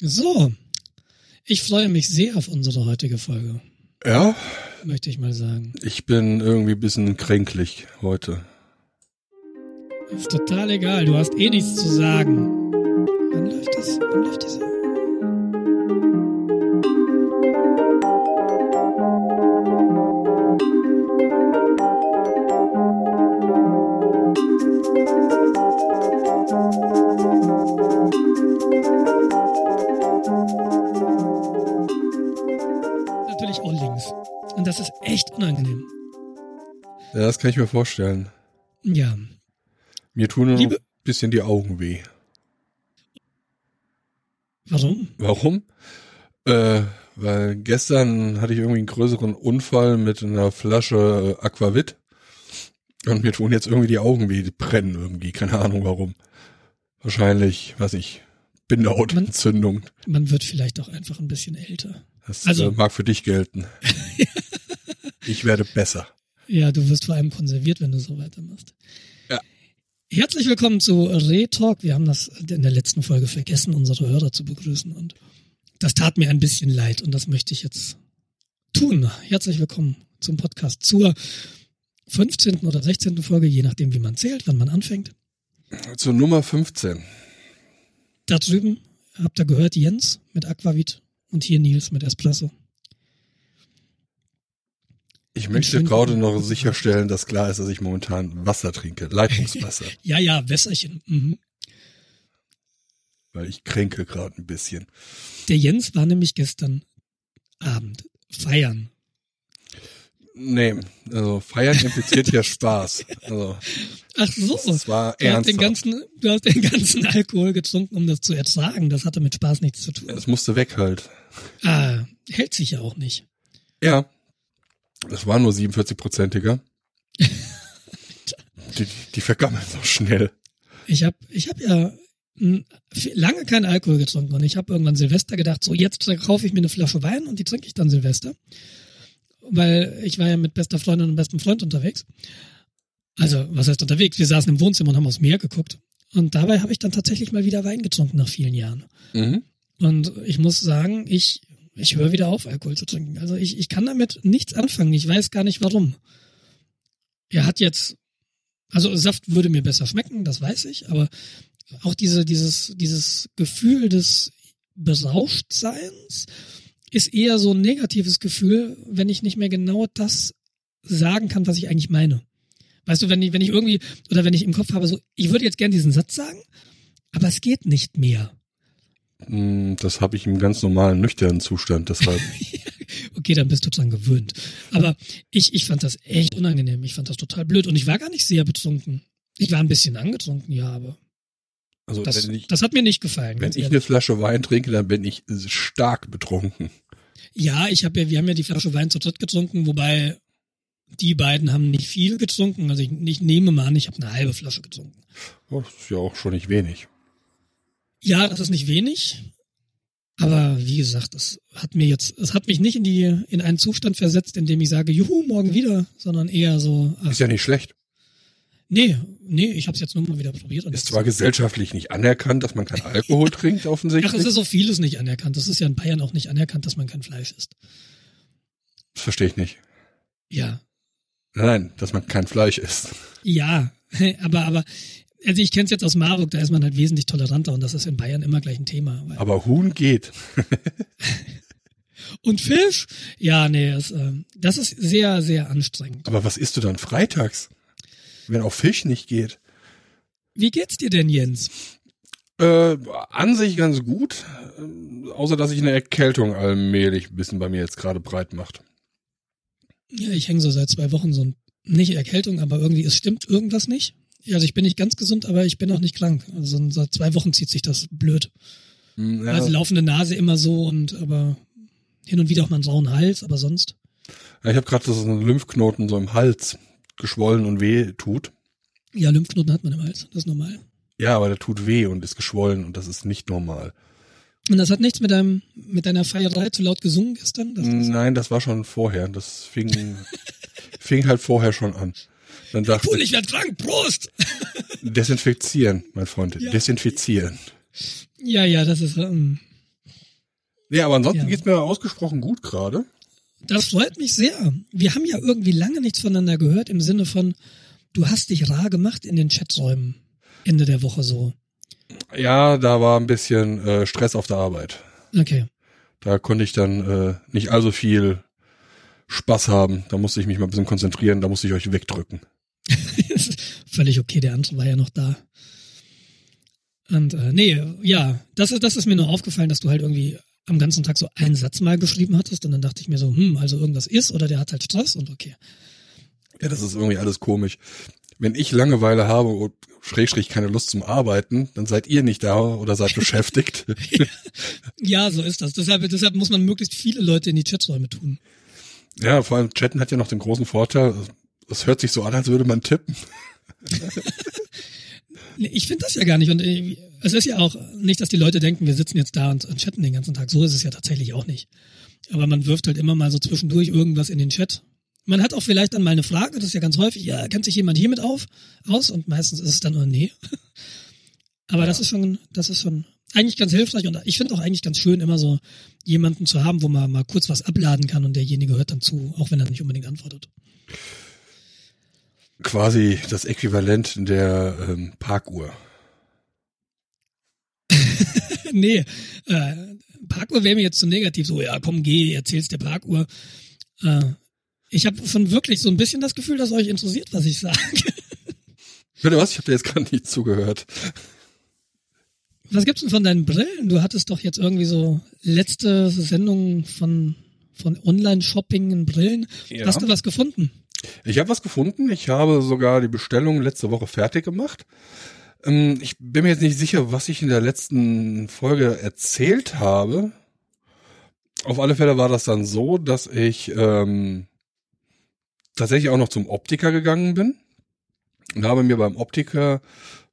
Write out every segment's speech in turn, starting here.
So, ich freue mich sehr auf unsere heutige Folge, Ja, möchte ich mal sagen. ich bin irgendwie ein bisschen kränklich heute. Ist total egal, du hast eh nichts zu sagen. Wann läuft das? Wann läuft diese? Ja, das kann ich mir vorstellen. Ja. Mir tun nur noch Liebe- ein bisschen die Augen weh. Warum? Warum? Äh, weil gestern hatte ich irgendwie einen größeren Unfall mit einer Flasche Aquavit. Und mir tun jetzt irgendwie die Augen weh, die brennen irgendwie, keine Ahnung warum. Wahrscheinlich, weiß ich, Bindehautentzündung. Man wird vielleicht auch einfach ein bisschen älter. Das Also- äh, mag für dich gelten. ich werde besser. Ja, du wirst vor allem konserviert, wenn du so weitermachst. Ja. Herzlich willkommen zu Re-Talk. Wir haben das in der letzten Folge vergessen, unsere Hörer zu begrüßen und das tat mir ein bisschen leid und das möchte ich jetzt tun. Herzlich willkommen zum Podcast zur 15. oder 16. Folge, je nachdem, wie man zählt, wann man anfängt. Zur Nummer 15. Da drüben habt ihr gehört Jens mit Aquavit und hier Nils mit Espresso. Ich möchte gerade noch sicherstellen, dass klar ist, dass ich momentan Wasser trinke, Leitungswasser, Ja, ja, Wässerchen. Mhm. weil ich kränke gerade ein bisschen. Der Jens war nämlich gestern Abend feiern. Nee, also feiern impliziert ja Spaß. Also Ach so. das war Du hast, den ernsthaft. ganzen, du hast den ganzen Alkohol getrunken, um das zu ertragen. Das hatte mit Spaß nichts zu tun. Es musste weg halt. Ah, hält sich ja auch nicht. Ja, das war nur 47-prozentiger. Die, die vergammeln so schnell. Ich habe ich hab ja viel- lange keinen Alkohol getrunken und ich habe irgendwann Silvester gedacht, so jetzt kaufe ich mir eine Flasche Wein und die trinke ich dann Silvester. Weil ich war ja mit bester Freundin und bestem Freund unterwegs. Also, was heißt unterwegs? Wir saßen im Wohnzimmer und haben aufs Meer geguckt. Und dabei habe ich dann tatsächlich mal wieder Wein getrunken nach vielen Jahren. Mhm. Und ich muss sagen, ich, ich höre wieder auf, Alkohol zu trinken. Also ich, ich kann damit nichts anfangen. Ich weiß gar nicht warum. Er hat jetzt, also Saft würde mir besser schmecken, das weiß ich, aber auch diese, dieses, dieses Gefühl des Berauschtseins ist eher so ein negatives Gefühl, wenn ich nicht mehr genau das sagen kann, was ich eigentlich meine. Weißt du, wenn ich, wenn ich irgendwie, oder wenn ich im Kopf habe, so, ich würde jetzt gern diesen Satz sagen, aber es geht nicht mehr. Mm, Das habe ich im ganz normalen, nüchternen Zustand, deshalb. Okay, dann bist du dran gewöhnt. Aber ich, ich fand das echt unangenehm. Ich fand das total blöd. Und ich war gar nicht sehr betrunken. Ich war ein bisschen angetrunken, ja, aber Also das, ich, das hat mir nicht gefallen. wenn ich ehrlich. eine Flasche Wein trinke, dann bin ich stark betrunken. ja, ich habe ja, wir haben ja die Flasche Wein zu dritt getrunken, wobei die beiden haben nicht viel getrunken. Also ich, ich nehme mal an, ich habe eine halbe Flasche getrunken. Oh, das ist ja auch schon nicht wenig. Ja, das ist nicht wenig. Aber wie gesagt, es hat mir jetzt, es hat mich nicht in die, in einen Zustand versetzt, in dem ich sage, juhu, morgen wieder, sondern eher so, ach, Ist ja nicht schlecht. nee, nee, ich habe es jetzt nur mal wieder probiert. Ist zwar gesellschaftlich nicht anerkannt, dass man kein Alkohol trinkt, Ach, offensichtlich. es ist so vieles nicht anerkannt. Das ist ja in Bayern auch nicht anerkannt, dass man kein Fleisch isst. Das verstehe ich nicht. Ja. Nein, dass man kein Fleisch isst. Ja, aber, aber, also ich kenne es jetzt aus Marburg, da ist man halt wesentlich toleranter und das ist in Bayern immer gleich ein Thema. Aber Huhn geht. und Fisch? Ja, nee, es, äh, das ist sehr, sehr anstrengend. Aber was isst du dann freitags? Wenn auch Fisch nicht geht. Wie geht's dir denn, Jens? Äh, an sich ganz gut. äh, Außer dass sich eine Erkältung allmählich ein bisschen bei mir jetzt gerade breit macht. Ja, ich hänge so seit zwei Wochen so ein, nicht Erkältung, aber irgendwie, es stimmt irgendwas nicht. Also ich bin nicht ganz gesund, aber ich bin auch nicht krank. Also seit zwei Wochen zieht sich das blöd. Hm, Ja, Also laufende Nase immer so und aber hin und wieder auch mal einen sauen Hals, aber sonst. ich habe gerade so einen Lymphknoten so im Hals geschwollen und weh tut. Ja, Lymphknoten hat man im Hals, das ist normal. Ja, aber der tut weh und ist geschwollen und das ist nicht normal. Und das hat nichts mit deinem, mit deiner Feierei zu laut gesungen gestern? Das, Nein, das war schon vorher. Das fing, fing halt vorher schon an. Dann dachte cool, ich, ich werd krank, Prost! desinfizieren, mein Freund, Ja. desinfizieren. Ja, ja, das ist, ähm, Nee, aber ansonsten Ja. geht's mir ausgesprochen gut gerade. Das freut mich sehr. Wir haben ja irgendwie lange nichts voneinander gehört im Sinne von, du hast dich rar gemacht in den Chaträumen Ende der Woche so. Ja, da war ein bisschen äh, Stress auf der Arbeit. Okay. Da konnte ich dann äh, nicht allzu viel Spaß haben. Da musste ich mich mal ein bisschen konzentrieren, da musste ich euch wegdrücken. Völlig okay, der andere war ja noch da. Und äh, nee, ja, das ist, das ist mir nur aufgefallen, dass du halt irgendwie am ganzen Tag so einen Satz mal geschrieben hattest und dann dachte ich mir so, hm, also irgendwas ist oder der hat halt Stress und okay. Ja, das ist irgendwie alles komisch. Wenn ich Langeweile habe und Schrägstrich keine Lust zum Arbeiten, dann seid ihr nicht da oder seid beschäftigt. Ja, so ist das. Deshalb, deshalb muss man möglichst viele Leute in die Chaträume tun. ja, vor allem Chatten hat ja noch den großen Vorteil, es hört sich so an, als würde man tippen. Ich finde das ja gar nicht. Und äh, es ist ja auch nicht, dass die Leute denken, wir sitzen jetzt da und, und chatten den ganzen Tag. So ist es ja tatsächlich auch nicht. Aber man wirft halt immer mal so zwischendurch irgendwas in den Chat. Man hat auch vielleicht dann mal eine Frage, das ist ja ganz häufig, ja, kennt sich jemand hiermit auf, aus? Und meistens ist es dann, oh nee. Aber das ist schon, das ist schon eigentlich ganz hilfreich und ich finde auch eigentlich ganz schön, immer so jemanden zu haben, wo man mal kurz was abladen kann und derjenige hört dann zu, auch wenn er nicht unbedingt antwortet. Quasi das Äquivalent der ähm, Parkuhr. nee, äh, Parkuhr wäre mir jetzt zu negativ. So, ja, komm, geh, erzählst der Parkuhr. Äh, ich habe von wirklich so ein bisschen das Gefühl, dass euch interessiert, was ich sage. Bitte was? Ich habe dir jetzt gar nicht zugehört. Was gibt's denn von deinen Brillen? Du hattest doch jetzt irgendwie so letzte Sendung von von Online-Shopping in Brillen. Ja. Hast du was gefunden? Ich habe was gefunden. Ich habe sogar die Bestellung letzte Woche fertig gemacht. Ähm, ich bin mir jetzt nicht sicher, was ich in der letzten Folge erzählt habe. Auf alle Fälle war das dann so, dass ich ähm, tatsächlich auch noch zum Optiker gegangen bin und habe mir beim Optiker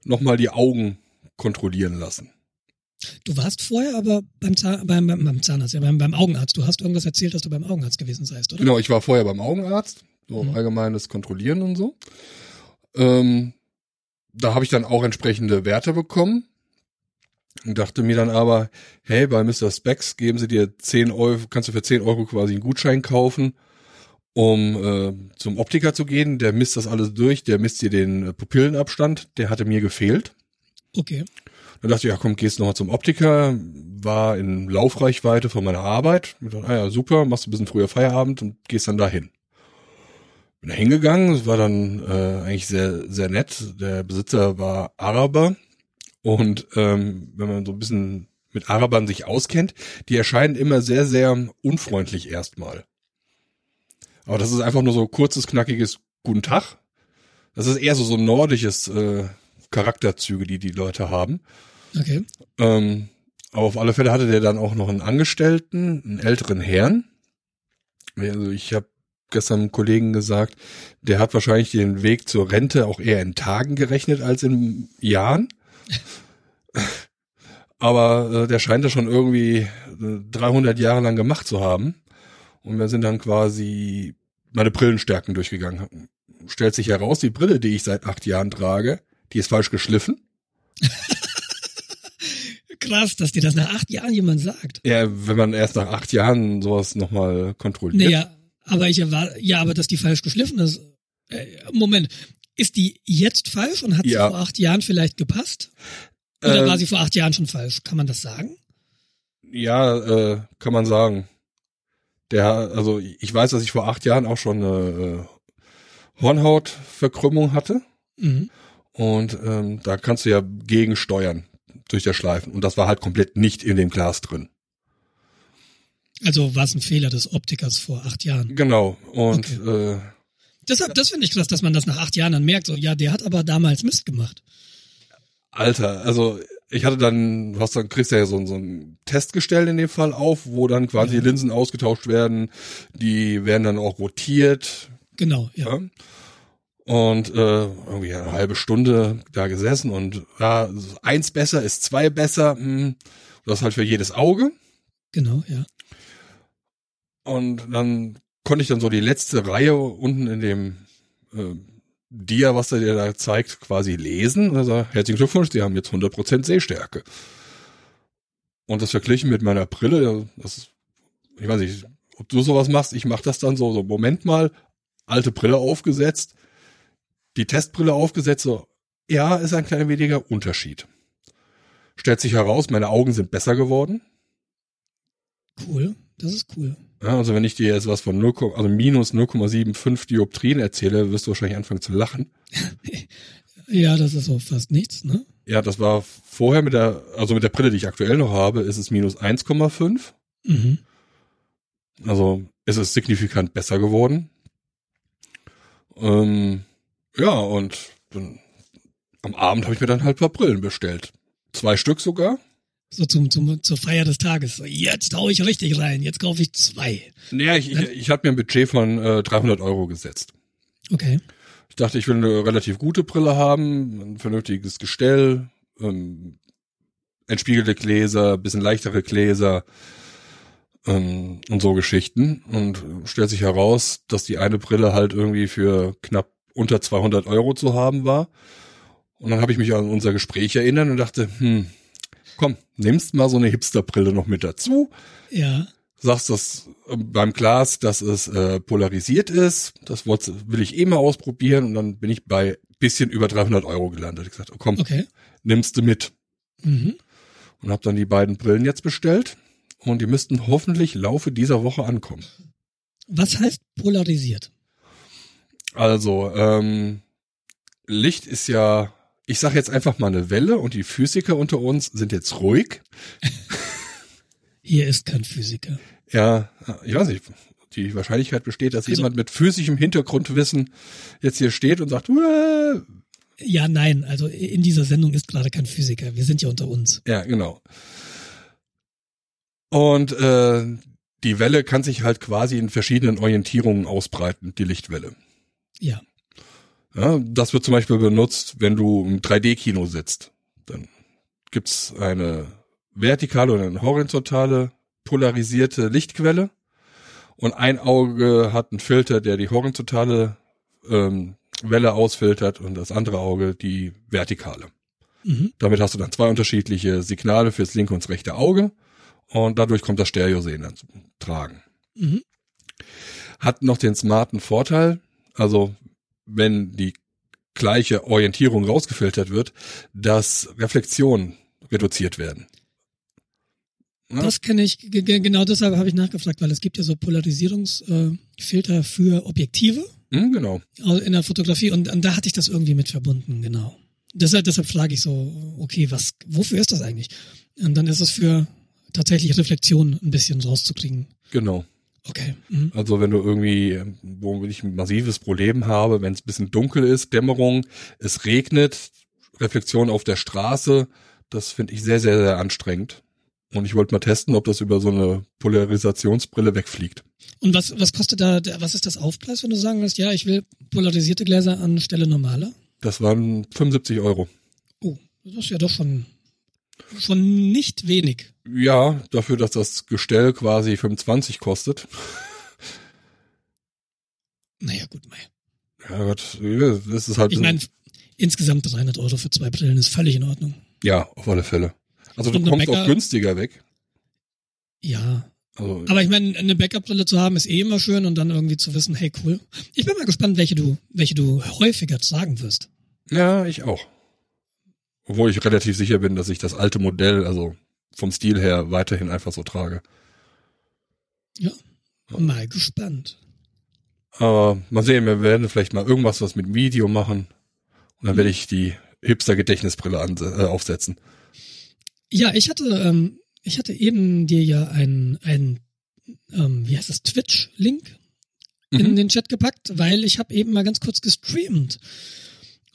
nochmal die Augen kontrollieren lassen. Du warst vorher aber beim, Zahn, beim, beim, beim Zahnarzt, ja, beim, beim Augenarzt. Du hast irgendwas erzählt, dass du beim Augenarzt gewesen seist, oder? Genau, ich war vorher beim Augenarzt, so Mhm. allgemeines Kontrollieren und so. Ähm, da habe ich dann auch entsprechende Werte bekommen und dachte mir dann aber, hey, bei Mr. Specs geben sie dir 10 Euro, kannst du für 10 Euro quasi einen Gutschein kaufen, um äh, zum Optiker zu gehen. Der misst das alles durch, der misst dir den äh, Pupillenabstand, der hatte mir gefehlt. Okay. Dann dachte ich, ja komm, gehst nochmal zum Optiker, war in Laufreichweite von meiner Arbeit. Ich dachte, ah ja, super, machst ein bisschen früher Feierabend und gehst dann dahin. Bin da hingegangen, es war dann äh, eigentlich sehr, sehr nett. Der Besitzer war Araber und ähm, wenn man so ein bisschen mit Arabern sich auskennt, die erscheinen immer sehr, sehr unfreundlich erstmal. Aber das ist einfach nur so kurzes, knackiges Guten Tag. Das ist eher so so nordisches äh, Charakterzüge, die die Leute haben. Okay. Ähm, aber auf alle Fälle hatte der dann auch noch einen Angestellten, einen älteren Herrn. Also ich habe gestern einem Kollegen gesagt, der hat wahrscheinlich den Weg zur Rente auch eher in Tagen gerechnet als in Jahren. Aber äh, der scheint das schon irgendwie äh, 300 Jahre lang gemacht zu haben. Und wir sind dann quasi meine Brillenstärken durchgegangen. Stellt sich heraus, die Brille, die ich seit acht Jahren trage, die ist falsch geschliffen. Krass, dass dir das nach acht Jahren jemand sagt. Ja, wenn man erst nach acht Jahren sowas nochmal kontrolliert. Naja, aber ich erwarte, ja, aber dass die falsch geschliffen ist. Äh, Moment, ist die jetzt falsch und hat Ja. sie vor acht Jahren vielleicht gepasst? Oder Ähm, war sie vor acht Jahren schon falsch? Kann man das sagen? Ja, äh, kann man sagen. Der, also ich weiß, dass ich vor acht Jahren auch schon eine äh, Hornhautverkrümmung hatte. Mhm. Und ähm, da kannst du ja gegensteuern durch der Schleifen. Und das war halt komplett nicht in dem Glas drin. Also war es ein Fehler des Optikers vor acht Jahren. Genau. Und äh, Deshalb, das finde ich krass, dass man das nach acht Jahren dann merkt. So, ja, der hat aber damals Mist gemacht. Alter, also ich hatte dann, du hast dann kriegst ja so, so ein Testgestell in dem Fall auf, wo dann quasi Ja. Linsen ausgetauscht werden, die werden dann auch rotiert, Genau, ja. ja. Und äh, irgendwie eine halbe Stunde da gesessen und ja, eins besser ist zwei besser. Hm. Das halt für jedes Auge. Genau, ja. Und dann konnte ich dann so die letzte Reihe unten in dem äh, Dia, was er dir da zeigt, quasi lesen. Also herzlichen Glückwunsch, Sie haben jetzt 100% Sehstärke. Und das verglichen mit meiner Brille, das ist, ich weiß nicht, ob du sowas machst, ich mache das dann so, so, Moment mal, alte Brille aufgesetzt, die Testbrille aufgesetzt, so, ja, ist ein klein weniger Unterschied. Stellt sich heraus, meine Augen sind besser geworden. Cool, das ist cool. Ja, also wenn ich dir jetzt was von 0, also minus 0,75 Dioptrien erzähle, wirst du wahrscheinlich anfangen zu lachen. ja, das ist auch fast nichts, ne? Ja, das war vorher mit der, also mit der Brille, die ich aktuell noch habe, ist es minus 1,5. Mhm. Also ist es signifikant besser geworden. Ähm, ja, und dann, am Abend habe ich mir dann halt ein paar Brillen bestellt. Zwei Stück sogar. So zum, zum, zur Feier des Tages. Jetzt hau ich richtig rein. Jetzt kaufe ich zwei. Naja, ich, ich, ich habe mir ein Budget von äh, 300 Euro gesetzt. Okay. Ich dachte, ich will eine relativ gute Brille haben, ein vernünftiges Gestell, ähm, entspiegelte Gläser, bisschen leichtere Gläser ähm, und so Geschichten. Und stellt sich heraus, dass die eine Brille halt irgendwie für knapp unter 200 Euro zu haben war. Und dann habe ich mich an unser Gespräch erinnert und dachte, hm, komm, nimmst mal so eine Hipsterbrille noch mit dazu. Ja. Sagst das äh, beim Glas, dass es äh, polarisiert ist. Das will ich eh mal ausprobieren und dann bin ich bei bisschen über 300 Euro gelandet. Ich gesagt, oh, komm, okay. nimmst du mit. Mhm. Und habe dann die beiden Brillen jetzt bestellt und die müssten hoffentlich Laufe dieser Woche ankommen. Was heißt polarisiert? Also, ähm, Licht ist ja ich sage jetzt einfach mal eine Welle und die Physiker unter uns sind jetzt ruhig. Hier ist kein Physiker. Ja, ich weiß nicht. Die Wahrscheinlichkeit besteht, dass also, jemand mit physischem Hintergrundwissen jetzt hier steht und sagt, Uah! ja, nein, also in dieser Sendung ist gerade kein Physiker. Wir sind ja unter uns. Ja, genau. Und äh, die Welle kann sich halt quasi in verschiedenen Orientierungen ausbreiten, die Lichtwelle. Ja. Ja, das wird zum Beispiel benutzt, wenn du im 3D-Kino sitzt. Dann gibt's eine vertikale und eine horizontale polarisierte Lichtquelle. Und ein Auge hat einen Filter, der die horizontale ähm, Welle ausfiltert und das andere Auge die vertikale. Mhm. Damit hast du dann zwei unterschiedliche Signale fürs linke und das rechte Auge und dadurch kommt das Stereosehen dann zum Tragen. Mhm. Hat noch den smarten Vorteil, also wenn die gleiche Orientierung rausgefiltert wird, dass Reflexionen reduziert werden. Ja? Das kenne ich, genau deshalb habe ich nachgefragt, weil es gibt ja so Polarisierungsfilter für Objektive. Mhm, genau. In der Fotografie und, und, da hatte ich das irgendwie mit verbunden, genau. Deshalb, deshalb frage ich so, okay, was, wofür ist das eigentlich? Und dann ist es für tatsächlich Reflexionen ein bisschen rauszukriegen. Genau. Okay. Mhm. Also wenn du irgendwie, wo ich ein massives Problem habe, wenn es ein bisschen dunkel ist, Dämmerung, es regnet, Reflexion auf der Straße, das finde ich sehr, sehr, sehr anstrengend. Und ich wollte mal testen, ob das über so eine Polarisationsbrille wegfliegt. Und was, was kostet da, was ist das Aufpreis, wenn du sagen willst, ja, ich will polarisierte Gläser anstelle normaler? Das waren 75 Euro. Oh, das ist ja doch schon Schon nicht wenig. Ja, dafür, dass das Gestell quasi 25 kostet. Naja, gut, mei. Ja, Gott, das ist halt. Ich meine, insgesamt 300 Euro für zwei Brillen ist völlig in Ordnung. Ja, auf alle Fälle. Also du kommst Backup, auch günstiger weg. Ja. Also, aber ich meine, eine Backup-Brille zu haben ist eh immer schön und dann irgendwie zu wissen, hey cool. Ich bin mal gespannt, welche du, welche du häufiger sagen wirst. Ja, ich auch. Obwohl ich relativ sicher bin, dass ich das alte Modell, also vom Stil her, weiterhin einfach so trage. Ja, mal gespannt. Aber mal sehen, wir werden vielleicht mal irgendwas was mit Video machen. Und dann werde ich die Hipster-Gedächtnisbrille äh, aufsetzen. Ja, ich hatte, ähm, ich hatte eben dir ja ein, ein ähm, wie heißt das, Twitch-Link in mhm. den Chat gepackt, weil ich habe eben mal ganz kurz gestreamt.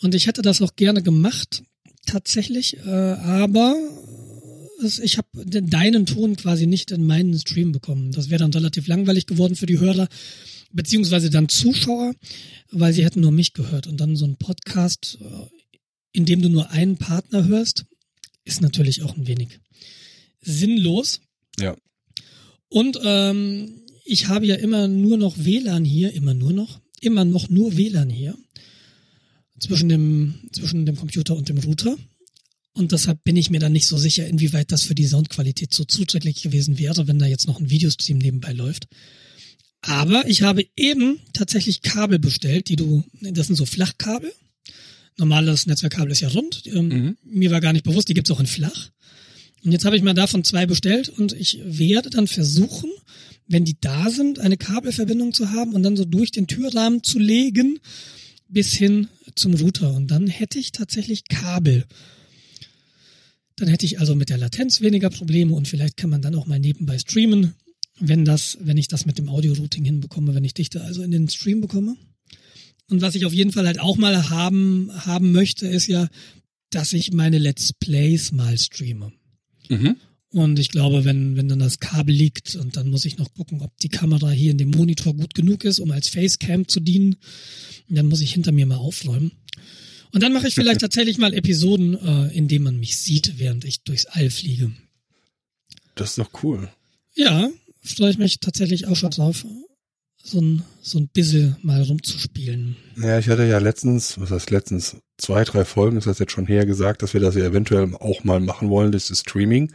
Und ich hätte das auch gerne gemacht, tatsächlich, äh, aber ich habe deinen Ton quasi nicht in meinen Stream bekommen. Das wäre dann relativ langweilig geworden für die Hörer, beziehungsweise dann Zuschauer, weil sie hätten nur mich gehört. Und dann so ein Podcast, äh, in dem du nur einen Partner hörst, ist natürlich auch ein wenig sinnlos. Ja. Und ähm, ich habe ja immer nur noch WLAN hier, immer nur noch, immer noch nur WLAN hier zwischen dem, zwischen dem Computer und dem Router. Und deshalb bin ich mir dann nicht so sicher, inwieweit das für die Soundqualität so zuträglich gewesen wäre, wenn da jetzt noch ein Videostream nebenbei läuft. Aber ich habe eben tatsächlich Kabel bestellt, die du, das sind so Flachkabel. Normales Netzwerkkabel ist ja rund. Ähm, Mhm. Mir war gar nicht bewusst, die gibt's auch in flach. Und jetzt habe ich mal davon zwei bestellt und ich werde dann versuchen, wenn die da sind, eine Kabelverbindung zu haben und dann so durch den Türrahmen zu legen bis hin zum Router. Und dann hätte ich tatsächlich Kabel. Dann hätte ich also mit der Latenz weniger Probleme und vielleicht kann man dann auch mal nebenbei streamen, wenn das, wenn ich das mit dem Audio-Routing hinbekomme, wenn ich Dichte also in den Stream bekomme. Und was ich auf jeden Fall halt auch mal haben, haben möchte, ist ja, dass ich meine Let's Plays mal streame. Mhm. Und ich glaube, wenn, wenn dann das Kabel liegt und dann muss ich noch gucken, ob die Kamera hier in dem Monitor gut genug ist, um als Facecam zu dienen, dann muss ich hinter mir mal aufräumen. Und dann mache ich vielleicht tatsächlich mal Episoden, äh, in denen man mich sieht, während ich durchs All fliege. Das ist doch cool. Ja, freue ich mich tatsächlich auch schon drauf, so ein, so ein bisschen mal rumzuspielen. Ja, ich hatte ja letztens, was heißt letztens, zwei, drei Folgen, ist das jetzt schon her gesagt, dass wir das ja eventuell auch mal machen wollen, das ist Streaming.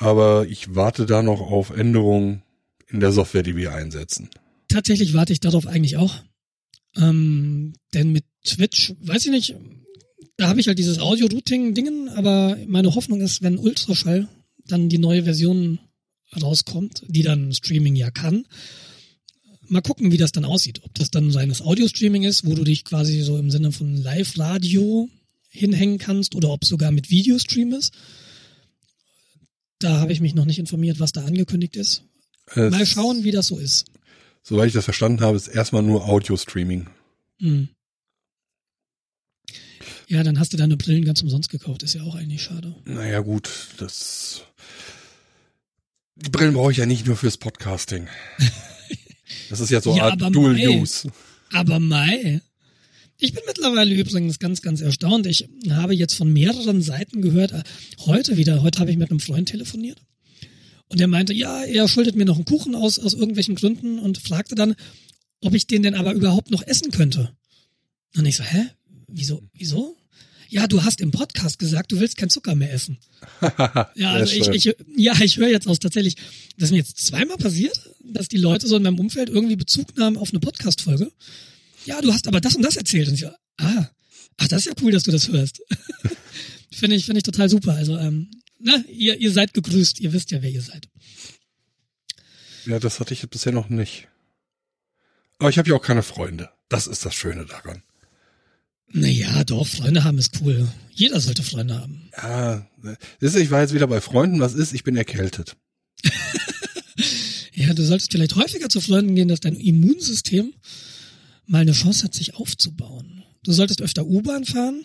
Aber ich warte da noch auf Änderungen in der Software, die wir einsetzen. Tatsächlich warte ich darauf eigentlich auch. Ähm, denn mit Twitch, weiß ich nicht, da habe ich halt dieses Audio-Routing-Dingen, aber meine Hoffnung ist, wenn Ultraschall dann die neue Version rauskommt, die dann Streaming ja kann, mal gucken, wie das dann aussieht. Ob das dann reines Audio-Streaming ist, wo du dich quasi so im Sinne von Live-Radio hinhängen kannst oder ob sogar mit Videostream ist. Da habe ich mich noch nicht informiert, was da angekündigt ist. Es, Mal schauen, wie das so ist. Soweit ich das verstanden habe, ist erstmal nur Audio-Streaming. Hm. Ja, dann hast du deine Brillen ganz umsonst gekauft. Ist ja auch eigentlich schade. Naja, gut, das. Die Brillen brauche ich ja nicht nur fürs Podcasting. Das ist ja so eine Ja, Art aber Dual mei. Use. Aber Mai. Ich bin mittlerweile übrigens ganz, ganz erstaunt. Ich habe jetzt von mehreren Seiten gehört, äh, heute wieder, heute habe ich mit einem Freund telefoniert. Und er meinte, ja, er schuldet mir noch einen Kuchen aus, aus irgendwelchen Gründen und fragte dann, ob ich den denn aber überhaupt noch essen könnte. Und ich so, hä? Wieso? Wieso? Ja, du hast im Podcast gesagt, du willst kein Zucker mehr essen. Ja, also ich, ich, ja, ich höre jetzt aus tatsächlich, das ist mir jetzt zweimal passiert, dass die Leute so in meinem Umfeld irgendwie Bezug nahmen auf eine Podcast-Folge. Ja, du hast aber das und das erzählt. Und ich so, ah, ach, das ist ja cool, dass du das hörst. finde ich, finde ich total super. Also, ähm, na, ihr, ihr seid gegrüßt, ihr wisst ja, wer ihr seid. Ja, das hatte ich bisher noch nicht. Aber ich habe ja auch keine Freunde. Das ist das Schöne daran. Naja, doch, Freunde haben ist cool. Jeder sollte Freunde haben. Ja, siehst du, ich war jetzt wieder bei Freunden. Was ist? Ich bin erkältet. Ja, du solltest vielleicht häufiger zu Freunden gehen, dass dein Immunsystem mal eine Chance hat, sich aufzubauen. Du solltest öfter U-Bahn fahren.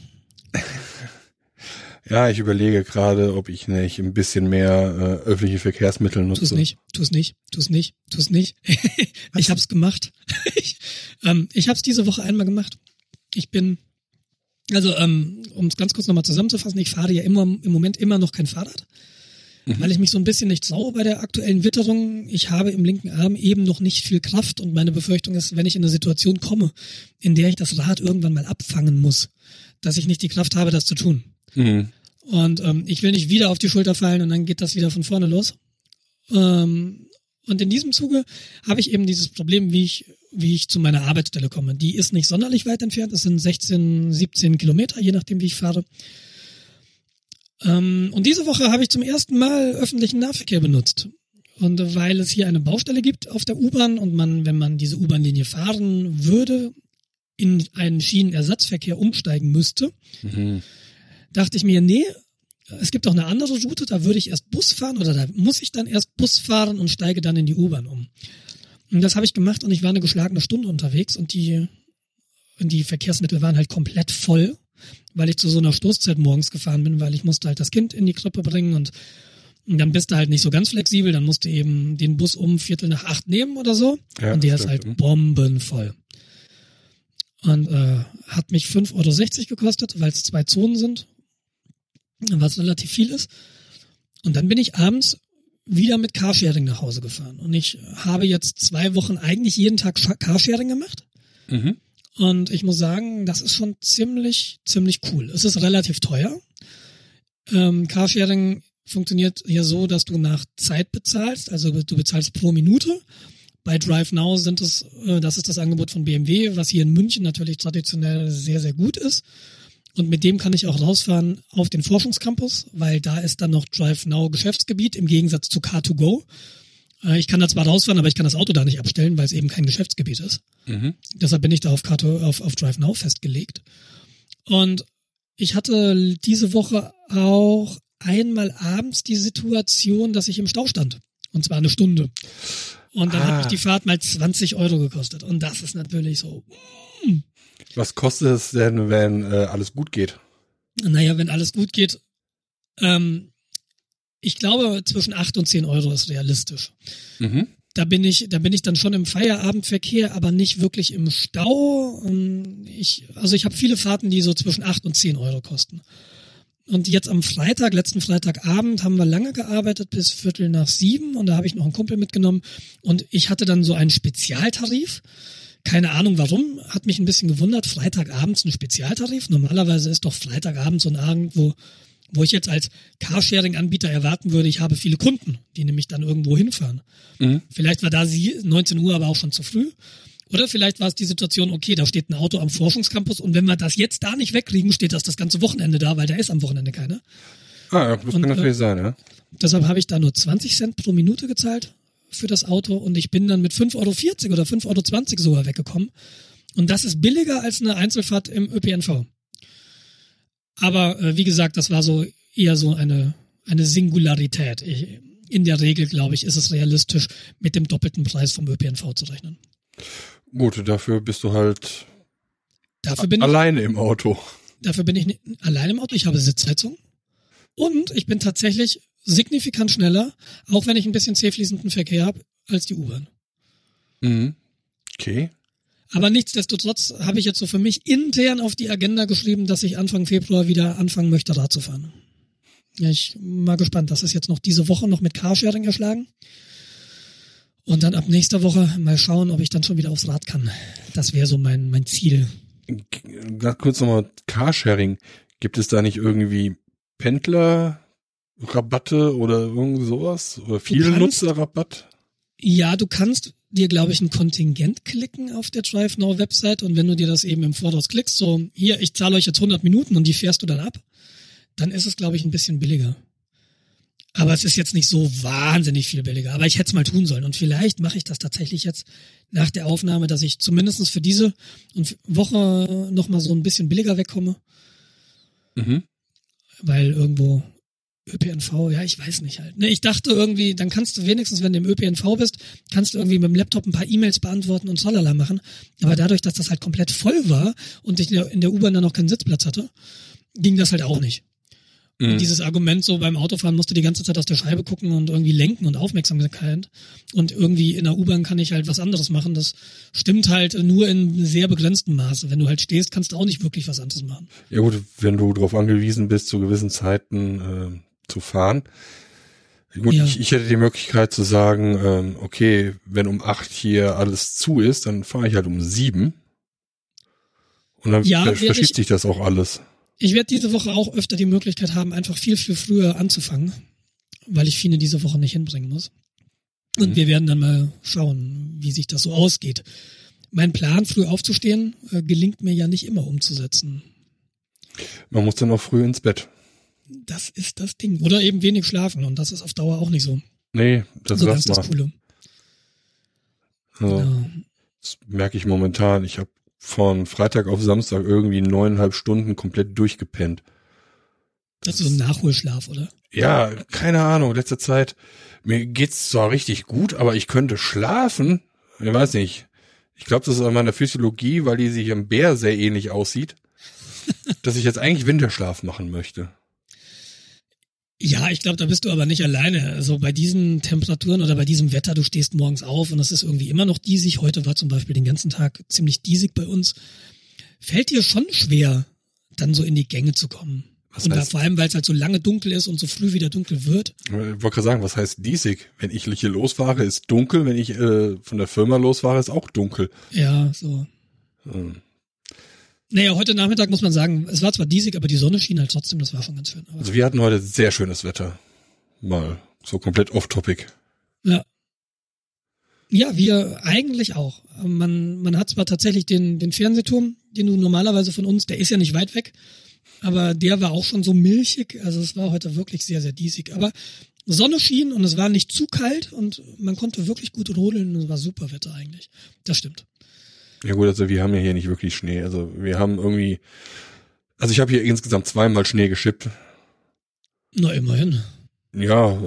Ja, ich überlege gerade, ob ich nicht ein bisschen mehr äh, öffentliche Verkehrsmittel nutze. Tu's nicht, tu's nicht, tu's nicht, tu's nicht. ich hab's gemacht. ich ähm, ich hab's diese Woche einmal gemacht. Ich bin, also ähm, um es ganz kurz nochmal zusammenzufassen, ich fahre ja immer im Moment immer noch kein Fahrrad, weil ich mich so ein bisschen nicht traue bei der aktuellen Witterung. Ich habe im linken Arm eben noch nicht viel Kraft und meine Befürchtung ist, wenn ich in eine Situation komme, in der ich das Rad irgendwann mal abfangen muss, dass ich nicht die Kraft habe, das zu tun. Mhm. Und ähm, ich will nicht wieder auf die Schulter fallen und dann geht das wieder von vorne los. Ähm, und in diesem Zuge habe ich eben dieses Problem, wie ich, wie ich zu meiner Arbeitsstelle komme. Die ist nicht sonderlich weit entfernt. Das sind 16, 17 Kilometer, je nachdem, wie ich fahre. Ähm, und diese Woche habe ich zum ersten Mal öffentlichen Nahverkehr benutzt. Und weil es hier eine Baustelle gibt auf der U-Bahn und man, wenn man diese U-Bahn-Linie fahren würde, in einen Schienenersatzverkehr umsteigen müsste, Mhm. dachte ich mir, nee, es gibt auch eine andere Route, da würde ich erst Bus fahren oder da muss ich dann erst Bus fahren und steige dann in die U-Bahn um. Und das habe ich gemacht und ich war eine geschlagene Stunde unterwegs und die, und die Verkehrsmittel waren halt komplett voll, weil ich zu so einer Stoßzeit morgens gefahren bin, weil ich musste halt das Kind in die Krippe bringen und, und dann bist du halt nicht so ganz flexibel, dann musst du eben den Bus um Viertel nach acht nehmen oder so Ja, und der ist stimmt. halt Mhm. bombenvoll. Und äh, hat mich 5,60 Euro gekostet, weil es zwei Zonen sind, was relativ viel ist. Und dann bin ich abends wieder mit Carsharing nach Hause gefahren. Und ich habe jetzt zwei Wochen eigentlich jeden Tag Carsharing gemacht. Mhm. Und ich muss sagen, das ist schon ziemlich, ziemlich cool. Es ist relativ teuer. Ähm, Carsharing funktioniert hier so, dass du nach Zeit bezahlst, also du bezahlst pro Minute. Bei Drive Now sind es, äh, das ist das Angebot von BMW, was hier in München natürlich traditionell sehr, sehr gut ist. Und mit dem kann ich auch rausfahren auf den Forschungscampus, weil da ist dann noch Drive Now Geschäftsgebiet im Gegensatz zu Car2Go. Äh, ich kann da zwar rausfahren, aber ich kann das Auto da nicht abstellen, weil es eben kein Geschäftsgebiet ist. Mhm. Deshalb bin ich da auf, Car2, auf, auf Drive Now festgelegt. Und ich hatte diese Woche auch einmal abends die Situation, dass ich im Stau stand. Und zwar eine Stunde. Und dann Ah. hat mich die Fahrt mal 20 Euro gekostet. Und das ist natürlich so, Was kostet es denn, wenn äh, alles gut geht? naja, wenn alles gut geht, ähm, ich glaube, zwischen 8 und 10 Euro ist realistisch. Mhm. Da bin ich, da bin ich dann schon im Feierabendverkehr, aber nicht wirklich im Stau. Ähm, Ich, also ich habe viele Fahrten, die so zwischen 8 und 10 Euro kosten. Und jetzt am Freitag, letzten Freitagabend, haben wir lange gearbeitet bis Viertel nach sieben und da habe ich noch einen Kumpel mitgenommen und ich hatte dann so einen Spezialtarif. Keine Ahnung warum, hat mich ein bisschen gewundert. Freitagabends ein Spezialtarif. Normalerweise ist doch Freitagabend so ein Abend, wo, wo ich jetzt als Carsharing-Anbieter erwarten würde, ich habe viele Kunden, die nämlich dann irgendwo hinfahren. Mhm. Vielleicht war da sie 19 Uhr aber auch schon zu früh. Oder vielleicht war es die Situation, okay, da steht ein Auto am Forschungscampus und wenn wir das jetzt da nicht wegkriegen, steht das das ganze Wochenende da, weil da ist am Wochenende keiner. Ah, ja, das Und, kann äh, natürlich sein, ja. Deshalb habe ich da nur 20 Cent pro Minute gezahlt für das Auto und ich bin dann mit 5,40 Euro oder 5,20 Euro sogar weggekommen. Und das ist billiger als eine Einzelfahrt im ÖPNV. Aber äh, wie gesagt, das war so eher so eine, eine Singularität. Ich, in der Regel, glaube ich, ist es realistisch, mit dem doppelten Preis vom ÖPNV zu rechnen. Gut, dafür bist du halt Dafür bin ich alleine im Auto. Dafür bin ich ni- allein im Auto. Ich habe Sitzheizung. Und ich bin tatsächlich signifikant schneller, auch wenn ich ein bisschen zähfließenden Verkehr habe, als die U-Bahn. Mhm. Okay. Aber nichtsdestotrotz habe ich jetzt so für mich intern auf die Agenda geschrieben, dass ich Anfang Februar wieder anfangen möchte, Rad zu fahren. Ja, ich bin mal gespannt. Das ist jetzt noch diese Woche noch mit Carsharing erschlagen. Und dann ab nächster Woche mal schauen, ob ich dann schon wieder aufs Rad kann. Das wäre so mein, mein Ziel. Ganz kurz nochmal Carsharing. Gibt es da nicht irgendwie Pendlerrabatte oder irgend sowas? Oder viel Nutzerrabatt? Ja, du kannst dir, glaube ich, ein Kontingent klicken auf der Drive Now Website und wenn du dir das eben im Voraus klickst, so hier, ich zahle euch jetzt 100 Minuten und die fährst du dann ab, dann ist es, glaube ich, ein bisschen billiger. Aber es ist jetzt nicht so wahnsinnig viel billiger. Aber ich hätte es mal tun sollen. Und vielleicht mache ich das tatsächlich jetzt nach der Aufnahme, dass ich zumindestens für diese Woche nochmal so ein bisschen billiger wegkomme. Mhm. Weil irgendwo ÖPNV, ja, ich weiß nicht halt. Ne, ich dachte irgendwie, dann kannst du wenigstens, wenn du im ÖPNV bist, kannst du irgendwie mit dem Laptop ein paar E-Mails beantworten und tralala machen. Aber dadurch, dass das halt komplett voll war und ich in der, in der U-Bahn dann noch keinen Sitzplatz hatte, ging das halt auch nicht. Mhm. Und dieses Argument so beim Autofahren musst du die ganze Zeit aus der Scheibe gucken und irgendwie lenken und Aufmerksamkeit. Und irgendwie in der U-Bahn kann ich halt was anderes machen. Das stimmt halt nur in sehr begrenztem Maße. Wenn du halt stehst, kannst du auch nicht wirklich was anderes machen. Ja gut, wenn du darauf angewiesen bist, zu gewissen Zeiten äh, zu fahren. Gut, Ja. ich, ich hätte die Möglichkeit zu sagen, ähm, okay, wenn um acht hier alles zu ist, dann fahre ich halt um sieben. Und dann Ja, verschiebt ich- sich das auch alles. Ich werde diese Woche auch öfter die Möglichkeit haben, einfach viel, viel früher anzufangen, weil ich Fine diese Woche nicht hinbringen muss. Und Mhm. wir werden dann mal schauen, wie sich das so ausgeht. Mein Plan, früh aufzustehen, äh, gelingt mir ja nicht immer umzusetzen. Man muss dann auch früh ins Bett. Das ist das Ding. Oder eben wenig schlafen und das ist auf Dauer auch nicht so. Nee, das so lass ganz das. Coole. Also, Ja. Das merke ich momentan. Ich habe von Freitag auf Samstag irgendwie neuneinhalb Stunden komplett durchgepennt. Das ist so ein Nachholschlaf, oder? Ja, keine Ahnung. Letzte Zeit, mir geht's zwar richtig gut, aber ich könnte schlafen. Ich weiß nicht. Ich glaube, das ist an meiner Physiologie, weil die sich im Bär sehr ähnlich aussieht, dass ich jetzt eigentlich Winterschlaf machen möchte. Ja, ich glaube, da bist du aber nicht alleine. Also bei diesen Temperaturen oder bei diesem Wetter, du stehst morgens auf und es ist irgendwie immer noch diesig. Heute war zum Beispiel den ganzen Tag ziemlich diesig bei uns. Fällt dir schon schwer, dann so in die Gänge zu kommen. Was und da, heißt- vor allem, weil es halt so lange dunkel ist und so früh wieder dunkel wird. Ich wollte gerade sagen, was heißt diesig? Wenn ich hier losfahre, ist dunkel. Wenn ich äh, von der Firma losfahre, ist auch dunkel. Ja, so. Ähm, Naja, heute Nachmittag muss man sagen, es war zwar diesig, aber die Sonne schien halt trotzdem, das war schon ganz schön. Aber Also wir hatten heute sehr schönes Wetter. Mal so komplett off-topic. Ja. Ja, wir eigentlich auch. Man, man hat zwar tatsächlich den, den Fernsehturm, den du normalerweise von uns, der ist ja nicht weit weg, aber der war auch schon so milchig. Also es war heute wirklich sehr, sehr diesig. Aber Sonne schien und es war nicht zu kalt und man konnte wirklich gut rodeln und es war super Wetter eigentlich. Das stimmt. Ja gut, also wir haben ja hier nicht wirklich Schnee. Also wir haben irgendwie, also ich habe hier insgesamt zweimal Schnee geschippt. Na, immerhin. Ja,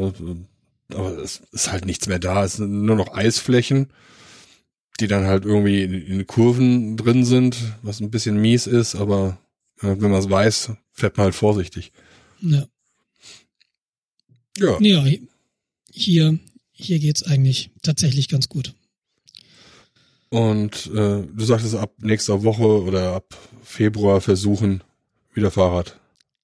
aber es ist halt nichts mehr da. Es sind nur noch Eisflächen, die dann halt irgendwie in, in Kurven drin sind, was ein bisschen mies ist, aber äh, wenn man es weiß, fährt man halt vorsichtig. Ja. Ja. Ja, hier, hier geht's eigentlich tatsächlich ganz gut. Und äh, du sagtest ab nächster Woche oder ab Februar versuchen wieder Fahrrad.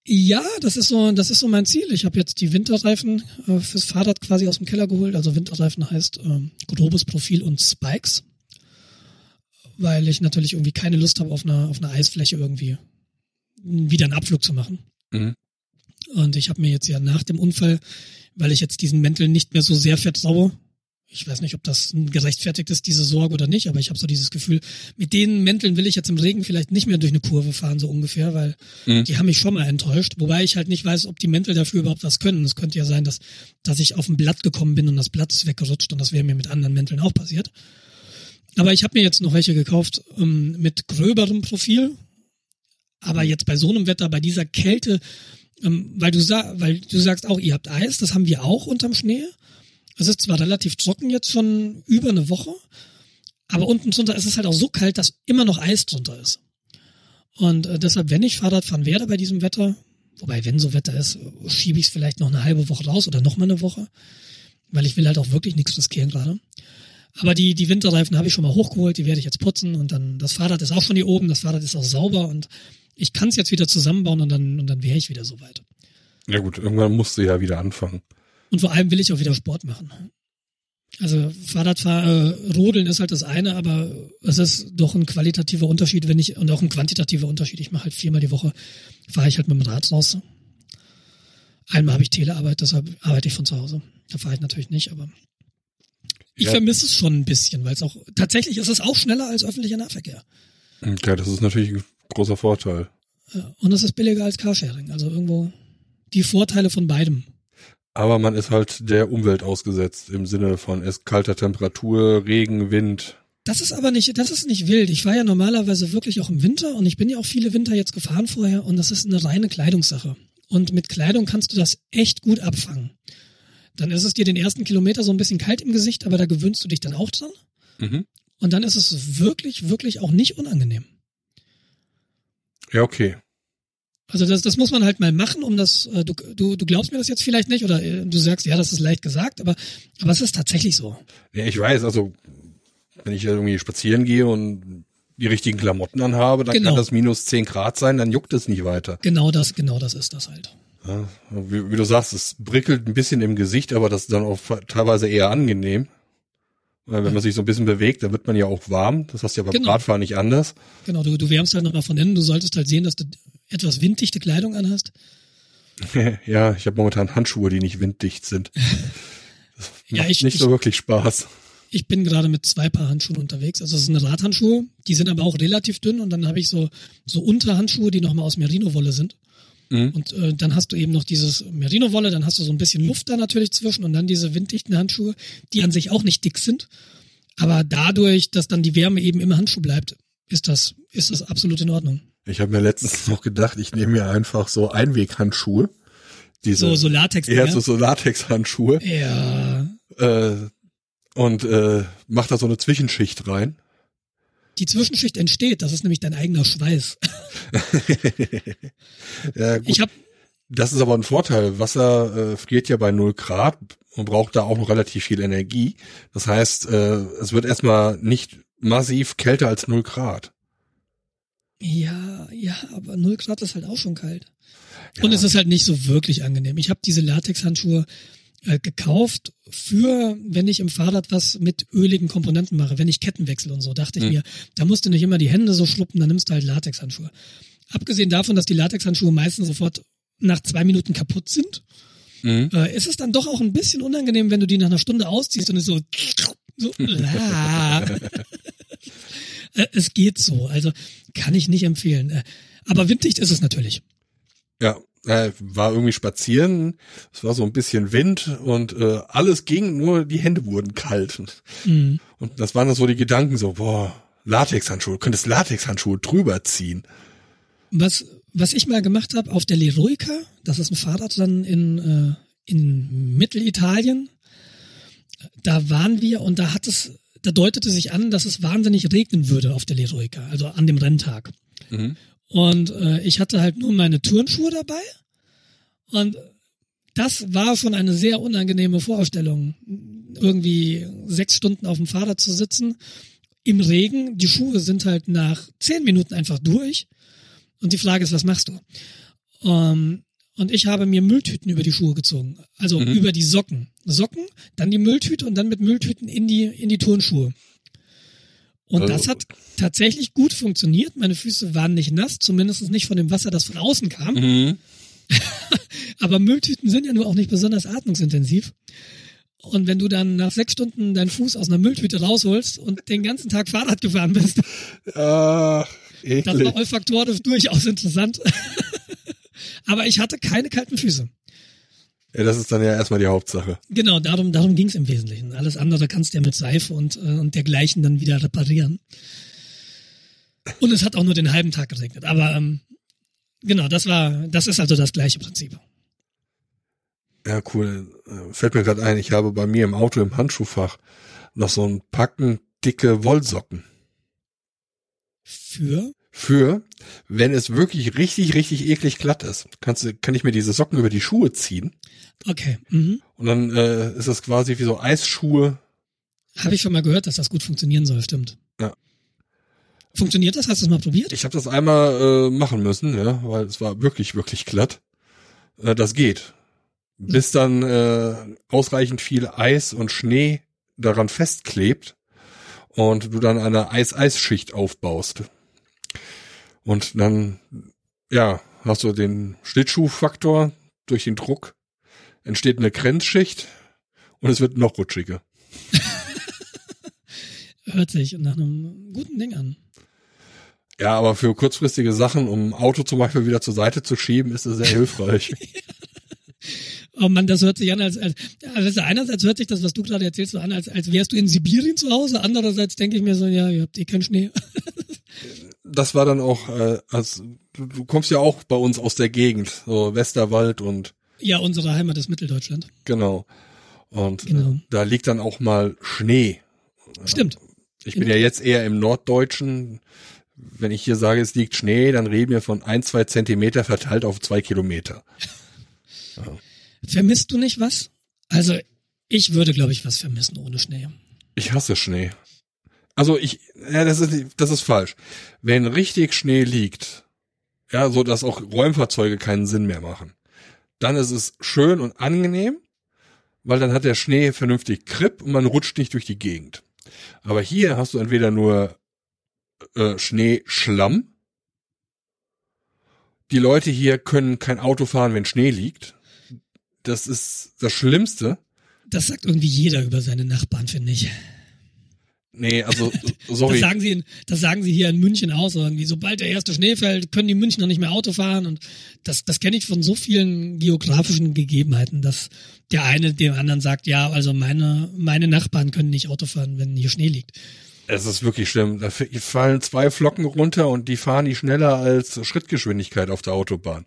Ja, das ist so, das ist so mein Ziel. Ich habe jetzt die Winterreifen äh, fürs Fahrrad quasi aus dem Keller geholt. Also Winterreifen heißt ähm, grobes Profil und Spikes, weil ich natürlich irgendwie keine Lust habe, auf einer auf einer Eisfläche irgendwie wieder einen Abflug zu machen. Mhm. Und ich habe mir jetzt ja nach dem Unfall, weil ich jetzt diesen Mänteln nicht mehr so sehr vertraue, ich weiß nicht, ob das gerechtfertigt ist, diese Sorge oder nicht, aber ich habe so dieses Gefühl, mit den Mänteln will ich jetzt im Regen vielleicht nicht mehr durch eine Kurve fahren, so ungefähr, weil Mhm. die haben mich schon mal enttäuscht. Wobei ich halt nicht weiß, ob die Mäntel dafür überhaupt was können. Es könnte ja sein, dass, dass ich auf ein Blatt gekommen bin und das Blatt ist weggerutscht und das wäre mir mit anderen Mänteln auch passiert. Aber ich habe mir jetzt noch welche gekauft ähm, mit gröberem Profil. Aber jetzt bei so einem Wetter, bei dieser Kälte, ähm, weil du weil du sagst auch, ihr habt Eis, das haben wir auch unterm Schnee. Es ist zwar relativ trocken jetzt schon über eine Woche, aber unten drunter ist es halt auch so kalt, dass immer noch Eis drunter ist. Und äh, deshalb, wenn ich Fahrrad fahren werde bei diesem Wetter, wobei wenn so Wetter ist, schiebe ich es vielleicht noch eine halbe Woche raus oder noch mal eine Woche, weil ich will halt auch wirklich nichts riskieren gerade. Aber die, die Winterreifen habe ich schon mal hochgeholt, die werde ich jetzt putzen und dann, das Fahrrad ist auch schon hier oben, das Fahrrad ist auch sauber und ich kann es jetzt wieder zusammenbauen und dann, und dann wäre ich wieder soweit. Ja gut, irgendwann musst du ja wieder anfangen. Und vor allem will ich auch wieder Sport machen. Also Fahrradfahren, äh, Rodeln ist halt das eine, aber es ist doch ein qualitativer Unterschied, wenn ich, und auch ein quantitativer Unterschied. Ich mache halt viermal die Woche, fahre ich halt mit dem Rad raus. Einmal habe ich Telearbeit, deshalb arbeite ich von zu Hause. Da fahre ich natürlich nicht, aber ich Ja. vermisse es schon ein bisschen, weil es auch, tatsächlich ist es auch schneller als öffentlicher Nahverkehr. Ja, das ist natürlich ein großer Vorteil. Und es ist billiger als Carsharing. Also irgendwo die Vorteile von beidem. Aber man ist halt der Umwelt ausgesetzt im Sinne von es kalter Temperatur, Regen, Wind. Das ist aber nicht, das ist nicht wild. Ich fahre ja normalerweise wirklich auch im Winter und ich bin ja auch viele Winter jetzt gefahren vorher und das ist eine reine Kleidungssache. Und mit Kleidung kannst du das echt gut abfangen. Dann ist es dir den ersten Kilometer so ein bisschen kalt im Gesicht, aber da gewöhnst du dich dann auch dran. Mhm. Und dann ist es wirklich, wirklich auch nicht unangenehm. Ja, okay. Also das, das muss man halt mal machen, um das, äh, du, du, du glaubst mir das jetzt vielleicht nicht oder äh, du sagst, ja, das ist leicht gesagt, aber, aber es ist tatsächlich so. Ja, ich weiß, also wenn ich irgendwie spazieren gehe und die richtigen Klamotten anhabe, dann Genau. kann das minus 10 Grad sein, dann juckt es nicht weiter. Genau das, genau das ist das halt. Ja, wie, wie du sagst, es prickelt ein bisschen im Gesicht, aber das ist dann auch teilweise eher angenehm. Weil wenn man sich so ein bisschen bewegt, dann wird man ja auch warm. Das hast du ja beim Genau. Radfahren nicht anders. Genau, du, du wärmst halt nochmal von innen. Du solltest halt sehen, dass du etwas winddichte Kleidung anhast. ja, ich habe momentan Handschuhe, die nicht winddicht sind. Das Ja, macht ich- nicht ich- so wirklich Spaß. Ich bin gerade mit zwei Paar Handschuhen unterwegs. Also es sind Radhandschuhe, die sind aber auch relativ dünn und dann habe ich so, so Unterhandschuhe, die nochmal aus Merino-Wolle sind. Mhm. Und äh, dann hast du eben noch dieses Merino-Wolle, dann hast du so ein bisschen Luft da natürlich zwischen und dann diese winddichten Handschuhe, die an sich auch nicht dick sind. Aber dadurch, dass dann die Wärme eben im Handschuh bleibt, ist das, ist das absolut in Ordnung. Ich habe mir letztens noch gedacht, ich nehme mir einfach so Einweghandschuhe. Diese, So, so Latex. eher so, so Latex-Handschuhe ja. äh, und äh, mach da so eine Zwischenschicht rein. Die Zwischenschicht entsteht, das ist nämlich dein eigener Schweiß. ja, gut. Ich habe Das ist aber ein Vorteil. Wasser äh, friert ja bei 0 Grad und braucht da auch noch relativ viel Energie. Das heißt, äh, es wird erstmal nicht massiv kälter als 0 Grad. Ja, ja, aber 0 Grad ist halt auch schon kalt. Ja. Und es ist halt nicht so wirklich angenehm. Ich habe diese Latexhandschuhe, äh, gekauft für, wenn ich im Fahrrad was mit öligen Komponenten mache, wenn ich Kettenwechsel und so, dachte ich Hm. mir, da musst du nicht immer die Hände so schluppen, dann nimmst du halt Latexhandschuhe. Abgesehen davon, dass die Latexhandschuhe meistens sofort nach zwei Minuten kaputt sind, Mhm. äh, ist es dann doch auch ein bisschen unangenehm, wenn du die nach einer Stunde ausziehst und es so, so la. Äh, es geht so, also kann ich nicht empfehlen. Äh, Aber winddicht ist es natürlich. Ja, äh, war irgendwie spazieren, es war so ein bisschen Wind und äh, alles ging, nur die Hände wurden kalt. Mhm. Und das waren dann so die Gedanken so, boah, Latexhandschuhe, könntest Latexhandschuhe drüber ziehen. Was, was ich mal gemacht habe auf der Leroica, das ist ein Fahrradrennen in, äh, in Mittelitalien, da waren wir und da hat es, da deutete sich an, dass es wahnsinnig regnen würde auf der Leroica, also an dem Renntag. Mhm. Und äh, ich hatte halt nur meine Turnschuhe dabei. Und das war schon eine sehr unangenehme Vorstellung, irgendwie sechs Stunden auf dem Fahrrad zu sitzen im Regen. Die Schuhe sind halt nach zehn Minuten einfach durch. Und die Frage ist, was machst du? Ähm, und ich habe mir Mülltüten über die Schuhe gezogen. Also Mhm. über die Socken. Socken, dann die Mülltüte und dann mit Mülltüten in die, in die Turnschuhe. Und Also- das hat tatsächlich gut funktioniert. Meine Füße waren nicht nass, zumindest nicht von dem Wasser, das von außen kam. Mhm. Aber Mülltüten sind ja nur auch nicht besonders atmungsintensiv. Und wenn du dann nach sechs Stunden deinen Fuß aus einer Mülltüte rausholst und den ganzen Tag Fahrrad gefahren bist, Ach, das eklig. war olfaktorisch durchaus interessant. Aber ich hatte keine kalten Füße. Ja, das ist dann ja erstmal die Hauptsache. Genau, darum, darum ging es im Wesentlichen. Alles andere kannst du ja mit Seife und, äh, und dergleichen dann wieder reparieren. Und es hat auch nur den halben Tag geregnet. Aber ähm, genau, das war, das ist also das gleiche Prinzip. Ja, cool. Äh, Fällt mir gerade ein, ich habe bei mir im Auto im Handschuhfach noch so ein Packen dicke Wollsocken. Für Für, wenn es wirklich richtig, richtig eklig glatt ist, kannst du, kann ich mir diese Socken über die Schuhe ziehen okay, mhm. und dann äh, ist es quasi wie so Eisschuhe. habe ich schon mal gehört, dass das gut funktionieren soll. Stimmt. Ja. Funktioniert das? Hast du es mal probiert? Ich habe das einmal äh, machen müssen, ja, weil es war wirklich, wirklich glatt. Äh, das geht. Bis dann äh, ausreichend viel Eis und Schnee daran festklebt und du dann eine Eis-Eis-Schicht aufbaust. Und dann, ja, hast du den Schlittschuhfaktor durch den Druck, entsteht eine Grenzschicht und es wird noch rutschiger. Hört sich nach einem guten Ding an. Ja, aber für kurzfristige Sachen, um ein Auto zum Beispiel wieder zur Seite zu schieben, ist es sehr hilfreich. Oh Mann, das hört sich an, als, als also einerseits hört sich das, was du gerade erzählst, so an, als, als wärst du in Sibirien zu Hause. Andererseits denke ich mir so, ja, ihr habt eh keinen Schnee. das war dann auch, äh, als du, du kommst ja auch bei uns aus der Gegend, so Westerwald und Ja, unsere Heimat ist Mitteldeutschland. genau. Und Genau. Äh, da liegt dann auch mal Schnee. Stimmt. Ich bin ja jetzt eher im Norddeutschen. Wenn ich hier sage, es liegt Schnee, dann reden wir von ein, zwei Zentimeter verteilt auf zwei Kilometer. Vermisst du nicht was? Also, ich würde, glaube ich, was vermissen ohne Schnee. Ich hasse Schnee. Also ich, ja, das ist, das ist falsch. Wenn richtig Schnee liegt, ja, so dass auch Räumfahrzeuge keinen Sinn mehr machen, dann ist es schön und angenehm, weil dann hat der Schnee vernünftig Grip und man rutscht nicht durch die Gegend. Aber hier hast du entweder nur äh, Schneeschlamm. Die Leute hier können kein Auto fahren, wenn Schnee liegt. Das ist das Schlimmste. Das sagt irgendwie jeder über seine Nachbarn, finde ich. Nee, also Das sorry. sagen sie, in, das sagen sie hier in München aus irgendwie. Sobald der erste Schnee fällt, können die Münchner nicht mehr Auto fahren. Und das, das kenne ich von so vielen geografischen Gegebenheiten, dass der eine dem anderen sagt, ja, also meine, meine Nachbarn können nicht Auto fahren, wenn hier Schnee liegt. Es ist wirklich schlimm. Da fallen zwei Flocken runter und die fahren die schneller als Schrittgeschwindigkeit auf der Autobahn.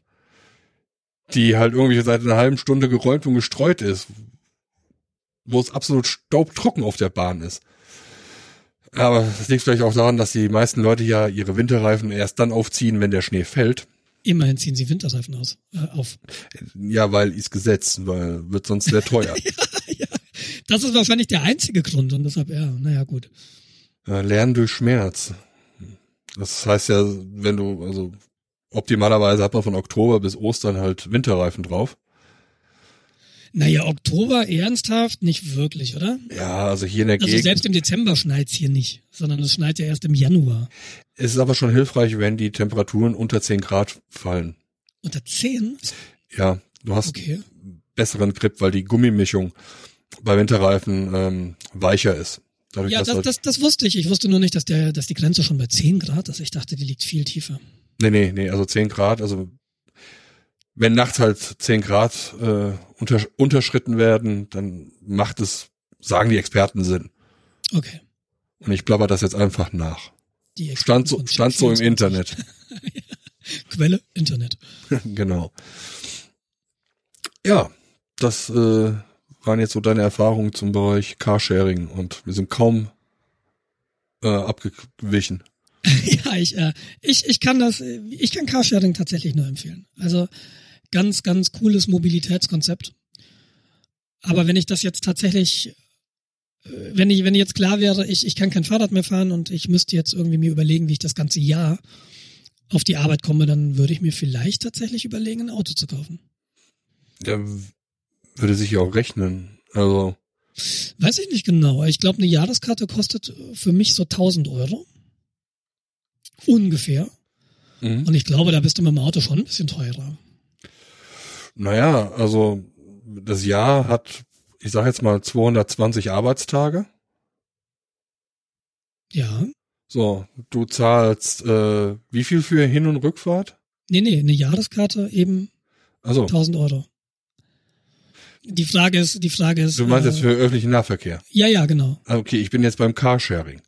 Die halt irgendwie seit einer halben Stunde geräumt und gestreut ist. Wo es absolut staubtrocken auf der Bahn ist. Aber das liegt vielleicht auch daran, dass die meisten Leute ja ihre Winterreifen erst dann aufziehen, wenn der Schnee fällt. Immerhin ziehen sie Winterreifen aus, äh, auf. Ja, weil ist Gesetz, weil wird sonst sehr teuer. Das ist wahrscheinlich der einzige Grund und deshalb, ja, naja, gut. Äh, Lernen durch Schmerz. Das heißt ja, wenn du, also optimalerweise hat man von Oktober bis Ostern halt Winterreifen drauf. Naja, Oktober ernsthaft nicht wirklich, oder? Ja, also hier in der Also Gegend. selbst im Dezember schneit's hier nicht, sondern es schneit ja erst im Januar. Es ist aber schon hilfreich, wenn die Temperaturen unter 10 Grad fallen. Unter 10? Ja, du hast Okay. besseren Grip, weil die Gummimischung bei Winterreifen ähm, weicher ist. Dadurch, Ja, das, halt, das, das wusste ich. Ich wusste nur nicht, dass der, dass die Grenze schon bei 10 Grad ist. Ich dachte, die liegt viel tiefer. nee, nee, nee, also 10 Grad, also wenn nachts halt 10 Grad äh, unter, unterschritten werden, dann macht es, sagen die Experten Sinn. Okay. Und ich blabber das jetzt einfach nach. Die Stand so, stand so im 24. Internet. Quelle Internet. genau. Ja, das äh, waren jetzt so deine Erfahrungen zum Bereich Carsharing und wir sind kaum äh, abgewichen. ja, ich, äh, ich, ich kann das, ich kann Carsharing tatsächlich nur empfehlen. Also ganz, ganz cooles Mobilitätskonzept. Aber wenn ich das jetzt tatsächlich, äh, wenn ich, wenn jetzt klar wäre, ich, ich kann kein Fahrrad mehr fahren und ich müsste jetzt irgendwie mir überlegen, wie ich das ganze Jahr auf die Arbeit komme, dann würde ich mir vielleicht tatsächlich überlegen, ein Auto zu kaufen. W- würde sich ja auch rechnen. Also, Weiß ich nicht genau. Ich glaube, eine Jahreskarte kostet für mich so 1000 Euro. Ungefähr. mhm. Und ich glaube, da bist du mit dem Auto schon ein bisschen teurer. Naja, also das Jahr hat, ich sage jetzt mal 220 Arbeitstage. Ja. So, du zahlst äh, wie viel für Hin- und Rückfahrt? Nee, nee, eine Jahreskarte eben Also, 1000 Euro. Die Frage ist, die Frage ist. du meinst äh, jetzt für öffentlichen Nahverkehr. Ja, ja, genau. Ah, Okay, ich bin jetzt beim Carsharing.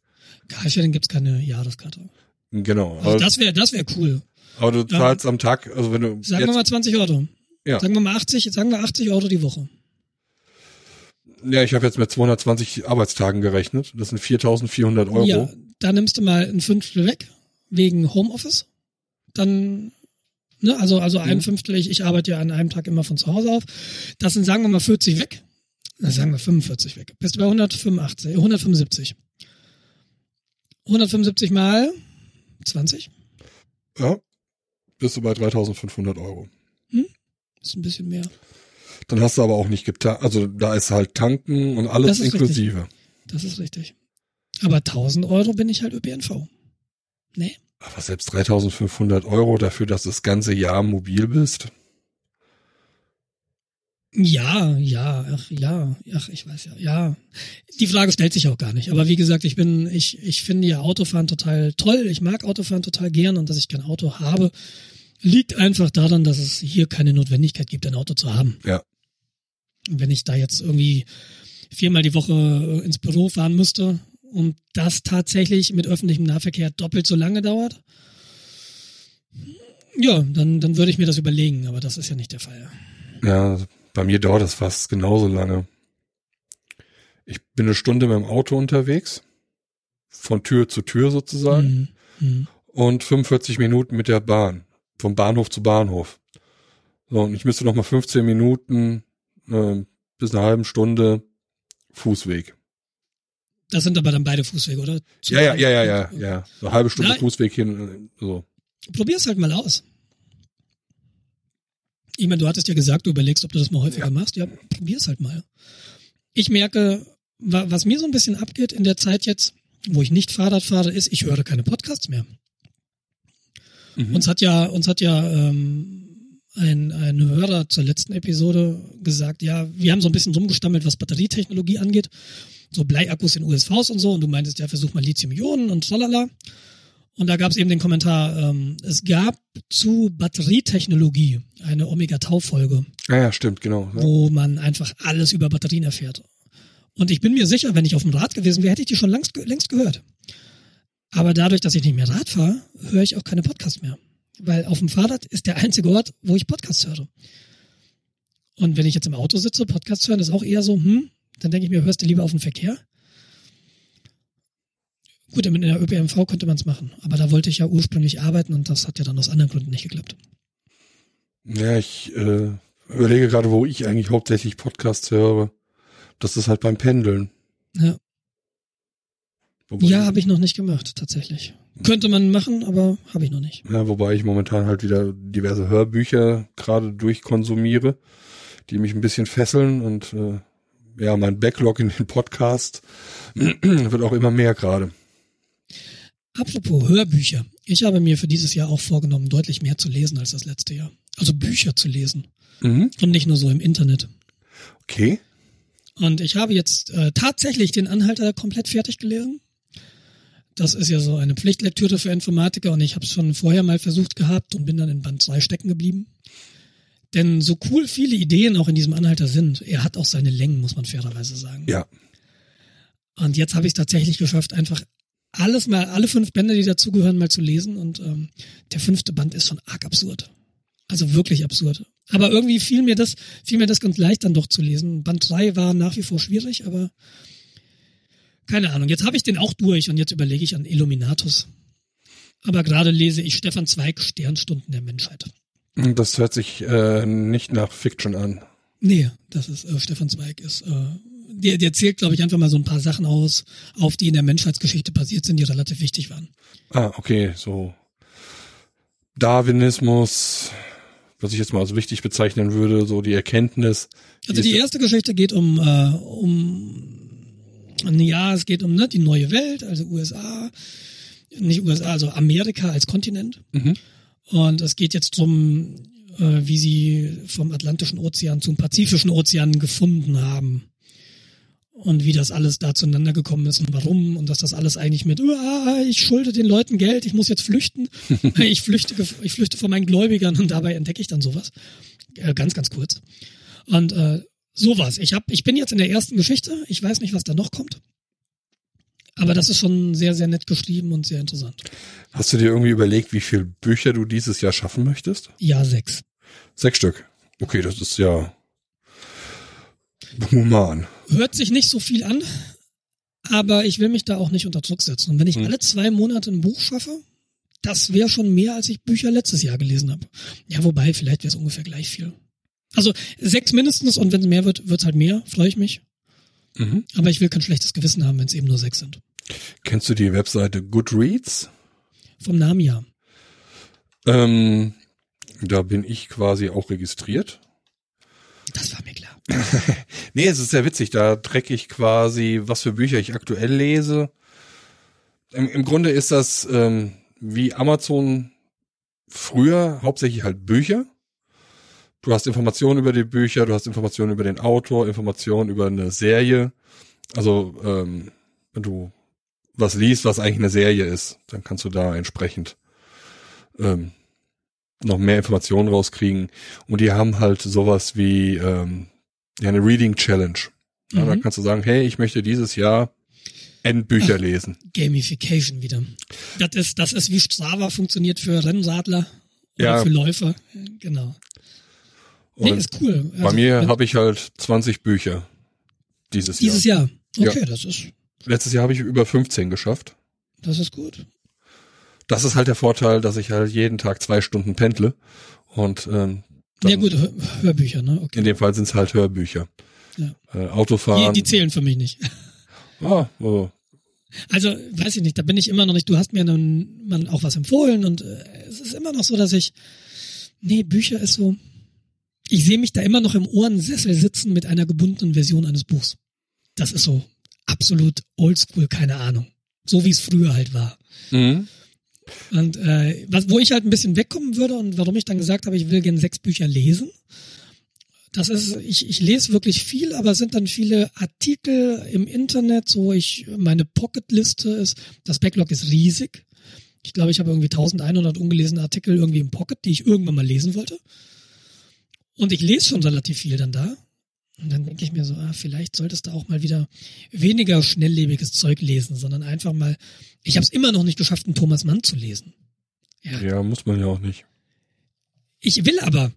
Carsharing gibt's keine Jahreskarte. Genau. Also das wäre, das wäre cool. aber du zahlst am Tag, also wenn du Sagen wir mal 20 Euro. Ja. Sagen wir mal 80, sagen wir 80 Euro die Woche. ja, ich habe jetzt mit 220 Arbeitstagen gerechnet. Das sind 4.400 Euro. Ja, da nimmst du mal ein Fünftel weg wegen Homeoffice. Dann, ne, also also ein Mhm. Fünftel. Ich, ich arbeite ja an einem Tag immer von zu Hause auf. Das sind sagen wir mal 40 weg. Na, sagen wir 45 weg. Bist du bei 185, 175. 175 mal 20 Ja. Bist du bei 3.500 Euro. Ist ein bisschen mehr. Dann hast du aber auch nicht getan, also da ist halt tanken und alles Das inklusive. Das ist richtig. Aber 1000 Euro bin ich halt ÖPNV. Nee. Aber selbst 3.500 Euro dafür, dass du das ganze Jahr mobil bist. Ja, ja, ach ja, ach ich weiß ja, ja. Die Frage stellt sich auch gar nicht. Aber wie gesagt, ich bin, ich, ich finde ja Autofahren total toll. Ich mag Autofahren total gern und dass ich kein Auto habe, liegt einfach daran, dass es hier keine Notwendigkeit gibt, ein Auto zu haben. Ja. Wenn ich da jetzt irgendwie viermal die Woche äh, ins Büro fahren müsste und das tatsächlich mit öffentlichem Nahverkehr doppelt so lange dauert, ja, dann, dann würde ich mir das überlegen, aber das ist ja nicht der Fall. Ja, bei mir dauert das fast genauso lange. Ich bin eine Stunde mit dem Auto unterwegs. Von Tür zu Tür sozusagen. Mhm. Mhm. Und 45 Minuten mit der Bahn. Vom Bahnhof zu Bahnhof. So, und ich müsste noch mal 15 Minuten äh, bis eine halbe Stunde Fußweg. Das sind aber dann beide Fußwege, oder? Zu- Ja, ja, ja, ja, ja, ja. So eine halbe Stunde Nein. Fußweg hin. So. Probier's halt mal aus. Ich meine, du hattest ja gesagt, du überlegst, ob du das mal häufiger Ja. machst. Ja, probier's halt mal. Ich merke, wa- was mir so ein bisschen abgeht in der Zeit jetzt, wo ich nicht Fahrrad fahre, ist, ich höre keine Podcasts mehr. Mhm. Uns hat ja, uns hat ja ähm, ein, ein Hörer zur letzten Episode gesagt, ja, wir haben so ein bisschen rumgestammelt, was Batterietechnologie angeht. So Bleiakkus in USVs und so. Und du meintest, ja, versuch mal Lithium-Ionen und tralala. Und da gab es eben den Kommentar, ähm, es gab zu Batterietechnologie eine Omega-Tau-Folge, Ja, ja, stimmt, genau. Ja. wo man einfach alles über Batterien erfährt. Und ich bin mir sicher, wenn ich auf dem Rad gewesen wäre, hätte ich die schon längst, längst gehört. Aber dadurch, dass ich nicht mehr Rad fahre, höre ich auch keine Podcasts mehr. Weil auf dem Fahrrad ist der einzige Ort, wo ich Podcasts höre. Und wenn ich jetzt im Auto sitze, Podcasts hören, ist auch eher so, hm, dann denke ich mir, hörst du lieber auf den Verkehr? Gut, in der ÖPNV könnte man es machen, aber da wollte ich ja ursprünglich arbeiten und das hat ja dann aus anderen Gründen nicht geklappt. Ja, ich äh, überlege gerade, wo ich eigentlich hauptsächlich Podcasts höre. Das ist halt beim Pendeln. Ja, Wobei, ja habe ich noch nicht gemacht, tatsächlich. Könnte man machen, aber habe ich noch nicht. Ja, wobei ich momentan halt wieder diverse Hörbücher gerade durchkonsumiere, die mich ein bisschen fesseln und äh, ja, mein Backlog in den Podcast wird auch immer mehr gerade. Apropos Hörbücher. Ich habe mir für dieses Jahr auch vorgenommen, deutlich mehr zu lesen als das letzte Jahr. Also Bücher zu lesen. Mhm. Und nicht nur so im Internet. Okay. Und ich habe jetzt äh, tatsächlich den Anhalter komplett fertig gelesen. Das ist ja so eine Pflichtlektüre für Informatiker und ich habe es schon vorher mal versucht gehabt und bin dann in Band 2 stecken geblieben. Denn so cool viele Ideen auch in diesem Anhalter sind, er hat auch seine Längen, muss man fairerweise sagen. Ja. Und jetzt habe ich es tatsächlich geschafft, einfach alles mal, alle fünf Bände, die dazugehören, mal zu lesen. Und ähm, der fünfte Band ist schon arg absurd. Also wirklich absurd. Aber irgendwie fiel mir das, fiel mir das ganz leicht dann doch zu lesen. Band drei war nach wie vor schwierig, aber keine Ahnung. Jetzt habe ich den auch durch und jetzt überlege ich an Illuminatus. Aber gerade lese ich Stefan Zweig Sternstunden der Menschheit. Das hört sich äh, nicht nach Fiction an. Nee, das ist äh, Stefan Zweig ist äh, der, der zählt, glaube ich, einfach mal so ein paar Sachen aus, auf die in der Menschheitsgeschichte passiert sind, die relativ wichtig waren. Ah, okay, so Darwinismus, was ich jetzt mal als wichtig bezeichnen würde, so die Erkenntnis. Also die erste Geschichte geht um, äh, um, ja, es geht um ne, die neue Welt, also USA, nicht USA, also Amerika als Kontinent. Mhm. Und es geht jetzt drum, äh, wie sie vom Atlantischen Ozean zum Pazifischen Ozean gefunden haben und wie das alles da zueinander gekommen ist und warum und dass das alles eigentlich mit, ich schulde den Leuten Geld, ich muss jetzt flüchten, ich flüchte, ich flüchte vor meinen Gläubigern und dabei entdecke ich dann sowas. Äh, ganz, ganz kurz. Und äh, sowas. Ich hab, ich bin jetzt in der ersten Geschichte, ich weiß nicht, was da noch kommt. Aber das ist schon sehr, sehr nett geschrieben und sehr interessant. Hast du dir irgendwie überlegt, wie viele Bücher du dieses Jahr schaffen möchtest? Ja, sechs. Sechs Stück. Okay, das ist ja human. Hört sich nicht so viel an, aber ich will mich da auch nicht unter Druck setzen. Und wenn ich Hm. alle zwei Monate ein Buch schaffe, das wäre schon mehr, als ich Bücher letztes Jahr gelesen habe. Ja, wobei, vielleicht wäre es ungefähr gleich viel. Also sechs mindestens und wenn es mehr wird, wird's halt mehr, freue ich mich. Mhm. Aber ich will kein schlechtes Gewissen haben, wenn es eben nur sechs sind. Kennst du die Webseite Goodreads? Vom Namen ja. Ähm, da bin ich quasi auch registriert. Das war mir klar. Nee, es ist sehr witzig. Da trecke ich quasi, was für Bücher ich aktuell lese. Im, im Grunde ist das ähm, wie Amazon früher hauptsächlich halt Bücher. Du hast Informationen über die Bücher, du hast Informationen über den Autor, Informationen über eine Serie. Also ähm, wenn du was liest, was eigentlich eine Serie ist, dann kannst du da entsprechend ähm, noch mehr Informationen rauskriegen. Und die haben halt sowas wie ähm, ja, eine Reading Challenge. Ja, Da Mhm. kannst du sagen, hey, ich möchte dieses Jahr Endbücher lesen. Gamification wieder. Das ist, das ist wie Strava funktioniert für Rennradler oder Ja. für Läufer. Genau. Nee, ist cool. bei Also, mir wenn- habe ich halt 20 Bücher dieses, dieses Jahr. Jahr. Okay, das ist, Letztes Jahr habe ich über 15 geschafft. das ist gut. Das ist halt der Vorteil, dass ich halt jeden Tag zwei Stunden pendle. Und ähm, dann, Ja gut, Hör Hörbücher, ne? Okay. in dem Fall sind es halt Hörbücher. Ja. Äh, Die, Autofahren. die zählen für mich nicht. ah, oh, Also, weiß ich nicht, da bin ich immer noch nicht, du hast mir dann auch was empfohlen und äh, es ist immer noch so, dass ich, nee, Bücher ist so, ich sehe mich da immer noch im Ohrensessel sitzen mit einer gebundenen Version eines Buchs. Das ist so absolut oldschool, keine Ahnung. So wie es früher halt war. mhm. Und äh, was, wo ich halt ein bisschen wegkommen würde und warum ich dann gesagt habe, ich will gerne sechs Bücher lesen, das ist, ich, ich lese wirklich viel, aber es sind dann viele Artikel im Internet, so ich, meine Pocket-Liste ist, das Backlog ist riesig. Ich glaube, ich habe irgendwie 1100 ungelesene Artikel irgendwie im Pocket, die ich irgendwann mal lesen wollte. Und ich lese schon relativ viel dann da. Und dann denke ich mir so, ah, vielleicht solltest du auch mal wieder weniger schnelllebiges Zeug lesen, sondern einfach mal, ich habe es immer noch nicht geschafft, einen Thomas Mann zu lesen. Ja. ja, muss man ja auch nicht. Ich will aber.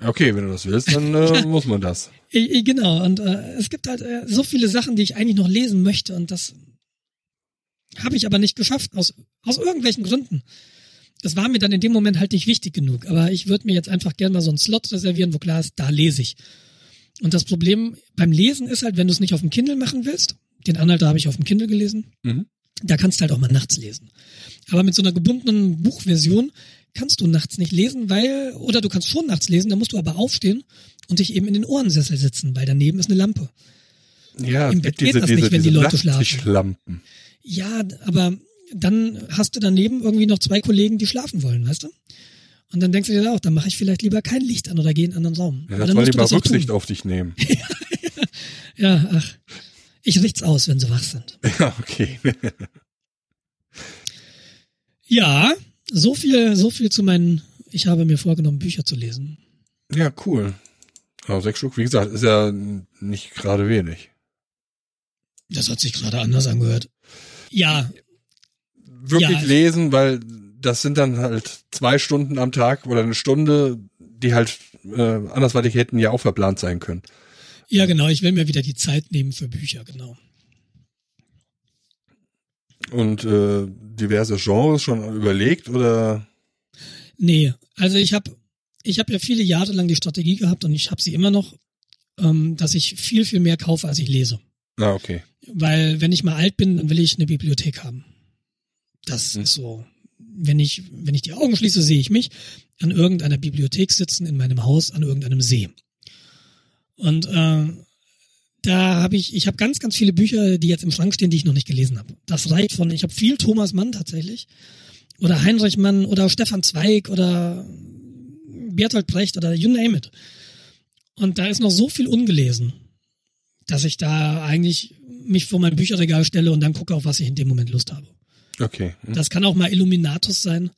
Okay, wenn du das willst, dann äh, muss man das. Genau. Und äh, es gibt halt äh, so viele Sachen, die ich eigentlich noch lesen möchte und das habe ich aber nicht geschafft aus aus irgendwelchen Gründen. Das war mir dann in dem Moment halt nicht wichtig genug. Aber ich würde mir jetzt einfach gerne mal so einen Slot reservieren, wo klar ist, da lese ich. Und das Problem beim Lesen ist halt, wenn du es nicht auf dem Kindle machen willst, den Anhalter habe ich auf dem Kindle gelesen, Mhm. Da kannst du halt auch mal nachts lesen. Aber mit so einer gebundenen Buchversion kannst du nachts nicht lesen, weil, oder du kannst schon nachts lesen, da musst du aber aufstehen und dich eben in den Ohrensessel sitzen, weil daneben ist eine Lampe. Ja, Im Bett gibt geht das nicht, wenn die Leute schlafen. Ja, aber dann hast du daneben irgendwie noch zwei Kollegen, die schlafen wollen, weißt du? Und dann denkst du dir auch, dann mache ich vielleicht lieber kein Licht an oder gehe in einen anderen Raum. Ja, dann die du mal das auch Rücksicht auf dich nehmen. Ja, ach. Ich richt's aus, wenn sie wach sind. ja, okay. Ja, so viel, so viel zu meinen, ich habe mir vorgenommen, Bücher zu lesen. Ja, cool. Aber sechs Stück, wie gesagt, ist ja nicht gerade wenig. Das hat sich gerade anders angehört. Ja, Wirklich Ja. lesen, weil das sind dann halt zwei Stunden am Tag oder eine Stunde, die halt äh, andersweitig hätten ja auch verplant sein können. ja genau, ich will mir wieder die Zeit nehmen für Bücher, genau. Und äh, diverse Genres schon überlegt oder Nee, also ich habe ich hab ja viele Jahre lang die Strategie gehabt und ich habe sie immer noch, ähm, dass ich viel, viel mehr kaufe, als ich lese. Ah, okay. Weil wenn ich mal alt bin, dann will ich eine Bibliothek haben. Das ist so. Wenn ich, wenn ich die Augen schließe, sehe ich mich an irgendeiner Bibliothek sitzen in meinem Haus an irgendeinem See. Und äh, da habe ich, ich habe ganz, ganz viele Bücher, die jetzt im Schrank stehen, die ich noch nicht gelesen habe. Das reicht von, ich habe viel Thomas Mann tatsächlich. Oder Heinrich Mann oder Stefan Zweig oder Bertolt Brecht oder you name it. Und da ist noch so viel ungelesen, dass ich da eigentlich mich vor mein Bücherregal stelle und dann gucke, auf was ich in dem Moment Lust habe. Okay. Hm. Das kann auch mal Illuminatus sein.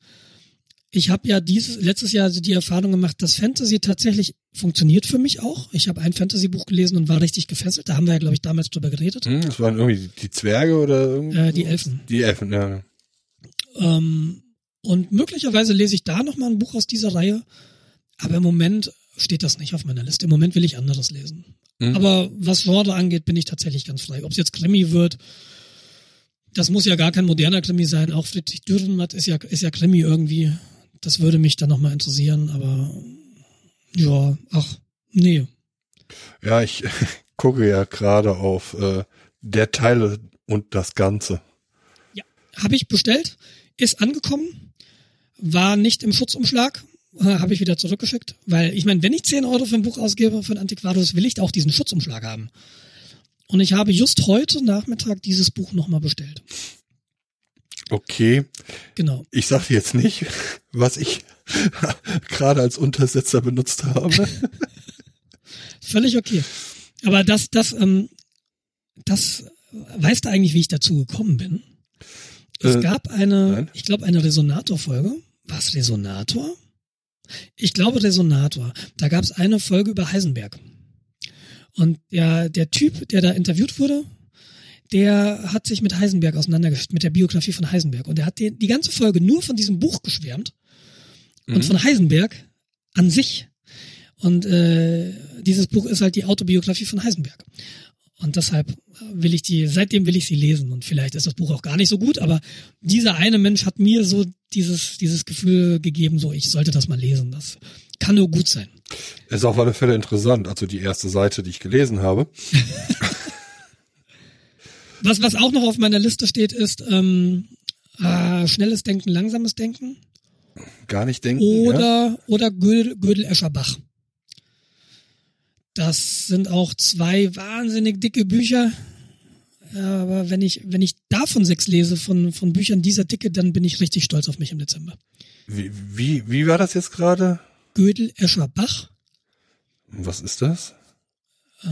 Ich habe ja dieses letztes Jahr die Erfahrung gemacht, dass Fantasy tatsächlich funktioniert für mich auch. Ich habe ein Fantasy-Buch gelesen und war richtig gefesselt. Da haben wir ja, glaube ich, damals drüber geredet. Hm, das waren irgendwie die Zwerge oder irgendwie? Äh, die Elfen. Die Elfen, ja. Ähm, und möglicherweise lese ich da noch mal ein Buch aus dieser Reihe. Aber im Moment steht das nicht auf meiner Liste. Im Moment will ich anderes lesen. Hm. Aber was Genre angeht, bin ich tatsächlich ganz frei. Ob es jetzt Krimi wird, das muss ja gar kein moderner Krimi sein. Auch Friedrich Dürrenmatt ist ja, ist ja Krimi irgendwie. Das würde mich dann nochmal interessieren, aber ja, ach, nee. Ja, ich gucke ja gerade auf äh, der Teile und das Ganze. Habe ich bestellt, ist angekommen, war nicht im Schutzumschlag, äh, habe ich wieder zurückgeschickt, weil ich meine, wenn ich 10 Euro für ein Buch ausgebe für ein Antiquarius, will ich auch diesen Schutzumschlag haben. Und ich habe just heute Nachmittag dieses Buch nochmal bestellt. Okay, Genau. ich sag dir jetzt nicht, was ich gerade als Untersetzer benutzt habe. Völlig okay. Aber das, das, ähm, das, weißt du eigentlich, wie ich dazu gekommen bin? Es Äh, gab eine, nein. ich glaube, eine Resonator-Folge. War es Resonator? Ich glaube Resonator. Da gab es eine Folge über Heisenberg. Und der, der Typ, der da interviewt wurde, der hat sich mit Heisenberg auseinandergesetzt, mit der Biografie von Heisenberg. Und er hat den, die ganze Folge nur von diesem Buch geschwärmt und Mhm. von Heisenberg an sich. Und äh, dieses Buch ist halt die Autobiografie von Heisenberg. Und deshalb will ich die, seitdem will ich sie lesen. Und vielleicht ist das Buch auch gar nicht so gut, aber dieser eine Mensch hat mir so dieses, dieses Gefühl gegeben, so ich sollte das mal lesen. Das kann nur gut sein. Ist auf alle Fälle interessant. Also die erste Seite, die ich gelesen habe. Was, was auch noch auf meiner Liste steht, ist ähm, äh, schnelles Denken, langsames Denken. Gar nicht denken. ja? Oder, oder Gödel, Gödel Escherbach. Das sind auch zwei wahnsinnig dicke Bücher. Aber wenn ich, wenn ich davon sechs lese, von, von Büchern dieser Dicke, dann bin ich richtig stolz auf mich im Dezember. Wie, wie, wie war das jetzt gerade? Gödel Escherbach, Was ist das? äh,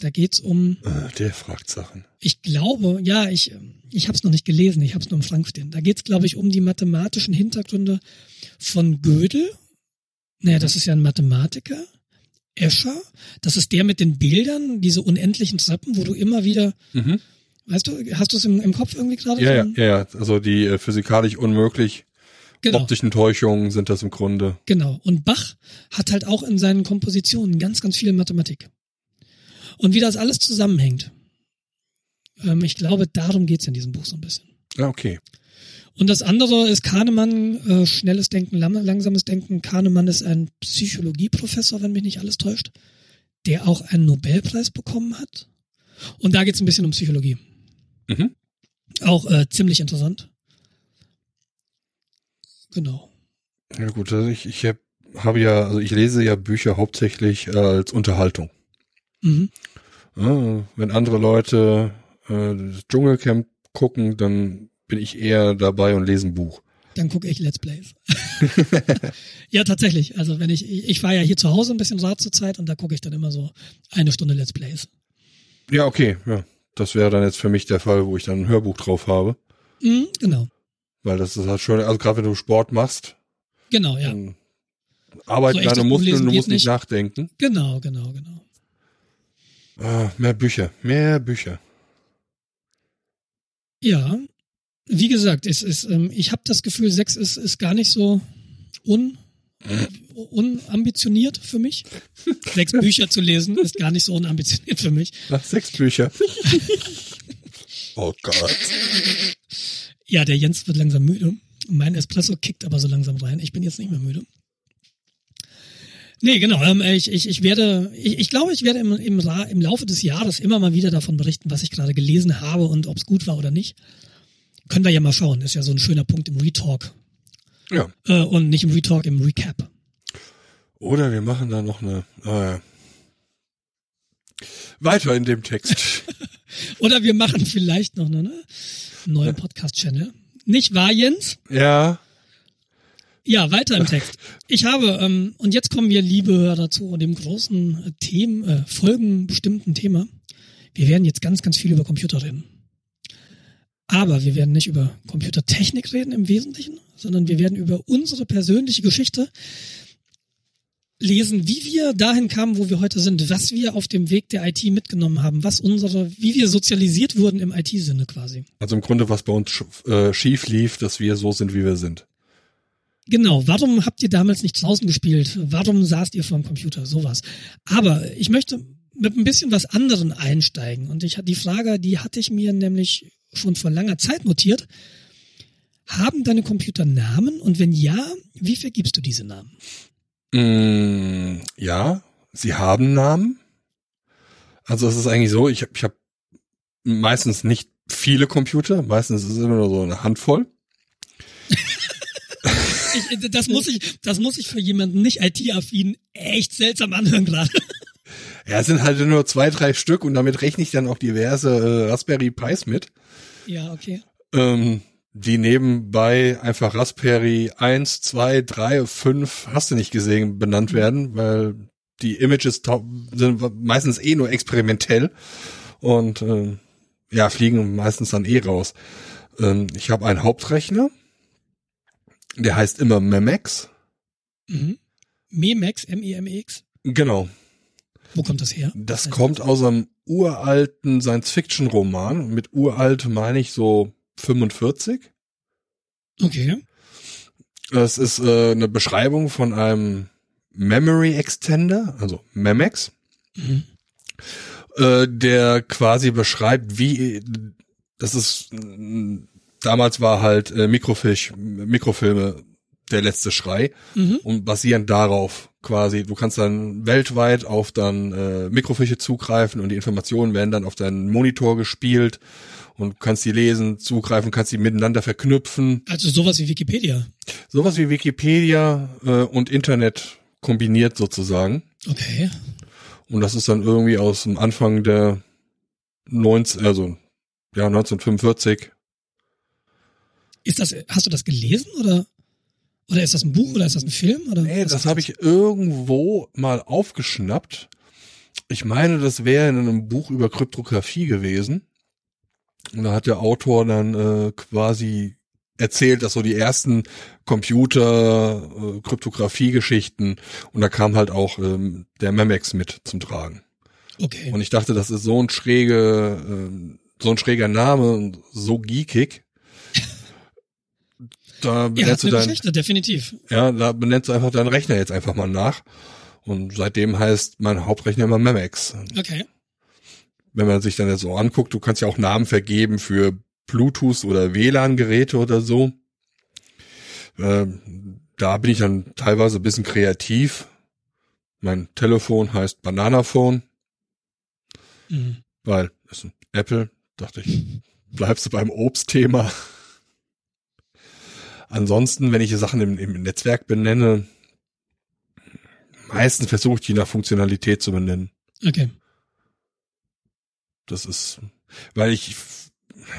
da geht's um, Äh, der fragt Sachen. ich glaube, ja, ich, ich habe es noch nicht gelesen, ich habe es nur im Schrank stehen. Da geht's, glaube ich, um die mathematischen Hintergründe von Gödel. Naja, das ist ja ein Mathematiker. Escher, das ist der mit den Bildern, diese unendlichen Treppen, wo du immer wieder, Mhm. weißt du, hast du es im, im Kopf irgendwie gerade? Ja, ja, ja. Also die äh, physikalisch unmöglich genau, optischen Täuschungen sind das im Grunde. genau. Und Bach hat halt auch in seinen Kompositionen ganz, ganz viel Mathematik. Und wie das alles zusammenhängt. Ähm, ich glaube, darum geht's in diesem Buch so ein bisschen. Ja, okay. Und das andere ist Kahnemann, äh, schnelles Denken, lang- langsames Denken. Kahnemann ist ein Psychologieprofessor, wenn mich nicht alles täuscht, der auch einen Nobelpreis bekommen hat. Und da geht's ein bisschen um Psychologie. Mhm. Auch äh, ziemlich interessant. Genau. Ja gut, also ich, ich habe hab ja, also ich lese ja Bücher hauptsächlich äh, als Unterhaltung. Mhm. Ja, wenn andere Leute äh, das Dschungelcamp gucken, dann bin ich eher dabei und lese ein Buch. Dann gucke ich Let's Plays. ja, tatsächlich. Also wenn ich, ich fahre ja hier zu Hause ein bisschen Rad zur Zeit und da gucke ich dann immer so eine Stunde Let's Plays. Ja, okay, ja. Das wäre dann jetzt für mich der Fall, wo ich dann ein Hörbuch drauf habe. Mhm, genau. Weil das ist halt schon, also gerade wenn du Sport machst, Genau, ja. dann arbeiten So deine Muskeln, Buchlesen du musst nicht nachdenken. Genau, genau, genau. Ah, mehr Bücher, mehr Bücher. Ja, wie gesagt, es ist, ähm, ich habe das Gefühl, Sex ist, ist gar nicht so un, unambitioniert für mich. Sechs Bücher zu lesen ist gar nicht so unambitioniert für mich. Ach, sechs Bücher. oh Gott. Ja, der Jens wird langsam müde. Mein Espresso kickt aber so langsam rein. Ich bin jetzt nicht mehr müde. Nee, genau. Ähm, ich, ich, ich werde, ich, ich glaube, ich werde im, im, im Laufe des Jahres immer mal wieder davon berichten, was ich gerade gelesen habe und ob es gut war oder nicht. Können wir ja mal schauen. Ist ja so ein schöner Punkt im Retalk. Ja. Äh, und nicht im Retalk, im Recap. Oder wir machen da noch eine. Äh, weiter in dem Text. Oder wir machen vielleicht noch eine, ne? einen neuen Podcast-Channel. Nicht wahr, Jens? ja. Ja, weiter im Text. Ich habe, ähm, und jetzt kommen wir, liebe Hörer, zu dem großen äh, Themen, äh, folgenbestimmten Thema. Wir werden jetzt ganz, ganz viel über Computer reden. Aber wir werden nicht über Computertechnik reden im Wesentlichen, sondern wir werden über unsere persönliche Geschichte lesen, wie wir dahin kamen, wo wir heute sind, was wir auf dem Weg der IT mitgenommen haben, was unsere, wie wir sozialisiert wurden im IT-Sinne quasi. Also im Grunde, was bei uns sch- äh, schief lief, dass wir so sind, wie wir sind. Genau, warum habt ihr damals nicht draußen gespielt? Warum saßt ihr vorm Computer? Sowas. Aber ich möchte mit ein bisschen was anderen einsteigen. Und ich die Frage, die hatte ich mir nämlich schon vor langer Zeit notiert. Haben deine Computer Namen? Und wenn ja, wie vergibst du diese Namen? Mm, ja, sie haben Namen. Also es ist eigentlich so, ich habe ich hab meistens nicht viele Computer, meistens ist es immer nur so eine Handvoll. Ich, das muss ich, das muss ich für jemanden nicht IT-affin echt seltsam anhören gerade. Ja, es sind halt nur zwei, drei Stück und damit rechne ich dann auch diverse äh, Raspberry Pis mit, Ja, okay. ähm, die nebenbei einfach Raspberry 1, 2, 3, 5, hast du nicht gesehen, benannt werden, weil die Images sind meistens eh nur experimentell und ähm, ja, fliegen meistens dann eh raus. Ähm, ich habe einen Hauptrechner, der heißt immer Memex. Mhm. Memex, M-E-M-E-X. Genau. Wo kommt das her? Das Also- kommt aus einem uralten Science-Fiction-Roman. Mit uralt meine ich so 45. Okay. Das ist äh, eine Beschreibung von einem Memory Extender, also Memex, Mhm. äh, der quasi beschreibt, wie das ist damals war halt äh, Mikrofisch, Mikrofilme der letzte Schrei Mhm. und basierend darauf quasi, du kannst dann weltweit auf dann äh, Mikrofische zugreifen und die Informationen werden dann auf deinen Monitor gespielt und kannst die lesen, zugreifen, kannst die miteinander verknüpfen. Also sowas wie Wikipedia. Sowas wie Wikipedia äh, und Internet kombiniert sozusagen. Okay. Und das ist dann irgendwie aus dem Anfang der 19, also ja 1945. Ist das, hast du das gelesen oder, oder ist das ein Buch oder ist das ein Film oder? Nee, das habe ich irgendwo mal aufgeschnappt. Ich meine, das wäre in einem Buch über Kryptographie gewesen. Und da hat der Autor dann äh, quasi erzählt, dass so die ersten Computer äh, Kryptographie-Geschichten und da kam halt auch ähm, der Memex mit zum Tragen. Okay. Und ich dachte, das ist so ein schräge, ähm, so ein schräger Name und so geekig. Da ja, benennst du eine dein, definitiv. ja, da benennst du einfach deinen Rechner jetzt einfach mal nach. Und seitdem heißt mein Hauptrechner immer Memex. Okay. Wenn man sich dann jetzt so anguckt, du kannst ja auch Namen vergeben für Bluetooth oder WLAN-Geräte oder so. Ähm, da bin ich dann teilweise ein bisschen kreativ. Mein Telefon heißt Bananaphone, Mhm. weil es ist ein Apple, dachte ich. bleibst du beim Obstthema. Ansonsten, wenn ich die Sachen im, im Netzwerk benenne, meistens versuche ich die nach Funktionalität zu benennen. Okay. Das ist, weil ich,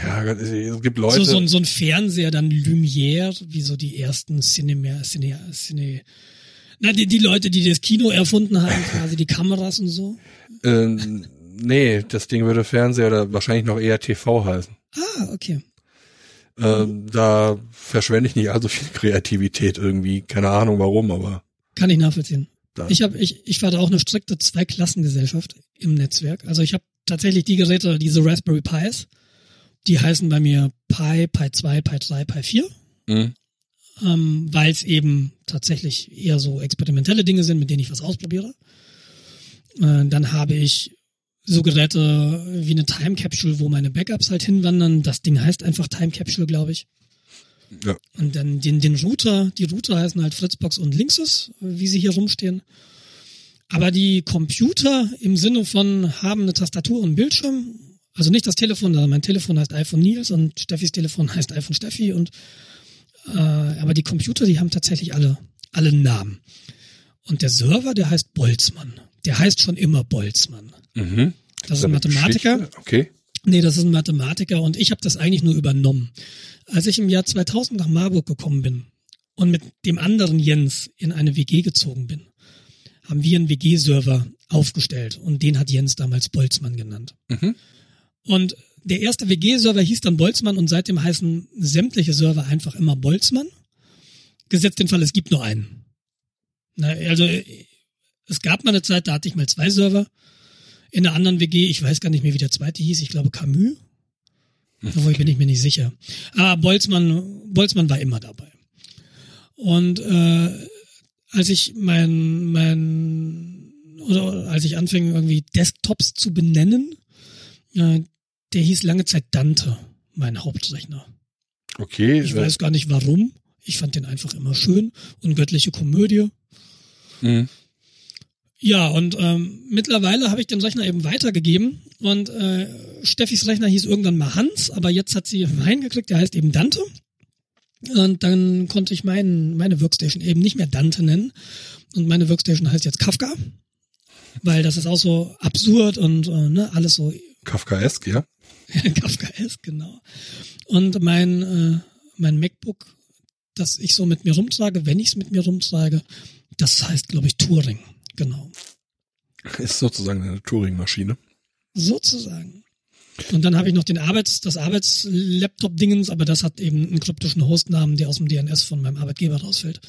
ja, es gibt Leute. So, so, so ein Fernseher, dann Lumière, wie so die ersten Cinema, Cine, Cine, na, die, die Leute, die das Kino erfunden haben, quasi die Kameras und so. Ähm, nee, das Ding würde Fernseher oder wahrscheinlich noch eher TV heißen. Ah, okay. Ähm, da verschwende ich nicht allzu viel Kreativität irgendwie. Keine Ahnung warum, aber. Kann ich nachvollziehen. Da. Ich habe, ich, ich fahre auch eine strikte Zweiklassengesellschaft im Netzwerk. Also ich habe tatsächlich die Geräte, diese Raspberry Pis, die heißen bei mir Pi, Pi 2, Pi 3, Pi 4. Mhm. Ähm, weil es eben tatsächlich eher so experimentelle Dinge sind, mit denen ich was ausprobiere. Äh, dann habe ich so Geräte wie eine Time Capsule, wo meine Backups halt hinwandern. Das Ding heißt einfach Time Capsule, glaube ich. Ja. Und dann den, den Router, die Router heißen halt Fritzbox und Linksys, wie sie hier rumstehen. Aber die Computer im Sinne von haben eine Tastatur und Bildschirm, also nicht das Telefon, also mein Telefon heißt iPhone Nils und Steffis Telefon heißt iPhone Steffi und äh, aber die Computer, die haben tatsächlich alle alle Namen. Und der Server, der heißt Boltzmann. Der heißt schon immer Boltzmann. Mhm. Das ist ein Mathematiker. Geschichte? Okay. Nee, das ist ein Mathematiker und ich habe das eigentlich nur übernommen. Als ich im Jahr 2000 nach Marburg gekommen bin und mit dem anderen Jens in eine WG gezogen bin, haben wir einen WG-Server aufgestellt und den hat Jens damals Boltzmann genannt. Mhm. Und der erste WG-Server hieß dann Boltzmann und seitdem heißen sämtliche Server einfach immer Boltzmann. Gesetzt den Fall, es gibt nur einen. Na, also es gab mal eine Zeit, da hatte ich mal zwei Server. In der anderen WG, ich weiß gar nicht mehr, wie der zweite hieß, ich glaube Camus. Obwohl, bin ich mir nicht sicher. Aber Boltzmann, Boltzmann war immer dabei. Und äh, als ich mein, mein, oder als ich anfing, irgendwie Desktops zu benennen, äh, der hieß lange Zeit Dante, mein Hauptrechner. Okay. Ich weiß gar nicht warum. Ich fand den einfach immer schön und göttliche Komödie. Mhm. Ja, und ähm, mittlerweile habe ich den Rechner eben weitergegeben und äh, Steffis Rechner hieß irgendwann mal Hans, aber jetzt hat sie meinen gekriegt, der heißt eben Dante. Und dann konnte ich meinen, meine Workstation eben nicht mehr Dante nennen. Und meine Workstation heißt jetzt Kafka, weil das ist auch so absurd und äh, ne, alles so Kafkaesk, ja. Kafkaesk, genau. Und mein, äh, mein MacBook, das ich so mit mir rumtrage, wenn ich es mit mir rumtrage, das heißt, glaube ich, Turing. Genau. Ist sozusagen eine Turing-Maschine. Sozusagen. Und dann habe ich noch den Arbeits, das Arbeitslaptop-Dingens, aber das hat eben einen kryptischen Hostnamen, der aus dem DNS von meinem Arbeitgeber rausfällt.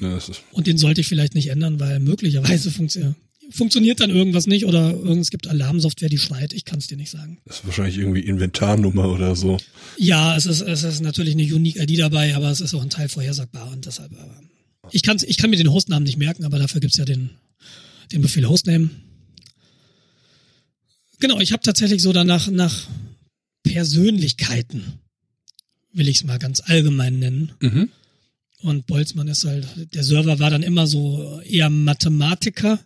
Ja, Und den sollte ich vielleicht nicht ändern, weil möglicherweise funktio funktioniert dann irgendwas nicht oder es gibt Alarmsoftware, die schreit. Ich kann es dir nicht sagen. das ist wahrscheinlich irgendwie Inventarnummer oder so. Ja, es ist, es ist natürlich eine Unique ID dabei, aber es ist auch ein Teil vorhersagbar und deshalb, aber ich, kann's, ich kann mir den Hostnamen nicht merken, aber dafür gibt's ja den, den Befehl Hostname. Genau, ich habe tatsächlich so danach nach Persönlichkeiten, will ich es mal ganz allgemein nennen. Mhm. Und Boltzmann ist halt, der Server war dann immer so eher Mathematiker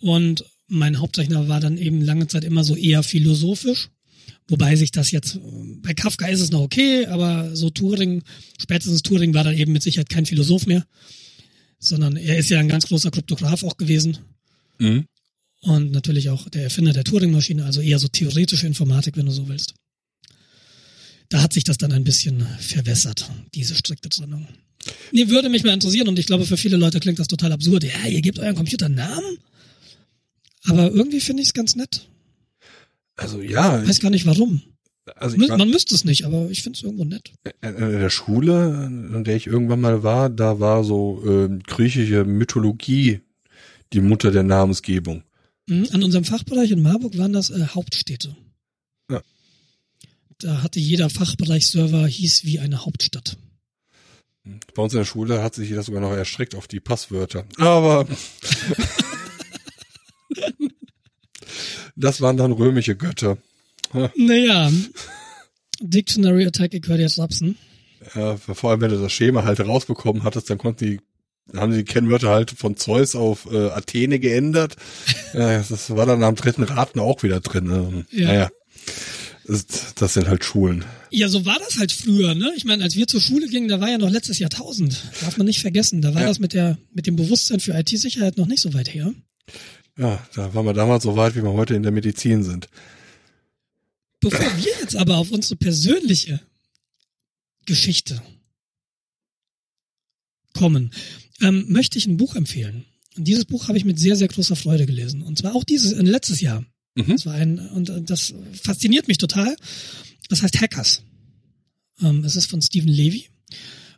und mein Hauptrechner war dann eben lange Zeit immer so eher philosophisch. Wobei sich das jetzt, bei Kafka ist es noch okay, aber so Turing, spätestens Turing war dann eben mit Sicherheit kein Philosoph mehr, sondern er ist ja ein ganz großer Kryptograph auch gewesen Mhm. Und natürlich auch der Erfinder der Turing-Maschine, also eher so theoretische Informatik, wenn du so willst. Da hat sich das dann ein bisschen verwässert, diese strikte Trennung. Nee, würde mich mal interessieren und ich glaube, für viele Leute klingt das total absurd. Ja, ihr gebt euren Computer Namen? Aber irgendwie finde ich es ganz nett. Also ja, Weiß gar nicht warum. also ich war Man müsste es nicht, aber ich finde es irgendwo nett. in der Schule, in der ich irgendwann mal war, da war so ähm, griechische Mythologie die Mutter der Namensgebung. Mhm. An unserem Fachbereich in Marburg waren das äh, Hauptstädte. Ja. Da hatte jeder Fachbereichsserver hieß wie eine Hauptstadt. Bei uns in der Schule hat sich jeder sogar noch erstreckt auf die Passwörter. Aber das waren dann römische Götter. Naja, Dictionary Attack jetzt Rapsen. Ja, vor allem, wenn du das Schema halt rausbekommen hattest, dann konnten die, haben die Kennwörter halt von Zeus auf äh, Athene geändert. Ja, das war dann am dritten Raten auch wieder drin. Ähm, Ja. Naja. Das, das sind halt Schulen. Ja, so war das halt früher, ne? Ich meine, als wir zur Schule gingen, da war ja noch letztes Jahrtausend. Darf man nicht vergessen. Da war Ja. das mit der, mit dem Bewusstsein für IT-Sicherheit noch nicht so weit her. Ja, da waren wir damals so weit, wie wir heute in der Medizin sind. Bevor wir jetzt aber auf unsere persönliche Geschichte kommen, ähm, möchte ich ein Buch empfehlen. Und dieses Buch habe ich mit sehr, sehr großer Freude gelesen. Und zwar auch dieses äh, letztes Jahr. Mhm. Das war ein, und äh, das fasziniert mich total. Das heißt Hackers. Ähm, es ist von Stephen Levy.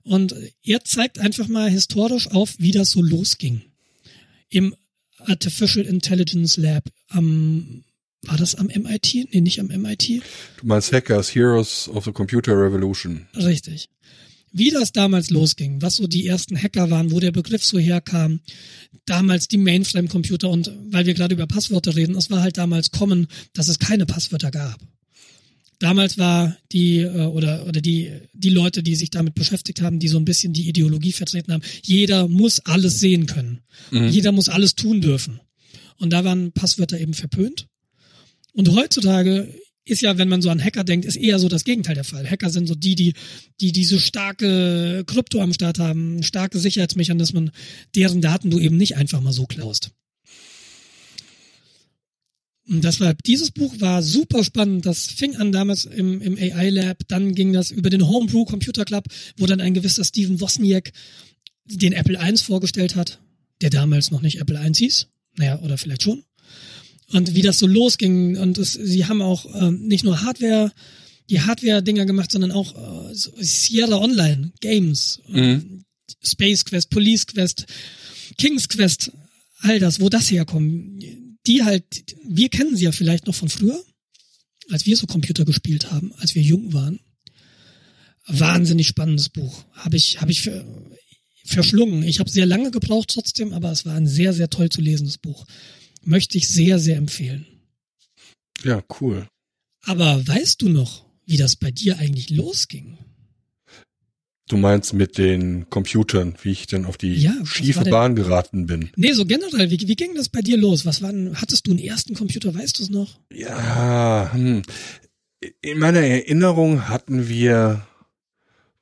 Und er zeigt einfach mal historisch auf, wie das so losging. Im Artificial Intelligence Lab am, war das am MIT? Nee, nicht am MIT. Du meinst Hackers, Heroes of the Computer Revolution. Richtig. Wie das damals losging, was so die ersten Hacker waren, wo der Begriff so herkam, damals die Mainframe-Computer und weil wir gerade über Passwörter reden, es war halt damals kommen, dass es keine Passwörter gab. Damals war die äh, oder oder die die Leute, die sich damit beschäftigt haben, die so ein bisschen die Ideologie vertreten haben, jeder muss alles sehen können. Mhm. Jeder muss alles tun dürfen. Und da waren Passwörter eben verpönt. Und heutzutage ist ja, wenn man so an Hacker denkt, ist eher so das Gegenteil der Fall. Hacker sind so die, die, die diese starke Krypto am Start haben, starke Sicherheitsmechanismen, deren Daten du eben nicht einfach mal so klaust. Und deshalb, dieses Buch war super spannend. Das fing an damals im, im AI Lab, dann ging das über den Homebrew Computer Club, wo dann ein gewisser Steven Wozniak den Apple I vorgestellt hat, der damals noch nicht Apple I hieß. Naja, oder vielleicht schon. Und wie das so losging. Und es, sie haben auch ähm, nicht nur Hardware, die Hardware-Dinger gemacht, sondern auch äh, Sierra Online, Games, Mhm. Space Quest, Police Quest, King's Quest, all das, wo das herkommt. Die halt, wir kennen sie ja vielleicht noch von früher, als wir so Computer gespielt haben, als wir jung waren. Wahnsinnig spannendes Buch. Habe ich, habe ich ver, verschlungen. Ich habe sehr lange gebraucht trotzdem, aber es war ein sehr, sehr toll zu lesendes Buch. Möchte ich sehr, sehr empfehlen. Ja, cool. Aber weißt du noch, wie das bei dir eigentlich losging? Du meinst mit den Computern, wie ich dann auf die Ja, schiefe denn- Bahn geraten bin. Nee, so generell, wie, wie ging das bei dir los? Was war denn, hattest du einen ersten Computer, weißt du es noch? Ja, hm. in meiner Erinnerung hatten wir,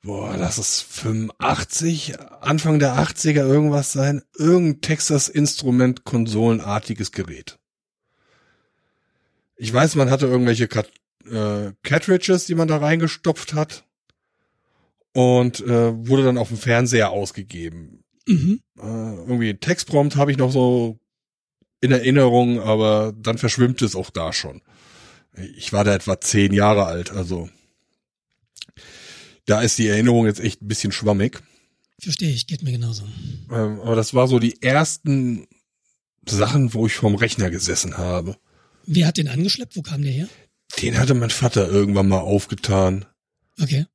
boah, lass es 85, Anfang der 80er irgendwas sein, irgendein Texas Instrument Konsolenartiges Gerät. Ich weiß, man hatte irgendwelche Kat äh, Cartridges, die man da reingestopft hat und äh, wurde dann auf dem Fernseher ausgegeben. Mhm. Äh, irgendwie ein Textprompt habe ich noch so in Erinnerung, aber dann verschwimmt es auch da schon. Ich war da etwa zehn Jahre alt, also da ist die Erinnerung jetzt echt ein bisschen schwammig. Verstehe ich, geht mir genauso. Ähm, aber das war so die ersten Sachen, wo ich vorm Rechner gesessen habe. Wer hat den angeschleppt? Wo kam der her? Den hatte mein Vater irgendwann mal aufgetan. Okay.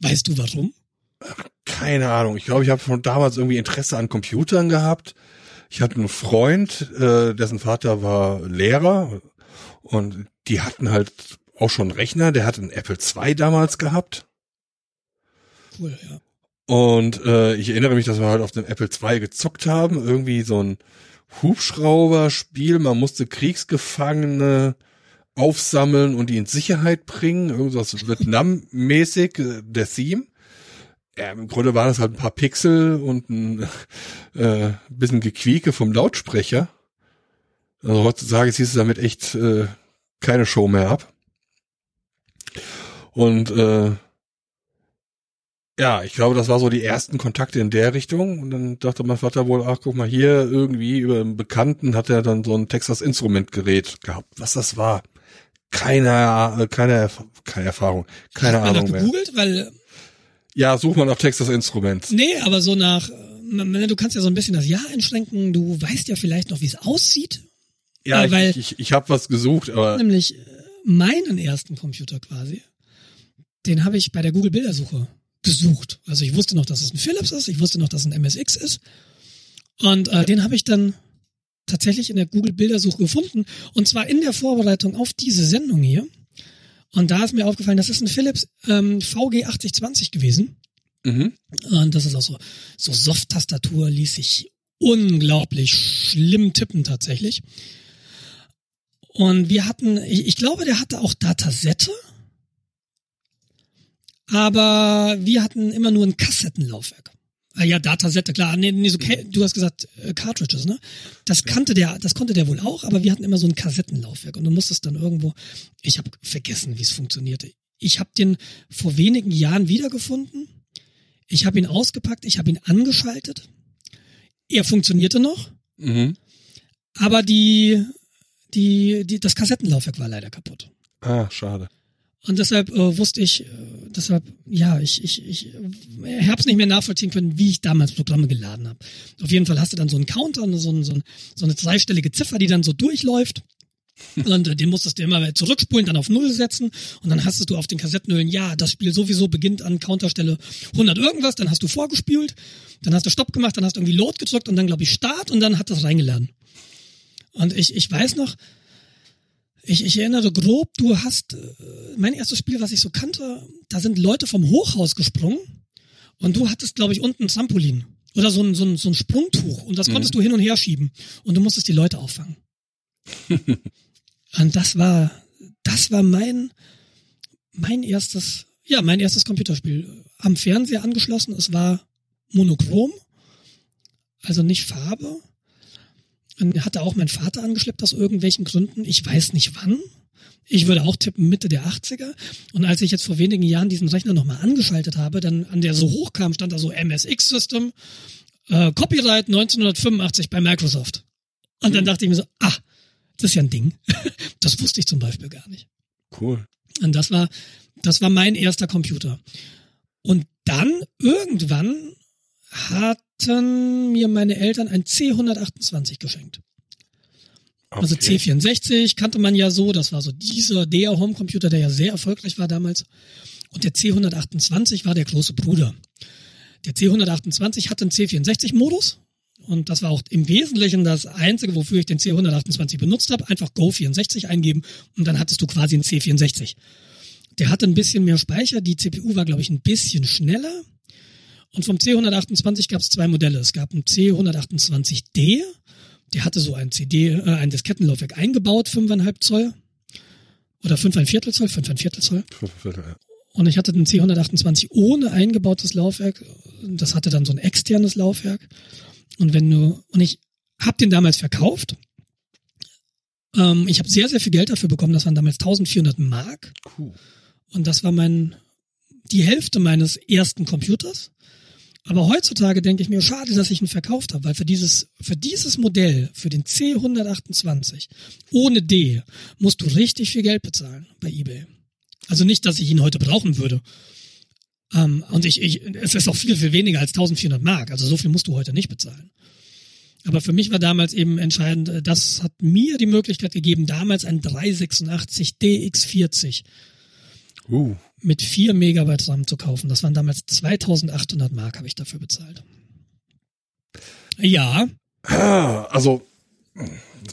Weißt du warum? Keine Ahnung. Ich glaube, ich habe schon damals irgendwie Interesse an Computern gehabt. Ich hatte einen Freund, äh, dessen Vater war Lehrer und die hatten halt auch schon einen Rechner. Der hatte einen Apple II damals gehabt. Cool, ja. Und äh, ich erinnere mich, dass wir halt auf dem Apple II gezockt haben. Irgendwie so ein Hubschrauber-Spiel. Man musste Kriegsgefangene aufsammeln und die in Sicherheit bringen. Irgendwas Vietnam-mäßig, äh, der Theme. Ja, im Grunde waren es halt ein paar Pixel und ein äh, bisschen Gequieke vom Lautsprecher. Also heutzutage ziehst du damit echt äh, keine Show mehr ab. Und äh, ja, ich glaube, das war so die ersten Kontakte in der Richtung. Und dann dachte mein Vater wohl, ach, guck mal hier, irgendwie über einen Bekannten hat er dann so ein Texas Instrument Gerät gehabt. Was das war? Keine, äh, keine, keine Erfahrung, keine Hat man Ahnung nach mehr. gegoogelt? Weil, Ja, such mal nach Texas Instruments. nee, aber so nach, äh, du kannst ja so ein bisschen das Jahr einschränken. Du weißt ja vielleicht noch, wie es aussieht. Ja, Ja, weil- ich, ich, ich habe was gesucht, aber Nämlich äh, meinen ersten Computer quasi. Den habe ich bei der Google Bildersuche gesucht. Also ich wusste noch, dass es ein Philips ist. Ich wusste noch, dass es ein MSX ist. Und äh, den habe ich dann tatsächlich in der Google Bildersuche gefunden. Und zwar in der Vorbereitung auf diese Sendung hier. Und da ist mir aufgefallen, das ist ein Philips ähm, VG 8020 gewesen. mhm. Und das ist auch so, so Soft-Tastatur ließ sich unglaublich schlimm tippen tatsächlich. Und wir hatten, ich, ich glaube, der hatte auch Datasette. Aber wir hatten immer nur ein Kassettenlaufwerk. Ah ja, Datasette, klar. Nee, nee, so, du hast gesagt äh, Cartridges, ne? Das kannte der, das konnte der wohl auch, aber wir hatten immer so ein Kassettenlaufwerk und du musstest dann irgendwo. Ich habe vergessen, wie es funktionierte. Ich habe den vor wenigen Jahren wiedergefunden. Ich habe ihn ausgepackt, ich habe ihn angeschaltet. Er funktionierte noch, Mhm. aber die, die, die, das Kassettenlaufwerk war leider kaputt. Ah, schade. Und deshalb äh, wusste ich, äh, deshalb, ja, ich, ich, ich äh, habe es nicht mehr nachvollziehen können, wie ich damals Programme geladen habe. Auf jeden Fall hast du dann so einen Counter, so, ein, so, ein, so eine dreistellige Ziffer, die dann so durchläuft. Und äh, den musstest du immer zurückspulen, dann auf Null setzen und dann hast du auf den Kassettenhüllen, ja, das Spiel sowieso beginnt an Counterstelle 100 irgendwas, dann hast du vorgespült, dann hast du Stopp gemacht, dann hast du irgendwie Load gedrückt und dann glaube ich Start und dann hat das reingeladen. Und ich, ich weiß noch, ich, ich erinnere grob, du hast, äh, mein erstes Spiel, was ich so kannte, da sind Leute vom Hochhaus gesprungen und du hattest, glaube ich, unten ein Trampolin oder so ein, so ein, so ein Sprungtuch und das konntest du hin und her schieben und du musstest die Leute auffangen. und das war, das war mein, mein erstes, ja, mein erstes Computerspiel. Am Fernseher angeschlossen, es war monochrom, also nicht Farbe. Und hatte auch mein Vater angeschleppt aus irgendwelchen Gründen. Ich weiß nicht wann. Ich würde auch tippen Mitte der 80er. Und als ich jetzt vor wenigen Jahren diesen Rechner nochmal angeschaltet habe, dann an der so hochkam, stand da so MSX System, äh, Copyright 1985 bei Microsoft. Und dann dachte ich mir so, ah, das ist ja ein Ding. Das wusste ich zum Beispiel gar nicht. Cool. Und das war, das war mein erster Computer. Und dann irgendwann hatten mir meine Eltern ein C128 geschenkt. Also Okay. C64 kannte man ja so, das war so dieser, der Homecomputer, der ja sehr erfolgreich war damals. Und der C128 war der große Bruder. Der C128 hatte einen C64-Modus. Und das war auch im Wesentlichen das Einzige, wofür ich den C128 benutzt habe. Einfach Go64 eingeben und dann hattest du quasi einen C64. Der hatte ein bisschen mehr Speicher, die CPU war, glaube ich, ein bisschen schneller. Und vom C128 gab es zwei Modelle. Es gab einen C128D, der hatte so ein CD, äh, ein Diskettenlaufwerk eingebaut, 5,5 Zoll. Oder 5,1 Viertel Zoll, 5,1 Viertel Zoll. Ja. Und ich hatte den C128 ohne eingebautes Laufwerk. Das hatte dann so ein externes Laufwerk. Und wenn du, und ich habe den damals verkauft. Ähm, ich habe sehr, sehr viel Geld dafür bekommen. Das waren damals 1400 Mark. Cool. Und das war mein, die Hälfte meines ersten Computers. Aber heutzutage denke ich mir, schade, dass ich ihn verkauft habe, weil für dieses, für dieses Modell, für den C128, ohne D, musst du richtig viel Geld bezahlen bei eBay. Also nicht, dass ich ihn heute brauchen würde. Ähm, und ich, ich, es ist auch viel, viel weniger als 1400 Mark. Also so viel musst du heute nicht bezahlen. Aber für mich war damals eben entscheidend, äh, das hat mir die Möglichkeit gegeben, damals ein 386 DX40 Uh, mit 4 Megabyte RAM zu kaufen. Das waren damals 2800 Mark, habe ich dafür bezahlt. Ja, also,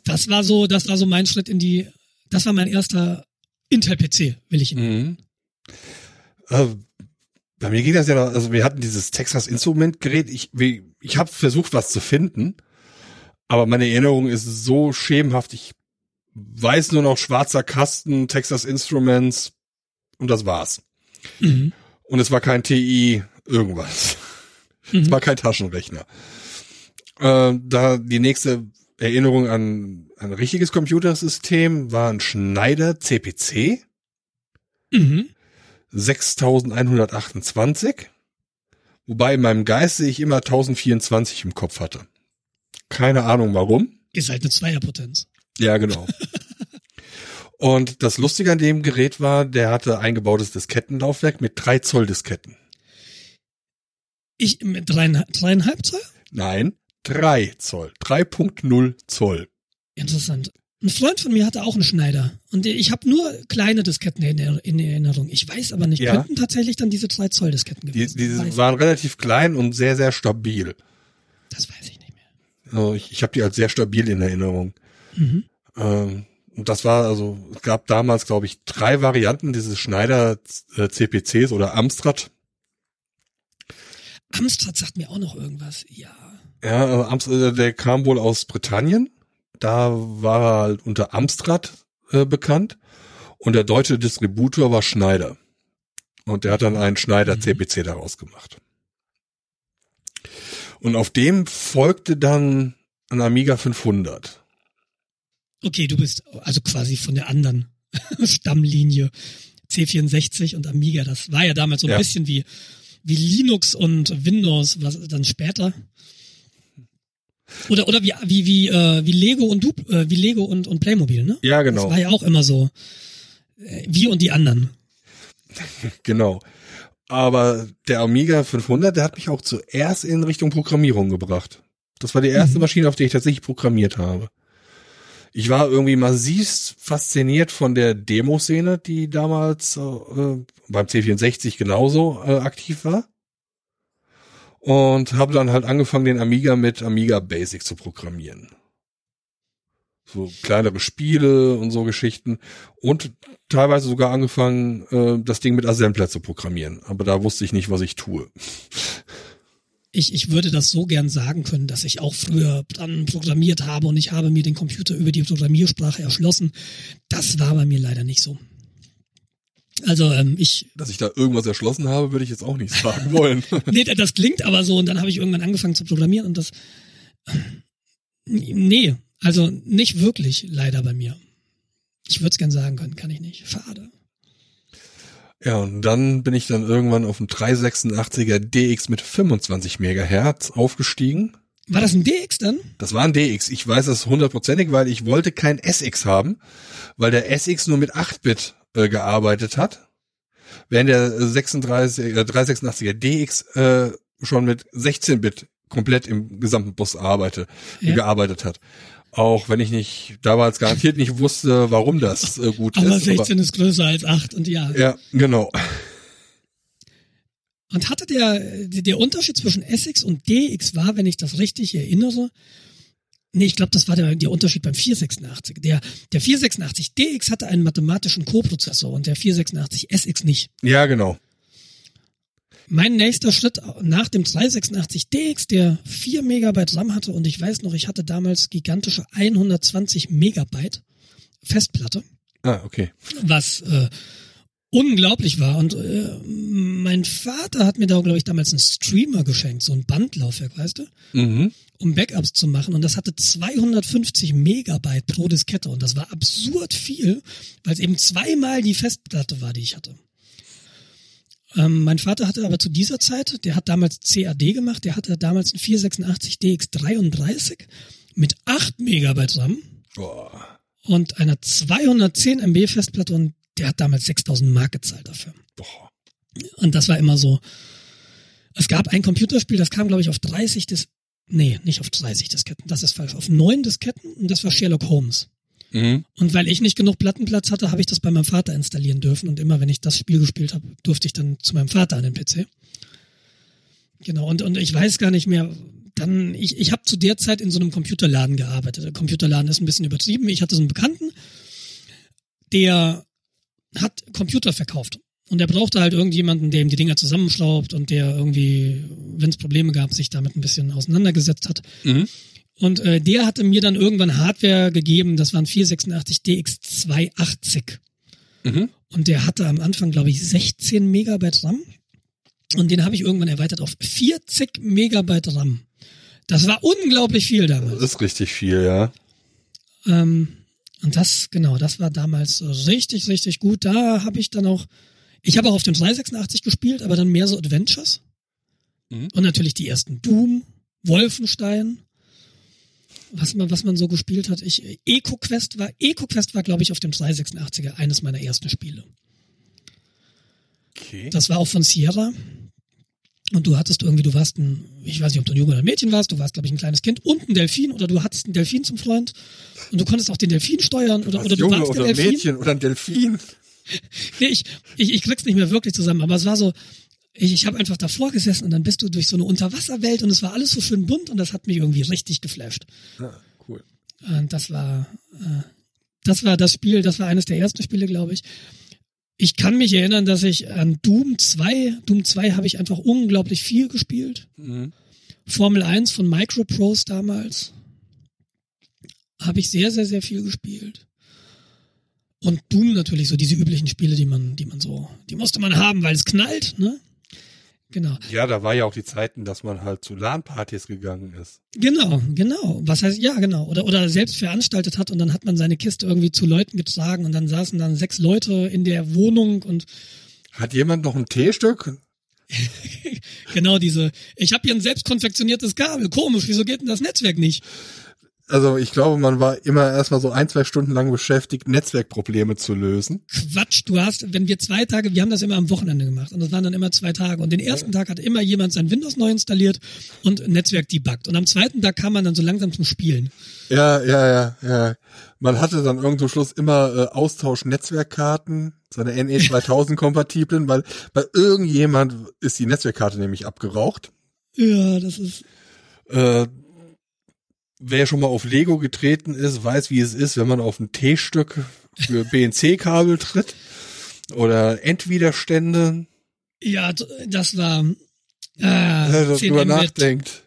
das war so, das war so mein Schritt in die, das war mein erster Intel-PC, will ich ihn. mhm. äh, bei mir ging das ja, also wir hatten dieses Texas Instrument Gerät. Ich, wie- ich habe versucht, was zu finden, aber meine Erinnerung ist so schemenhaft. Ich weiß nur noch schwarzer Kasten, Texas Instruments und das war's. Mhm. Und es war kein TI irgendwas. Es Mhm. war kein Taschenrechner. Äh, da die nächste Erinnerung an ein richtiges Computersystem war ein Schneider CPC Mhm. 6128, wobei in meinem Geiste ich immer 1024 im Kopf hatte. Keine Ahnung warum. Ist halt eine Zweierpotenz. Ja, genau. Und das Lustige an dem Gerät war, der hatte eingebautes Diskettenlaufwerk mit 3 Zoll Disketten. Ich mit dreieinhalb, dreieinhalb Zoll? Nein, 3 Zoll. 3.0 Zoll. Interessant. Ein Freund von mir hatte auch einen Schneider. Und ich habe nur kleine Disketten in, Er- in Erinnerung. Ich weiß aber nicht, Ja. könnten tatsächlich dann diese 3 Zoll Disketten gewesen die Weiß- waren relativ klein und sehr, sehr stabil. Das weiß ich nicht mehr. Also ich, ich habe die als sehr stabil in Erinnerung. Mhm. Ähm, und das war also, es gab damals, glaube ich, drei Varianten dieses Schneider äh, CPCs oder Amstrad. Amstrad sagt mir auch noch irgendwas. Ja. Ja, also Amstrad, äh, der kam wohl aus Britannien. Da war er halt unter Amstrad äh, bekannt und der deutsche Distributor war Schneider. Und der hat dann einen Schneider Mhm. CPC daraus gemacht. Und auf dem folgte dann ein Amiga 500. Okay, du bist also quasi von der anderen Stammlinie. C64 und Amiga, das war ja damals so ein Ja. bisschen wie, wie Linux und Windows, was dann später. Oder, oder wie, wie, wie, äh, wie Lego und du, äh, wie Lego und, und Playmobil, ne? Ja, Das genau. war ja auch immer so. Äh, wir und die anderen. Genau. Aber der Amiga 500, der hat mich auch zuerst in Richtung Programmierung gebracht. Das war die erste Mhm. Maschine, auf der ich tatsächlich programmiert habe. Ich war irgendwie massivst fasziniert von der Demoszene, die damals äh, beim C64 genauso äh, aktiv war. Und habe dann halt angefangen, den Amiga mit Amiga Basic zu programmieren. So kleinere Spiele und so Geschichten. Und teilweise sogar angefangen, äh, das Ding mit Assembler zu programmieren. Aber da wusste ich nicht, was ich tue. Ich, ich würde das so gern sagen können, dass ich auch früher dann programmiert habe und ich habe mir den Computer über die Programmiersprache erschlossen. Das war bei mir leider nicht so. Also ähm, ich, Dass ich da irgendwas erschlossen habe, würde ich jetzt auch nicht sagen wollen. nee, das klingt aber so und dann habe ich irgendwann angefangen zu programmieren und das, nee, also nicht wirklich leider bei mir. Ich würde es gern sagen können, kann ich nicht. Schade. Ja, und dann bin ich dann irgendwann auf dem 386er DX mit 25 Megahertz aufgestiegen. War das ein DX dann? Das war ein DX. Ich weiß das hundertprozentig, weil ich wollte kein SX haben, weil der SX nur mit 8-Bit äh, gearbeitet hat, während der 36, äh, 386er DX äh, schon mit 16-Bit komplett im gesamten Bus arbeite, Ja. gearbeitet hat. Auch wenn ich nicht damals garantiert nicht wusste, warum das äh, gut Aber ist. 16 ist größer als 8 und ja. ja, genau. Und hatte der, der Unterschied zwischen SX und DX war, wenn ich das richtig erinnere, nee, ich glaube, das war der, der Unterschied beim 486. Der, der 486 DX hatte einen mathematischen Coprozessor und der 486 SX nicht. Ja, genau. Mein nächster Schritt nach dem 386 DX, der 4 Megabyte RAM hatte und ich weiß noch, ich hatte damals gigantische 120 Megabyte Festplatte Ah, okay. was äh, unglaublich war. Und äh, mein Vater hat mir da, glaube ich, damals einen Streamer geschenkt, so ein Bandlaufwerk, weißt du, Mhm. um Backups zu machen. Und das hatte 250 Megabyte pro Diskette. Und das war absurd viel, weil es eben zweimal die Festplatte war, die ich hatte. Ähm, mein Vater hatte aber zu dieser Zeit, der hat damals CAD gemacht, der hatte damals einen 486 DX33 mit 8 Megabyte RAM Boah. und einer 210 MB Festplatte und der hat damals 6000 Mark gezahlt dafür. Boah. Und das war immer so. Es gab ein Computerspiel, das kam glaube ich auf 30 Dis nee, nicht auf 30 Disketten, das ist falsch, auf 9 Disketten und das war Sherlock Holmes. Mhm. Und weil ich nicht genug Plattenplatz hatte, habe ich das bei meinem Vater installieren dürfen und immer wenn ich das Spiel gespielt habe, durfte ich dann zu meinem Vater an den PC. Genau, und, und ich weiß gar nicht mehr, dann, ich, ich habe zu der Zeit in so einem Computerladen gearbeitet. Der Computerladen ist ein bisschen übertrieben. Ich hatte so einen Bekannten, der hat Computer verkauft. Und der brauchte halt irgendjemanden, der ihm die Dinger zusammenschraubt und der irgendwie, wenn es Probleme gab, sich damit ein bisschen auseinandergesetzt hat. Mhm. Und äh, der hatte mir dann irgendwann Hardware gegeben, das waren 486 DX280. Mhm. Und der hatte am Anfang, glaube ich, 16 Megabyte RAM. Und den habe ich irgendwann erweitert auf 40 Megabyte RAM. Das war unglaublich viel Das damals. ist richtig viel, ja. Ähm, und das, genau, das war damals richtig, richtig gut. Da habe ich dann auch, ich habe auch auf dem 386 gespielt, aber dann mehr so Adventures. Mhm. Und natürlich die ersten Doom, Wolfenstein, was man, was man so gespielt hat. Ich, EcoQuest war, EcoQuest war, glaube ich, auf dem 386er eines meiner ersten Spiele. Okay. Das war auch von Sierra. Und du hattest irgendwie, du warst ein, ich weiß nicht, ob du ein Junge oder ein Mädchen warst, du warst, glaube ich, ein kleines Kind und ein Delfin oder du hattest einen Delfin zum Freund und du konntest auch den Delfin steuern oder, oder du Junge warst oder der Delfin. Mädchen oder ein Delfin. Nee, ich, ich, ich krieg's nicht mehr wirklich zusammen, aber es war so, ich, ich habe einfach davor gesessen und dann bist du durch so eine Unterwasserwelt und es war alles so schön bunt und das hat mich irgendwie richtig geflasht. Ah, cool. Und das war, äh, das war das Spiel, das war eines der ersten Spiele, glaube ich. Ich kann mich erinnern, dass ich an Doom 2, Doom 2 habe ich einfach unglaublich viel gespielt. Mhm. Formel 1 von Microprose damals habe ich sehr, sehr, sehr viel gespielt. Und Doom natürlich, so diese üblichen Spiele, die man, die man so, die musste man haben, weil es knallt, ne? Genau. Ja, da war ja auch die Zeiten, dass man halt zu LAN-Partys gegangen ist. Genau, genau. Was heißt, ja, genau. Oder, oder selbst veranstaltet hat und dann hat man seine Kiste irgendwie zu Leuten getragen und dann saßen dann sechs Leute in der Wohnung und Hat jemand noch ein T-Stück? genau diese, ich habe hier ein selbst konfektioniertes Kabel. Komisch, wieso geht denn das Netzwerk nicht? Also ich glaube, man war immer erstmal so ein, zwei Stunden lang beschäftigt, Netzwerkprobleme zu lösen. Quatsch, du hast, wenn wir zwei Tage, wir haben das immer am Wochenende gemacht und das waren dann immer zwei Tage und den ersten Tag hat immer jemand sein Windows neu installiert und Netzwerk debuggt und am zweiten Tag kam man dann so langsam zum Spielen. Ja, ja, ja, ja. Man hatte dann irgendwo Schluss immer äh, Austausch Netzwerkkarten, seine NE 2000 kompatiblen, weil bei irgendjemand ist die Netzwerkkarte nämlich abgeraucht. Ja, das ist, Äh, wer schon mal auf Lego getreten ist, weiß, wie es ist, wenn man auf ein T-Stück für BNC-Kabel tritt oder Endwiderstände, ja, das war, äh, 10 Mbit, nachdenkt.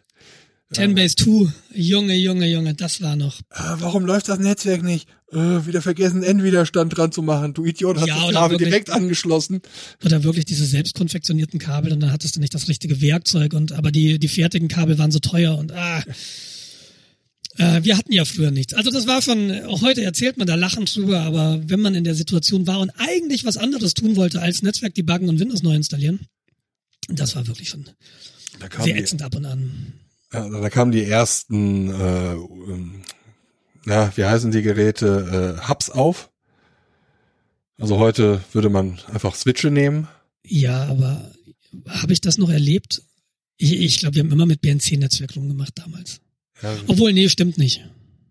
10 Base 2, Junge, Junge, Junge, das war noch. Ah, warum läuft das Netzwerk nicht? Äh, wieder vergessen, Endwiderstand dran zu machen. Du Idiot, hast Ja, das Kabel wirklich- direkt angeschlossen. Oder wirklich diese selbst konfektionierten Kabel und dann hattest du nicht das richtige Werkzeug und aber die, die fertigen Kabel waren so teuer und ah. Äh, wir hatten ja früher nichts. Also das war auch heute erzählt man da lachend drüber, aber wenn man in der Situation war und eigentlich was anderes tun wollte als Netzwerk debuggen und Windows neu installieren, das war wirklich schon sehr die, ätzend ab und an. Ja, da kamen die ersten, äh, ähm, na, wie heißen die Geräte, äh, Hubs auf. Also heute würde man einfach Switche nehmen. Ja, aber habe ich das noch erlebt? Ich, ich glaube, wir haben immer mit BNC-Netzwerk rumgemacht damals. Ja, Obwohl, nee, stimmt nicht.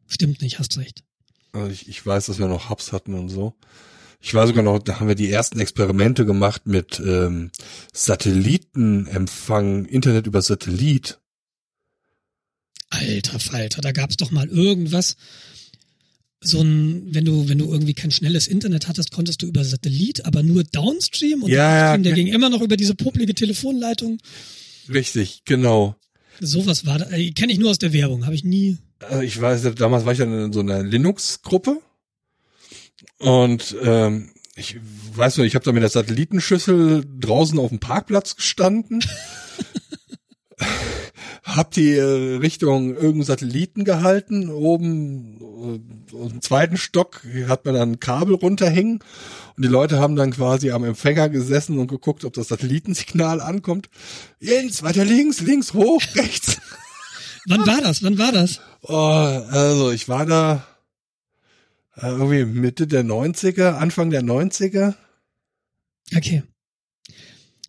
Stimmt nicht, hast recht. also ich, ich weiß, dass wir noch Hubs hatten und so. Ich weiß sogar noch, da haben wir die ersten Experimente gemacht mit ähm, Satellitenempfang, Internet über Satellit. Alter Falter, da gab's doch mal irgendwas. So ein, wenn du, wenn du irgendwie kein schnelles Internet hattest, konntest du über Satellit, aber nur Downstream und Ja, ja, Downstream, der okay. ging immer noch über diese popelige Telefonleitung. Richtig, genau. Sowas war da, äh, kenne ich nur aus der Werbung, habe ich nie. Also ich weiß, damals war ich dann in so einer Linux-Gruppe. Und ähm, ich weiß nur, ich habe da mit der Satellitenschüssel draußen auf dem Parkplatz gestanden, hab die äh, Richtung irgendeinen Satelliten gehalten, oben äh, im zweiten Stock hat man dann ein Kabel runterhängen und die Leute haben dann quasi am Empfänger gesessen und geguckt, ob das Satellitensignal ankommt. Jens, weiter links, links, hoch, rechts. Wann war das? Wann war das? Oh, also ich war da äh, irgendwie Mitte der 90er, Anfang der 90er. Okay.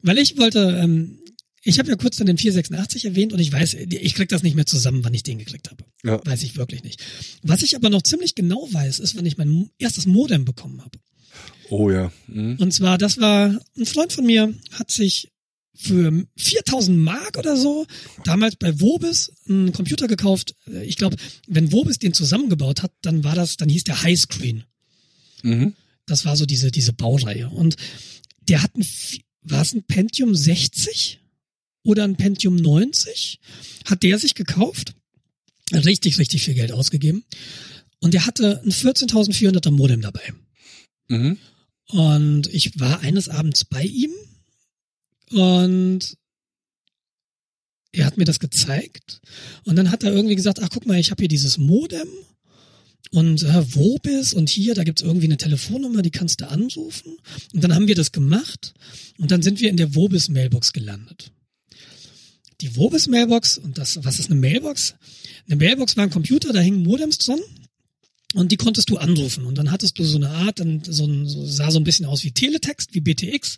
Weil ich wollte, ähm, ich habe ja kurz dann den 486 erwähnt und ich weiß, ich krieg das nicht mehr zusammen, wann ich den gekriegt habe. Ja. Weiß ich wirklich nicht. Was ich aber noch ziemlich genau weiß, ist, wann ich mein erstes Modem bekommen habe. Oh ja. Hm. Und zwar, das war ein Freund von mir, hat sich für 4000 Mark oder so damals bei Wobis einen Computer gekauft. Ich glaube, wenn Wobis den zusammengebaut hat, dann war das, dann hieß der Highscreen. Mhm. Das war so diese, diese Baureihe. Und der hat ein, war es ein Pentium 60 oder ein Pentium 90? Hat der sich gekauft? Richtig, richtig viel Geld ausgegeben. Und der hatte ein 14.400er Modem dabei. Mhm. Und ich war eines Abends bei ihm und er hat mir das gezeigt. Und dann hat er irgendwie gesagt, ach guck mal, ich habe hier dieses Modem und äh, wo bist und hier, da gibt's irgendwie eine Telefonnummer, die kannst du anrufen. Und dann haben wir das gemacht und dann sind wir in der Wobis Mailbox gelandet. Die Wobis Mailbox und das, was ist eine Mailbox? Eine Mailbox war ein Computer, da hingen Modems dran und die konntest du anrufen. Und dann hattest du so eine Art, dann so ein, so, sah so ein bisschen aus wie Teletext, wie BTX.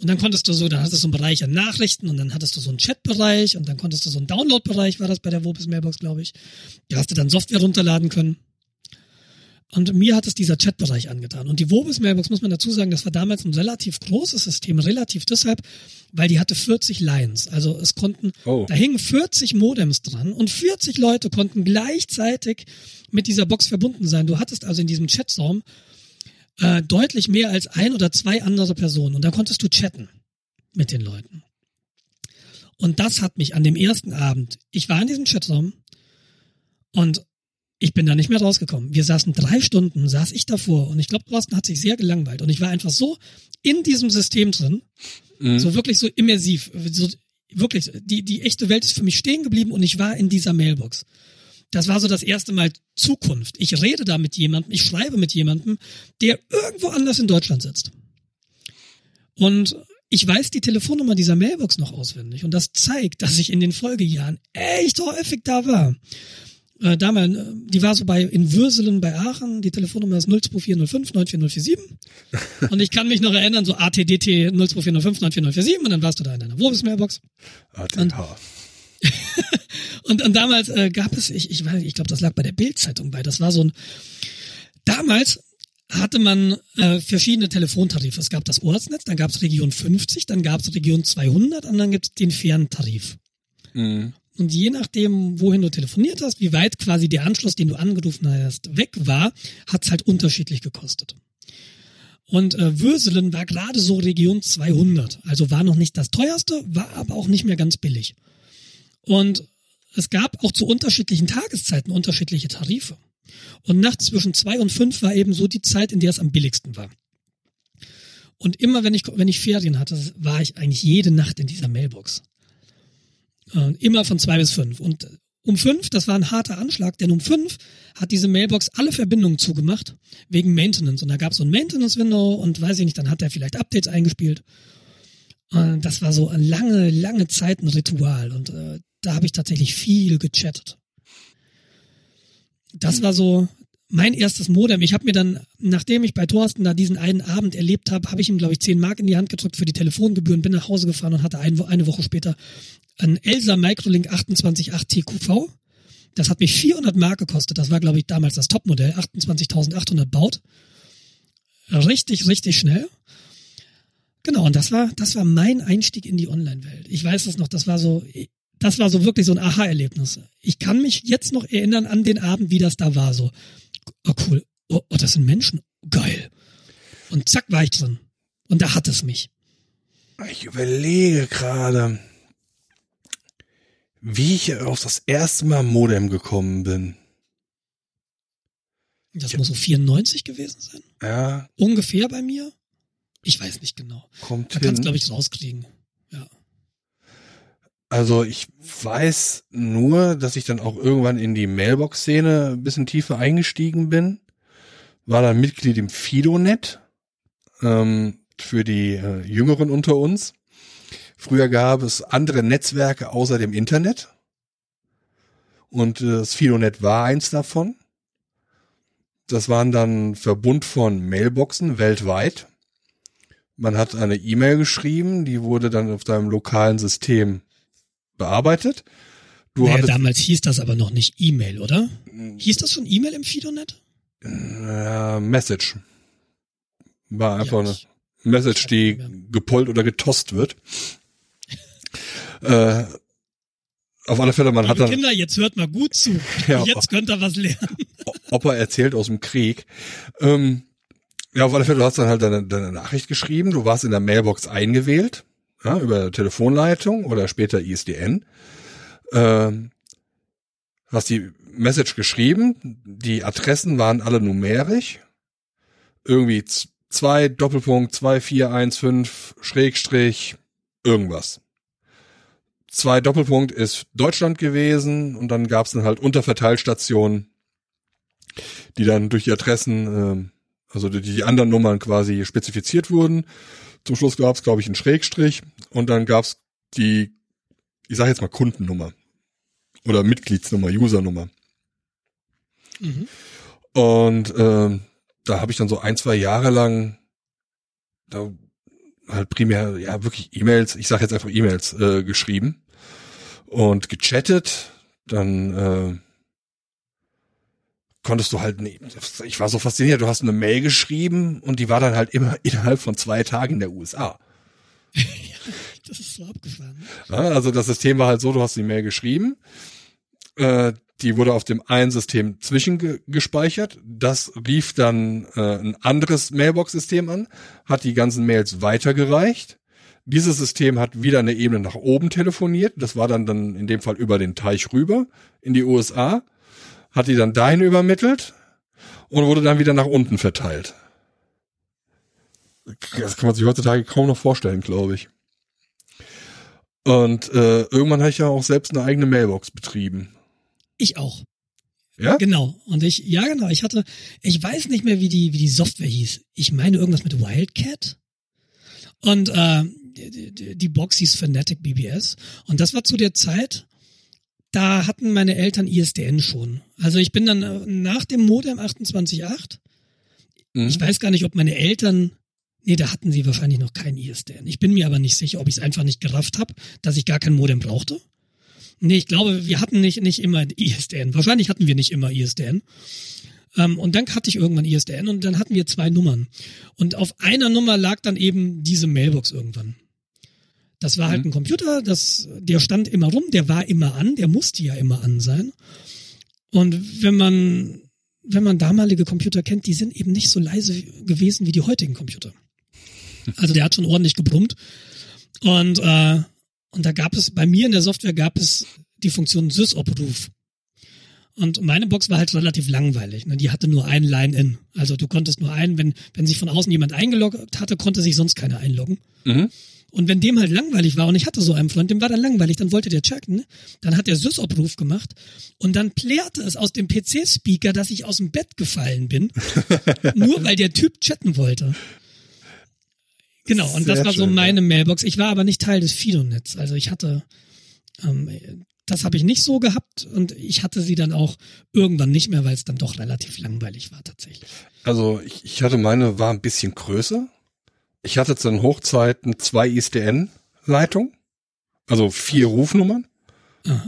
Und dann konntest du so, dann hattest du so einen Bereich an Nachrichten und dann hattest du so einen Chatbereich und dann konntest du so einen Downloadbereich, war das bei der Wobis Mailbox, glaube ich. Da hast du dann Software runterladen können. Und mir hat es dieser Chatbereich angetan. Und die Wobis Mailbox, muss man dazu sagen, das war damals ein relativ großes System, relativ deshalb, weil die hatte 40 Lines. Also es konnten, Oh. da hingen 40 Modems dran und 40 Leute konnten gleichzeitig mit dieser Box verbunden sein. Du hattest also in diesem Chatraum äh, deutlich mehr als ein oder zwei andere Personen und da konntest du chatten mit den Leuten. Und das hat mich an dem ersten Abend, ich war in diesem Chatraum und ich bin da nicht mehr rausgekommen. Wir saßen drei Stunden, saß ich davor und ich glaube, Thorsten hat sich sehr gelangweilt und ich war einfach so in diesem System drin, mhm. so wirklich so immersiv, so wirklich, die, die echte Welt ist für mich stehen geblieben und ich war in dieser Mailbox. Das war so das erste Mal Zukunft. Ich rede da mit jemandem, ich schreibe mit jemandem, der irgendwo anders in Deutschland sitzt. Und ich weiß die Telefonnummer dieser Mailbox noch auswendig und das zeigt, dass ich in den Folgejahren echt häufig da war. Äh, damals, die war so bei in Würselen bei Aachen, die Telefonnummer ist 02405 94047. und ich kann mich noch erinnern, so ATDT 02405 94047 und dann warst du da in deiner Wurfs-Mailbox. ATH. Und, und, und damals äh, gab es, ich, ich weiß, ich glaube, das lag bei der Bildzeitung bei. Das war so ein. Damals hatte man äh, verschiedene Telefontarife. Es gab das Ortsnetz, dann gab es Region 50, dann gab es Region 200 und dann gibt es den Ferntarif. Mhm. Und je nachdem, wohin du telefoniert hast, wie weit quasi der Anschluss, den du angerufen hast, weg war, hat's halt unterschiedlich gekostet. Und äh, Würselen war gerade so Region 200, also war noch nicht das teuerste, war aber auch nicht mehr ganz billig. Und es gab auch zu unterschiedlichen Tageszeiten unterschiedliche Tarife. Und nachts zwischen zwei und fünf war eben so die Zeit, in der es am billigsten war. Und immer wenn ich, wenn ich Ferien hatte, war ich eigentlich jede Nacht in dieser Mailbox. Äh, immer von zwei bis fünf. Und um fünf, das war ein harter Anschlag, denn um fünf hat diese Mailbox alle Verbindungen zugemacht, wegen Maintenance. Und da gab es so ein Maintenance-Window und weiß ich nicht, dann hat er vielleicht Updates eingespielt. Und das war so ein lange, lange Zeit ein Ritual. Und äh, da habe ich tatsächlich viel gechattet. Das war so mein erstes Modem. Ich habe mir dann, nachdem ich bei Thorsten da diesen einen Abend erlebt habe, habe ich ihm, glaube ich, zehn Mark in die Hand gedrückt für die Telefongebühren, bin nach Hause gefahren und hatte ein, eine Woche später ein Elsa Microlink 288 TQV. Das hat mich 400 Mark gekostet. Das war, glaube ich, damals das Topmodell. 28.800 baut. Richtig, richtig schnell. Genau, und das war, das war mein Einstieg in die Online-Welt. Ich weiß es noch, das war so, das war so wirklich so ein Aha-Erlebnis. Ich kann mich jetzt noch erinnern an den Abend, wie das da war. So, oh cool, oh, oh das sind Menschen, geil. Und zack war ich drin. Und da hat es mich. Ich überlege gerade wie ich auf das erste Mal Modem gekommen bin. Das muss so 94 gewesen sein. Ja. Ungefähr bei mir. Ich weiß nicht genau. Kommt da kannst glaube ich rauskriegen. Also ich weiß nur, dass ich dann auch irgendwann in die Mailbox-Szene ein bisschen tiefer eingestiegen bin. War dann Mitglied im Fidonet ähm, für die äh, Jüngeren unter uns. Früher gab es andere Netzwerke außer dem Internet. Und äh, das Fidonet war eins davon. Das waren dann Verbund von Mailboxen weltweit. Man hat eine E-Mail geschrieben, die wurde dann auf deinem lokalen System bearbeitet. Du naja, damals hieß das aber noch nicht E-Mail, oder? Hieß das schon E-Mail im Fidonet? Äh, Message. War einfach ja, eine Message, die gepollt oder getost wird. Äh, auf alle Fälle, man Liebe hat dann. Kinder, jetzt hört mal gut zu. Ja, jetzt könnt ihr was lernen. Opa erzählt aus dem Krieg. Ähm, ja, auf alle Fälle, du hast dann halt deine, deine Nachricht geschrieben, du warst in der Mailbox eingewählt, ja, über Telefonleitung oder später ISDN. Ähm, hast die Message geschrieben, die Adressen waren alle numerisch. Irgendwie zwei Doppelpunkt, zwei, vier, eins, fünf, Schrägstrich, irgendwas zwei Doppelpunkt ist Deutschland gewesen und dann gab es dann halt Unterverteilstationen, die dann durch die Adressen, äh, also die, die anderen Nummern quasi spezifiziert wurden. Zum Schluss gab es, glaube ich, einen Schrägstrich und dann gab es die, ich sage jetzt mal Kundennummer oder Mitgliedsnummer, Usernummer. Mhm. Und äh, da habe ich dann so ein, zwei Jahre lang da halt primär, ja, wirklich E-Mails, ich sage jetzt einfach E-Mails äh, geschrieben und gechattet. Dann äh, konntest du halt, nee, ich war so fasziniert, du hast eine Mail geschrieben und die war dann halt immer innerhalb von zwei Tagen in der USA. das ist so abgefahren. Ja, also das System war halt so, du hast die Mail geschrieben, äh, die wurde auf dem einen System zwischengespeichert. Das rief dann äh, ein anderes Mailbox-System an, hat die ganzen Mails weitergereicht. Dieses System hat wieder eine Ebene nach oben telefoniert. Das war dann, dann in dem Fall über den Teich rüber in die USA. Hat die dann dahin übermittelt und wurde dann wieder nach unten verteilt. Das kann man sich heutzutage kaum noch vorstellen, glaube ich. Und äh, irgendwann habe ich ja auch selbst eine eigene Mailbox betrieben. Ich auch. Ja? Genau. Und ich, ja genau, ich hatte, ich weiß nicht mehr, wie die, wie die Software hieß. Ich meine irgendwas mit Wildcat. Und äh, die, die Box hieß Fanatic BBS. Und das war zu der Zeit, da hatten meine Eltern ISDN schon. Also ich bin dann äh, nach dem Modem 28.8. Mhm. Ich weiß gar nicht, ob meine Eltern Nee, da hatten sie wahrscheinlich noch kein ISDN. Ich bin mir aber nicht sicher, ob ich es einfach nicht gerafft habe, dass ich gar kein Modem brauchte. Nee, ich glaube, wir hatten nicht, nicht immer ISDN. Wahrscheinlich hatten wir nicht immer ISDN. Ähm, und dann hatte ich irgendwann ISDN und dann hatten wir zwei Nummern. Und auf einer Nummer lag dann eben diese Mailbox irgendwann. Das war halt Mhm. ein Computer, das, der stand immer rum, der war immer an, der musste ja immer an sein. Und wenn man, wenn man damalige Computer kennt, die sind eben nicht so leise gewesen wie die heutigen Computer. Also der hat schon ordentlich gebrummt. Und, äh, und da gab es, bei mir in der Software gab es die Funktion Sys-Opruf. Und meine Box war halt relativ langweilig. Ne? Die hatte nur ein Line-In. Also du konntest nur einen, wenn, wenn sich von außen jemand eingeloggt hatte, konnte sich sonst keiner einloggen. Mhm. Und wenn dem halt langweilig war, und ich hatte so einen Freund, dem war dann langweilig, dann wollte der checken, dann hat der Sys-Opruf gemacht und dann plärrte es aus dem PC-Speaker, dass ich aus dem Bett gefallen bin, nur weil der Typ chatten wollte. Genau, und das Sehr war so schön, meine Mailbox. Ich war aber nicht Teil des Fido-Netz. Also ich hatte, ähm, das habe ich nicht so gehabt und ich hatte sie dann auch irgendwann nicht mehr, weil es dann doch relativ langweilig war tatsächlich. Also ich, ich hatte meine, war ein bisschen größer. Ich hatte zu den Hochzeiten zwei ISDN-Leitungen, also vier Rufnummern. Aha.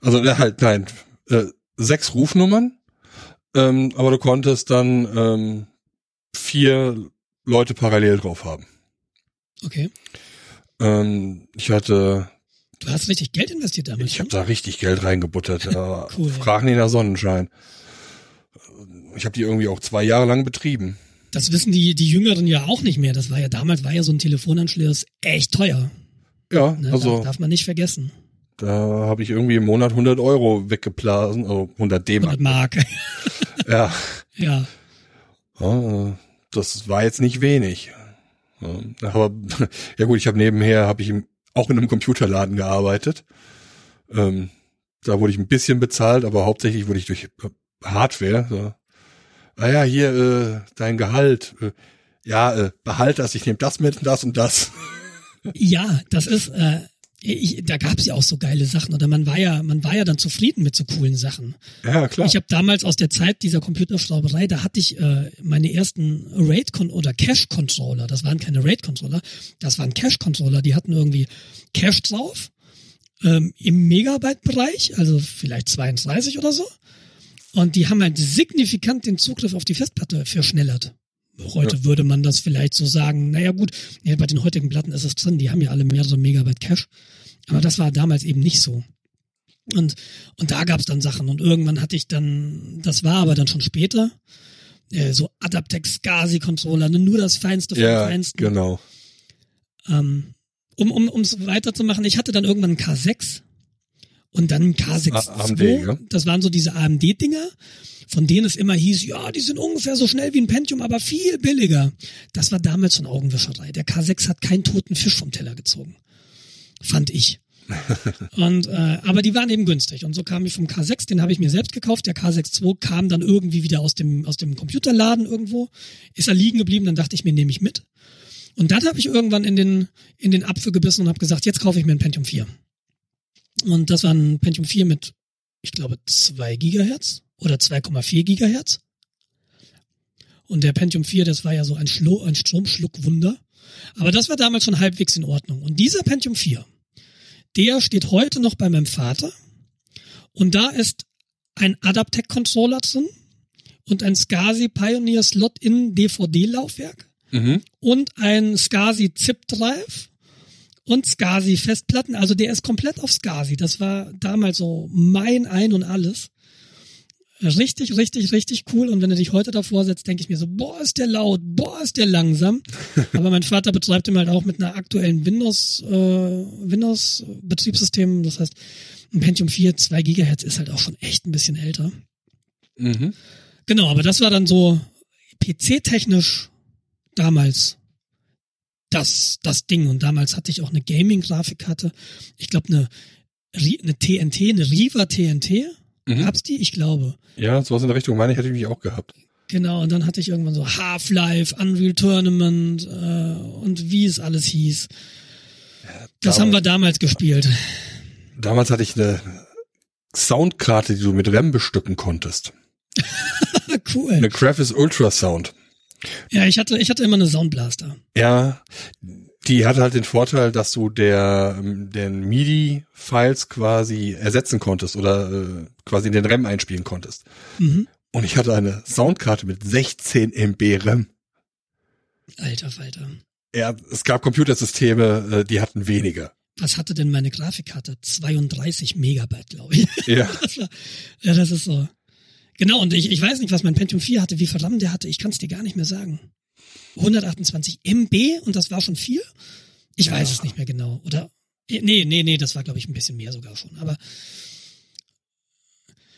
Also äh, halt, nein, äh, sechs Rufnummern. Ähm, aber du konntest dann ähm, vier Leute parallel drauf haben. Okay. Ähm, ich hatte, Du hast richtig Geld investiert damals. ich habe ne? da richtig Geld reingebuttert. Cool, ja. Fragen in der Sonnenschein. Ich habe die irgendwie auch zwei Jahre lang betrieben. Das wissen die, die Jüngeren ja auch nicht mehr. Das war ja damals, war ja so ein Telefonanschluss echt teuer. Ja, Ne? also darf, darf man nicht vergessen. da habe ich irgendwie im Monat 100 Euro weggeblasen, also 100 D-Mark. 100 Mark. Ja, ja. Ja, das war jetzt nicht wenig. Aber ja gut, ich habe nebenher habe ich auch in einem Computerladen gearbeitet. Ähm, da wurde ich ein bisschen bezahlt, aber hauptsächlich wurde ich durch Hardware. So. Ah ja, hier äh, dein Gehalt. Äh, ja, äh, behalt das. Ich nehme das mit, das und das. Ja, das ist, äh, ich, da gab's ja auch so geile Sachen. Oder man war ja, man war ja dann zufrieden mit so coolen Sachen. Ja klar. Ich habe damals aus der Zeit dieser Computerschrauberei, da hatte ich äh, meine ersten RAID -Con oder Cache Controller. Das waren keine RAID Controller, das waren Cache Controller. Die hatten irgendwie Cache drauf ähm, im Megabyte-Bereich, also vielleicht 32 oder so. Und die haben halt signifikant den Zugriff auf die Festplatte verschnellert. Heute würde man das vielleicht so sagen. Naja gut, ja, bei den heutigen Platten ist es drin, die haben ja alle mehrere Megabyte Cache. Aber das war damals eben nicht so. Und, und da gab's dann Sachen. Und irgendwann hatte ich dann, das war aber dann schon später, äh, so Adaptex SCSI-Controller, ne, nur das Feinste vom ja, Feinsten. genau. Ähm, um um um's weiterzumachen, ich hatte dann irgendwann einen K6 und dann einen K6 A- AMD, II. ja. Das waren so diese AMD-Dinger, von denen es immer hieß, ja, die sind ungefähr so schnell wie ein Pentium, aber viel billiger. Das war damals schon Augenwischerei. Der K6 hat keinen toten Fisch vom Teller gezogen. Fand ich. Und äh, aber die waren eben günstig und so kam ich vom K6, den habe ich mir selbst gekauft. Der K6 II kam dann irgendwie wieder aus dem aus dem Computerladen irgendwo, ist er liegen geblieben. Dann dachte ich mir, nehme ich mit. Und dann habe ich irgendwann in den in den Apfel gebissen und habe gesagt, jetzt kaufe ich mir ein Pentium 4. Und das war ein Pentium 4 mit, ich glaube, 2 Gigahertz oder 2,4 Gigahertz. Und der Pentium 4, das war ja so ein, Schlo ein Stromschluckwunder. Aber das war damals schon halbwegs in Ordnung. Und dieser Pentium 4, der steht heute noch bei meinem Vater. Und da ist ein Adaptec-Controller drin und ein SCSI Pioneer Slot-In DVD-Laufwerk Mhm. und ein SCSI Zip Drive und SCSI Festplatten. Also der ist komplett auf SCSI. Das war damals so mein Ein und alles. richtig, richtig, richtig cool. Und wenn du dich heute davor setzt, denke ich mir so, boah, ist der laut, boah, ist der langsam. Aber mein Vater betreibt ihn halt auch mit einer aktuellen Windows, äh, Windows Betriebssystem. Das heißt, ein Pentium 4, 2 Gigahertz ist halt auch schon echt ein bisschen älter. Mhm. Genau, aber das war dann so PC-technisch damals das, das Ding. Und damals hatte ich auch eine Gaming-Grafikkarte. Ich glaube, eine, eine TNT, eine Riva TNT. Mhm. Gab's die? Ich glaube. Ja, sowas in der Richtung meine ich, hätte ich mich auch gehabt. Genau, und dann hatte ich irgendwann so Half-Life, Unreal Tournament äh, und wie es alles hieß. Das haben wir damals gespielt. Damals hatte ich eine Soundkarte, die du mit RAM bestücken konntest. cool. Eine Graphics Ultrasound. Ja, ich hatte, ich hatte immer eine Soundblaster. Ja, die hatte halt den Vorteil, dass du der den MIDI-Files quasi ersetzen konntest oder äh, quasi in den RAM einspielen konntest. Mhm. Und ich hatte eine Soundkarte mit 16 MB RAM. Alter Falter. Ja, es gab Computersysteme, äh, die hatten weniger. Was hatte denn meine Grafikkarte? 32 Megabyte, glaube ich. Ja. Das war, ja, das ist so. Genau, und ich, ich weiß nicht, was mein Pentium 4 hatte, wie RAM der hatte, ich kann es dir gar nicht mehr sagen. 128 MB und das war schon viel? Ich Ja. weiß es nicht mehr genau. Oder nee, nee, nee, das war glaube ich ein bisschen mehr sogar schon, aber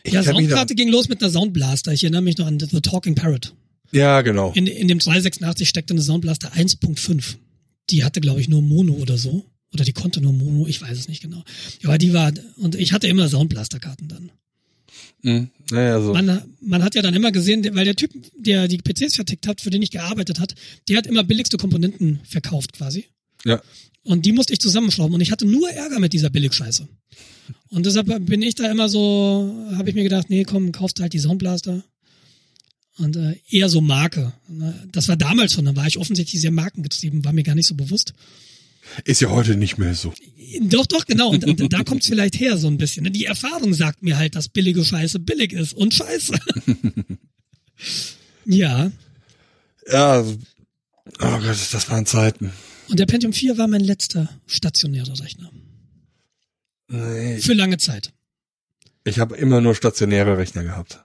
Ich ja, Soundkarte ging los mit einer Soundblaster. Ich erinnere mich noch an The Talking Parrot. ja, genau. In, in dem 286 steckte eine Soundblaster 1.5. Die hatte, glaube ich, nur Mono oder so. Oder die konnte nur Mono, ich weiß es nicht genau. Ja, aber die war, und ich hatte immer Soundblaster-Karten dann. Hm, naja, so. Man, man hat ja dann immer gesehen, weil der Typ, der die PCs vertickt hat, für den ich gearbeitet hat, der hat immer billigste Komponenten verkauft quasi. Ja. Und die musste ich zusammenschrauben und ich hatte nur Ärger mit dieser Billigscheiße. Und deshalb bin ich da immer so, habe ich mir gedacht, nee, komm, kaufst halt die Soundblaster. Und äh, eher so Marke. Das war damals schon, da war ich offensichtlich sehr markengetrieben, war mir gar nicht so bewusst. Ist ja heute nicht mehr so. Doch, doch, genau. Und, und da kommt's vielleicht her so ein bisschen. ne? Die Erfahrung sagt mir halt, dass billige Scheiße billig ist und Scheiße. ja. Ja, oh Gott, das waren Zeiten. Und der Pentium 4 war mein letzter stationärer Rechner. Nee, Für lange Zeit. Ich habe immer nur stationäre Rechner gehabt.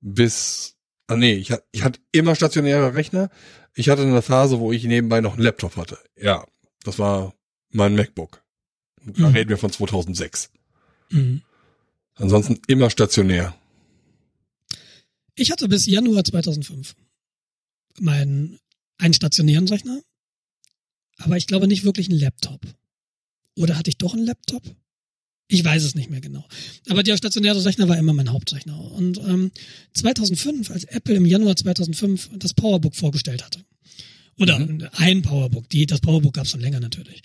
Bis, ah nee, ich, ich hatte immer stationäre Rechner. Ich hatte eine Phase, wo ich nebenbei noch einen Laptop hatte. Ja, das war mein MacBook. Da Mhm. reden wir von 2006. Mhm. Ansonsten immer stationär. Ich hatte bis Januar 2005 meinen einen stationären Rechner, aber ich glaube nicht wirklich einen Laptop. Oder hatte ich doch einen Laptop? Ich weiß es nicht mehr genau. Aber der stationäre Rechner war immer mein Hauptrechner. Und ähm, 2005, als Apple im Januar 2005 das Powerbook vorgestellt hatte, oder ein Powerbook, die, das Powerbook gab es schon länger natürlich.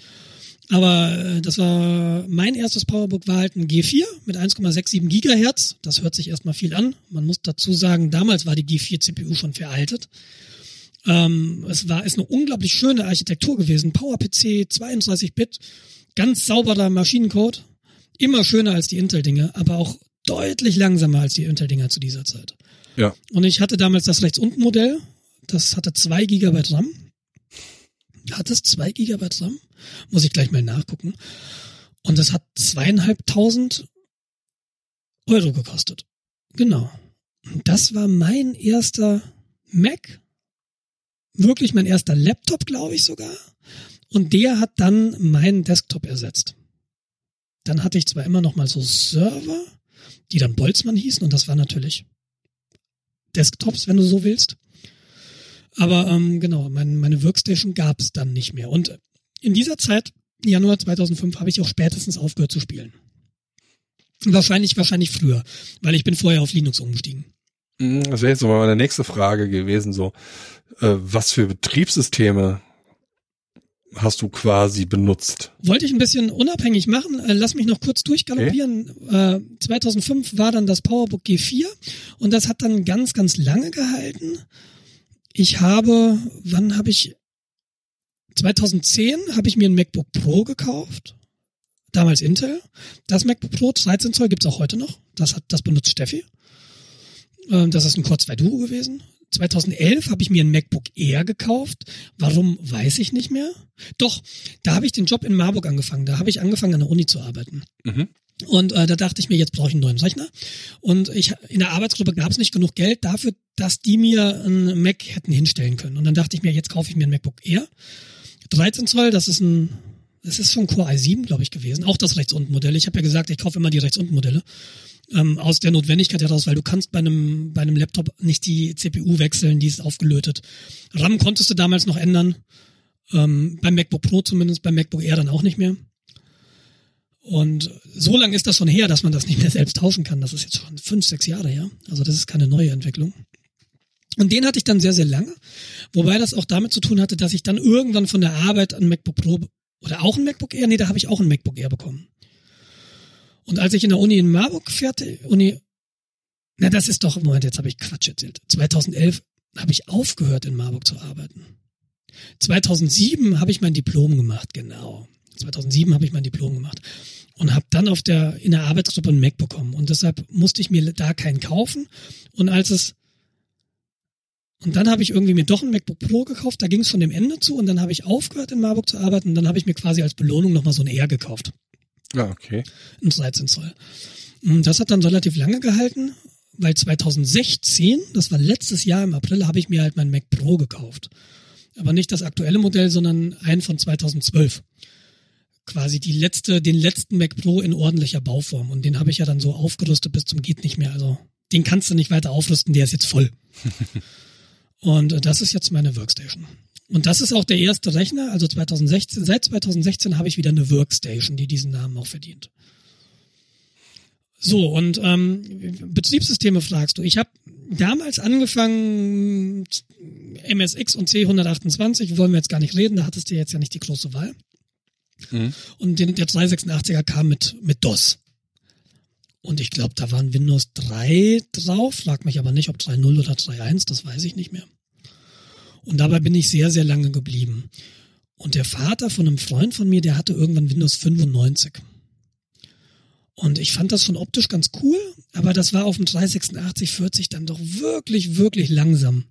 Aber äh, das war mein erstes Powerbook war halt ein G4 mit 1,67 Gigahertz. Das hört sich erstmal viel an. Man muss dazu sagen, damals war die G4 CPU schon veraltet. Ähm, es war ist eine unglaublich schöne Architektur gewesen. PowerPC 32-Bit, ganz sauberer Maschinencode, immer schöner als die Intel-Dinger, aber auch deutlich langsamer als die Intel-Dinger zu dieser Zeit. Ja. Und ich hatte damals das rechts unten Modell. Das hatte zwei Gigabyte RAM. Hat es zwei Gigabyte RAM? Muss ich gleich mal nachgucken. Und das hat zweieinhalbtausend Euro gekostet. Genau. Das war mein erster Mac. Wirklich mein erster Laptop, glaube ich sogar. Und der hat dann meinen Desktop ersetzt. Dann hatte ich zwar immer noch mal so Server, die dann Boltzmann hießen, und das war natürlich Desktops, wenn du so willst. Aber ähm, genau, mein, meine Workstation gab es dann nicht mehr. Und in dieser Zeit, Januar 2005, habe ich auch spätestens aufgehört zu spielen. Wahrscheinlich, wahrscheinlich früher, weil ich bin vorher auf Linux umgestiegen. Hm, Das wäre jetzt nochmal meine nächste Frage gewesen, so, äh, was für Betriebssysteme hast du quasi benutzt? Wollte ich ein bisschen unabhängig machen. Äh, lass mich noch kurz durchgaloppieren. Äh, 2005 war dann das PowerBook G4 und das hat dann ganz, ganz lange gehalten. Ich habe, wann habe ich, 2010 habe ich mir ein MacBook Pro gekauft. Damals Intel. Das MacBook Pro 13 Zoll gibt's auch heute noch. Das hat, das benutzt Steffi. Ähm, das ist ein Core 2 Duo gewesen. 2011 habe ich mir ein MacBook Air gekauft. Warum, weiß ich nicht mehr. Doch, da habe ich den Job in Marburg angefangen. Da habe ich angefangen, an der Uni zu arbeiten. Mhm. Und äh, da dachte ich mir, jetzt brauche ich einen neuen Rechner. Und ich in der Arbeitsgruppe gab es nicht genug Geld dafür, dass die mir einen Mac hätten hinstellen können. Und dann dachte ich mir, jetzt kaufe ich mir ein MacBook Air. 13 Zoll, das ist ein, das ist schon Core i7, glaube ich, gewesen. Auch das rechts unten Modell. Ich habe ja gesagt, ich kaufe immer die rechts unten Modelle. Ähm, aus der Notwendigkeit heraus, weil du kannst bei einem, bei einem Laptop nicht die CPU wechseln, die ist aufgelötet. RAM konntest du damals noch ändern. Ähm, beim MacBook Pro zumindest, beim MacBook Air dann auch nicht mehr. Und so lange ist das schon her, dass man das nicht mehr selbst tauschen kann. Das ist jetzt schon fünf, sechs Jahre her. Also das ist keine neue Entwicklung. Und den hatte ich dann sehr, sehr lange. Wobei das auch damit zu tun hatte, dass ich dann irgendwann von der Arbeit ein MacBook Pro oder auch ein MacBook Air, nee, da habe ich auch ein MacBook Air bekommen. Und als ich in der Uni in Marburg fertig, Uni, na, das ist doch, Moment, jetzt habe ich Quatsch erzählt. 2011 habe ich aufgehört, in Marburg zu arbeiten. 2007 habe ich mein Diplom gemacht, genau. 2007 habe ich mein Diplom gemacht und habe dann auf der in der Arbeitsgruppe ein Mac bekommen und deshalb musste ich mir da keinen kaufen und als es und dann habe ich irgendwie mir doch ein MacBook Pro gekauft, da ging es von dem Ende zu und dann habe ich aufgehört in Marburg zu arbeiten und dann habe ich mir quasi als Belohnung nochmal so ein Air gekauft. Ja, okay. Ein 13 Zoll. Und das hat dann relativ lange gehalten, weil 2016, das war letztes Jahr im April, habe ich mir halt mein Mac Pro gekauft. Aber nicht das aktuelle Modell, sondern ein von 2012 quasi die letzte, den letzten Mac Pro in ordentlicher Bauform. Und den habe ich ja dann so aufgerüstet bis zum geht nicht mehr. Also den kannst du nicht weiter aufrüsten, der ist jetzt voll. und äh, das ist jetzt meine Workstation. Und das ist auch der erste Rechner, also 2016, seit 2016 habe ich wieder eine Workstation, die diesen Namen auch verdient. So, und ähm, Betriebssysteme fragst du. Ich habe damals angefangen, MSX und C128, wollen wir jetzt gar nicht reden, da hattest du jetzt ja nicht die große Wahl. Mhm. Und den, der 386er kam mit, mit DOS. Und ich glaube, da waren Windows 3 drauf, frag mich aber nicht, ob 3.0 oder 3.1, das weiß ich nicht mehr. Und dabei bin ich sehr, sehr lange geblieben. Und der Vater von einem Freund von mir, der hatte irgendwann Windows 95. Und ich fand das schon optisch ganz cool, aber das war auf dem 386 40 dann doch wirklich, wirklich langsam.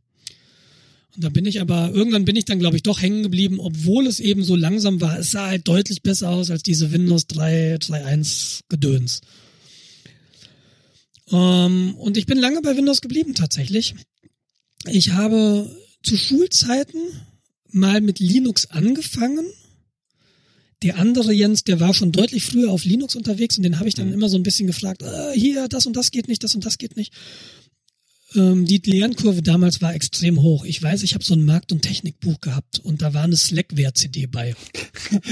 Und da bin ich aber, irgendwann bin ich dann, glaube ich, doch hängen geblieben, obwohl es eben so langsam war. Es sah halt deutlich besser aus als diese Windows 3, 3.1 Gedöns. Ähm, und ich bin lange bei Windows geblieben tatsächlich. Ich habe zu Schulzeiten mal mit Linux angefangen. Der andere Jens, der war schon deutlich früher auf Linux unterwegs und den habe ich dann mhm. immer so ein bisschen gefragt, äh, hier, das und das geht nicht, das und das geht nicht ähm, die Lernkurve damals war extrem hoch. Ich weiß, ich habe so ein Markt- und Technikbuch gehabt und da war eine Slackware-CD bei.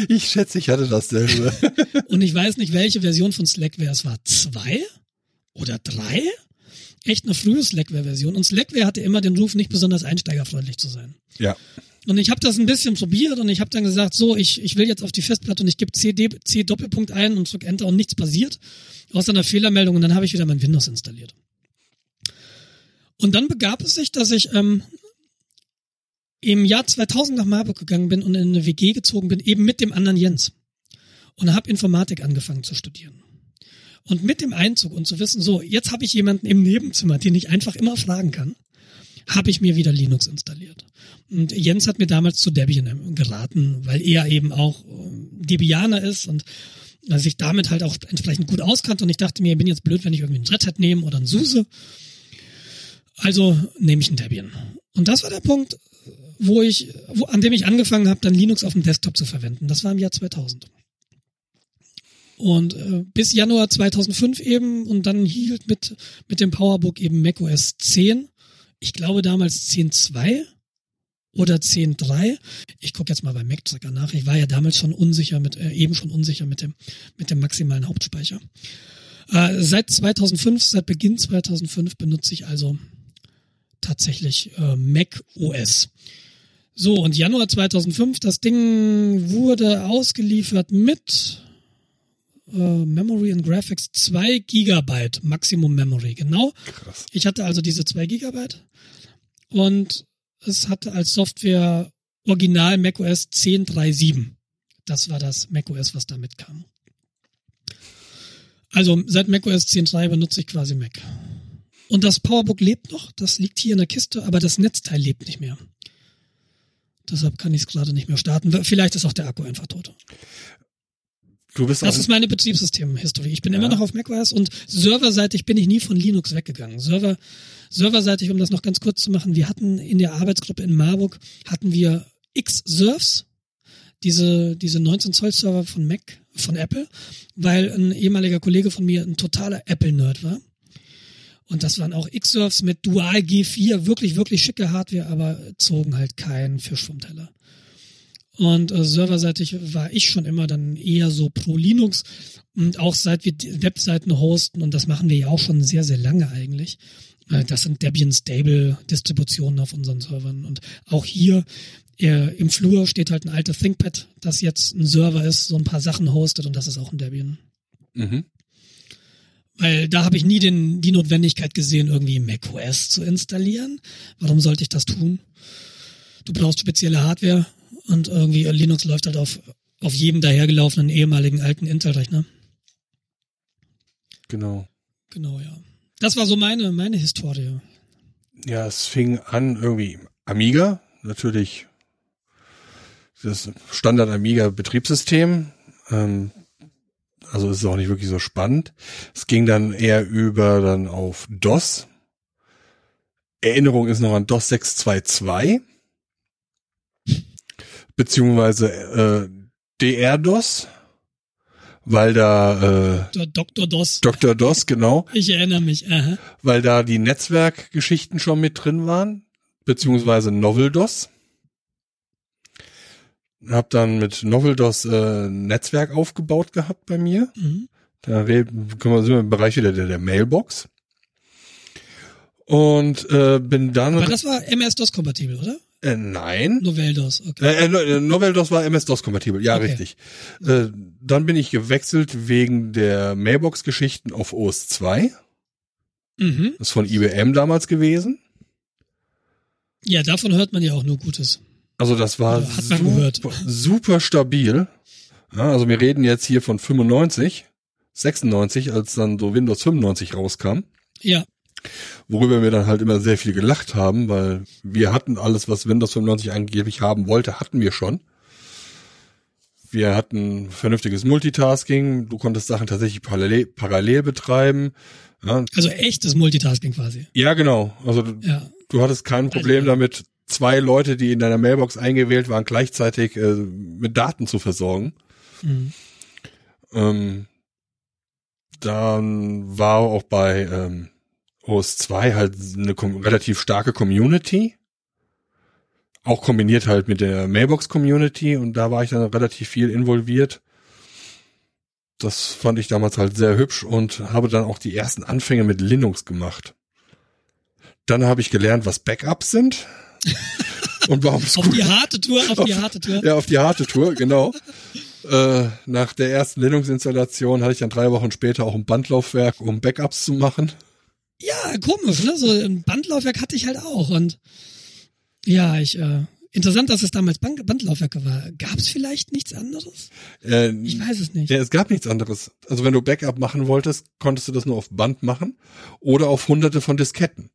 Ich schätze, ich hatte das selber. und ich weiß nicht, welche Version von Slackware es war. Zwei oder drei? Echt eine frühe Slackware-Version. Und Slackware hatte immer den Ruf, nicht besonders einsteigerfreundlich zu sein. Ja. Und ich habe das ein bisschen probiert und ich habe dann gesagt, so, ich, ich will jetzt auf die Festplatte und ich gebe CD, C Doppelpunkt ein und drück Enter und nichts passiert. Außer einer Fehlermeldung und dann habe ich wieder mein Windows installiert. Und dann begab es sich, dass ich ähm, im Jahr 2000 nach Marburg gegangen bin und in eine WG gezogen bin, eben mit dem anderen Jens. Und habe Informatik angefangen zu studieren. Und mit dem Einzug und zu wissen, so, jetzt habe ich jemanden im Nebenzimmer, den ich einfach immer fragen kann, habe ich mir wieder Linux installiert. Und Jens hat mir damals zu Debian geraten, weil er eben auch ähm, Debianer ist und sich damit halt auch entsprechend gut auskannte. Und ich dachte mir, ich bin jetzt blöd, wenn ich irgendwie ein Red Hat nehme oder ein SUSE. Also nehme ich ein Debian. Und das war der Punkt, wo ich, wo, an dem ich angefangen habe, dann Linux auf dem Desktop zu verwenden. Das war im Jahr 2000. Und äh, bis Januar 2005 eben und dann hielt mit mit dem Powerbook eben macOS 10. Ich glaube damals 10.2 oder 10.3. Ich gucke jetzt mal bei MacTracker nach. Ich war ja damals schon unsicher mit äh, eben schon unsicher mit dem mit dem maximalen Hauptspeicher. Äh, seit 2005, seit Beginn 2005 benutze ich also tatsächlich äh, Mac OS. So, und Januar 2005, das Ding wurde ausgeliefert mit äh, Memory and Graphics 2 Gigabyte Maximum Memory, genau. Krass. Ich hatte also diese 2 Gigabyte und es hatte als Software Original macOS 10.3.7. Das war das macOS, was da mitkam. Also seit macOS 10.3 benutze ich quasi Mac. Und das Powerbook lebt noch, das liegt hier in der Kiste, aber das Netzteil lebt nicht mehr. Deshalb kann ich es gerade nicht mehr starten. Vielleicht ist auch der Akku einfach tot. Du bist Das ist meine Betriebssystem-History. Ich bin Ja. immer noch auf macOS und serverseitig bin ich nie von Linux weggegangen. Server, serverseitig, um das noch ganz kurz zu machen, wir hatten in der Arbeitsgruppe in Marburg, hatten wir X-Surfs, diese, diese 19 Zoll Server von Mac, von Apple, weil ein ehemaliger Kollege von mir ein totaler Apple-Nerd war. Und das waren auch X-Surfs mit Dual G4, wirklich, wirklich schicke Hardware, aber zogen halt keinen Fisch vom Teller. Und äh, serverseitig war ich schon immer dann eher so pro Linux. Und auch seit wir Webseiten hosten, und das machen wir ja auch schon sehr, sehr lange eigentlich. Äh, das sind Debian Stable Distributionen auf unseren Servern. Und auch hier äh, im Flur steht halt ein altes ThinkPad, das jetzt ein Server ist, so ein paar Sachen hostet und das ist auch ein Debian. mhm. Weil da habe ich nie den, die Notwendigkeit gesehen, irgendwie macOS zu installieren. Warum sollte ich das tun? Du brauchst spezielle Hardware und irgendwie Linux läuft halt auf, auf jedem dahergelaufenen ehemaligen alten Intel-Rechner. genau. Genau, ja. Das war so meine, meine Historie. Ja, es fing an irgendwie Amiga, natürlich das Standard Amiga Betriebssystem. Ähm, also es ist auch nicht wirklich so spannend. Es ging dann eher über dann auf DOS. Erinnerung ist noch an DOS 622 beziehungsweise äh, DR-DOS, weil da äh, Dr. DOS. Dr. DOS genau, Ich erinnere mich. Aha. weil da die Netzwerkgeschichten schon mit drin waren, beziehungsweise Novel DOS. Hab dann mit Novel DOS äh, Netzwerk aufgebaut gehabt bei mir. Mhm. Da reden, können wir sind wir im Bereich wieder der, der Mailbox. Und äh, bin dann Aber das war MS-DOS-kompatibel, oder? äh, nein. Novell-DOS, okay. Äh, äh, äh, Novel DOS war MS-DOS kompatibel, ja Okay. richtig. Äh, dann bin ich gewechselt wegen der Mailbox-Geschichten auf OS 2. Mhm. Das ist von IBM damals gewesen. Ja, davon hört man ja auch nur Gutes. Also das war Ja, super, super stabil. Ja, also wir reden jetzt hier von 95, 96, als dann so Windows 95 rauskam. Ja, Worüber wir dann halt immer sehr viel gelacht haben, weil wir hatten alles, was Windows 95 angeblich haben wollte, hatten wir schon. Wir hatten vernünftiges Multitasking, du konntest Sachen tatsächlich parallel, parallel betreiben. Ja, also echtes Multitasking quasi. ja, genau. Also du, Ja. du hattest kein Problem Also- damit, zwei Leute, die in deiner Mailbox eingewählt waren, gleichzeitig äh, mit Daten zu versorgen. Mhm. Ähm, dann war auch bei ähm, OS 2 halt eine relativ starke Community. Auch kombiniert halt mit der Mailbox-Community und da war ich dann relativ viel involviert. Das fand ich damals halt sehr hübsch und habe dann auch die ersten Anfänge mit Linux gemacht. Dann habe ich gelernt, was Backups sind. Und warum Auf die harte Tour, auf die harte Tour. ja, auf die harte Tour, genau. äh, nach der ersten Linux-Installation hatte ich dann drei Wochen später auch ein Bandlaufwerk, um Backups zu machen. Ja, komisch, ne? So ein Bandlaufwerk hatte ich halt auch. Und ja, ich, äh, interessant, dass es damals Band Bandlaufwerke war. Gab es vielleicht nichts anderes? Äh, Ich weiß es nicht. ja, es gab nichts anderes. Also wenn du Backup machen wolltest, konntest du das nur auf Band machen oder auf hunderte von Disketten.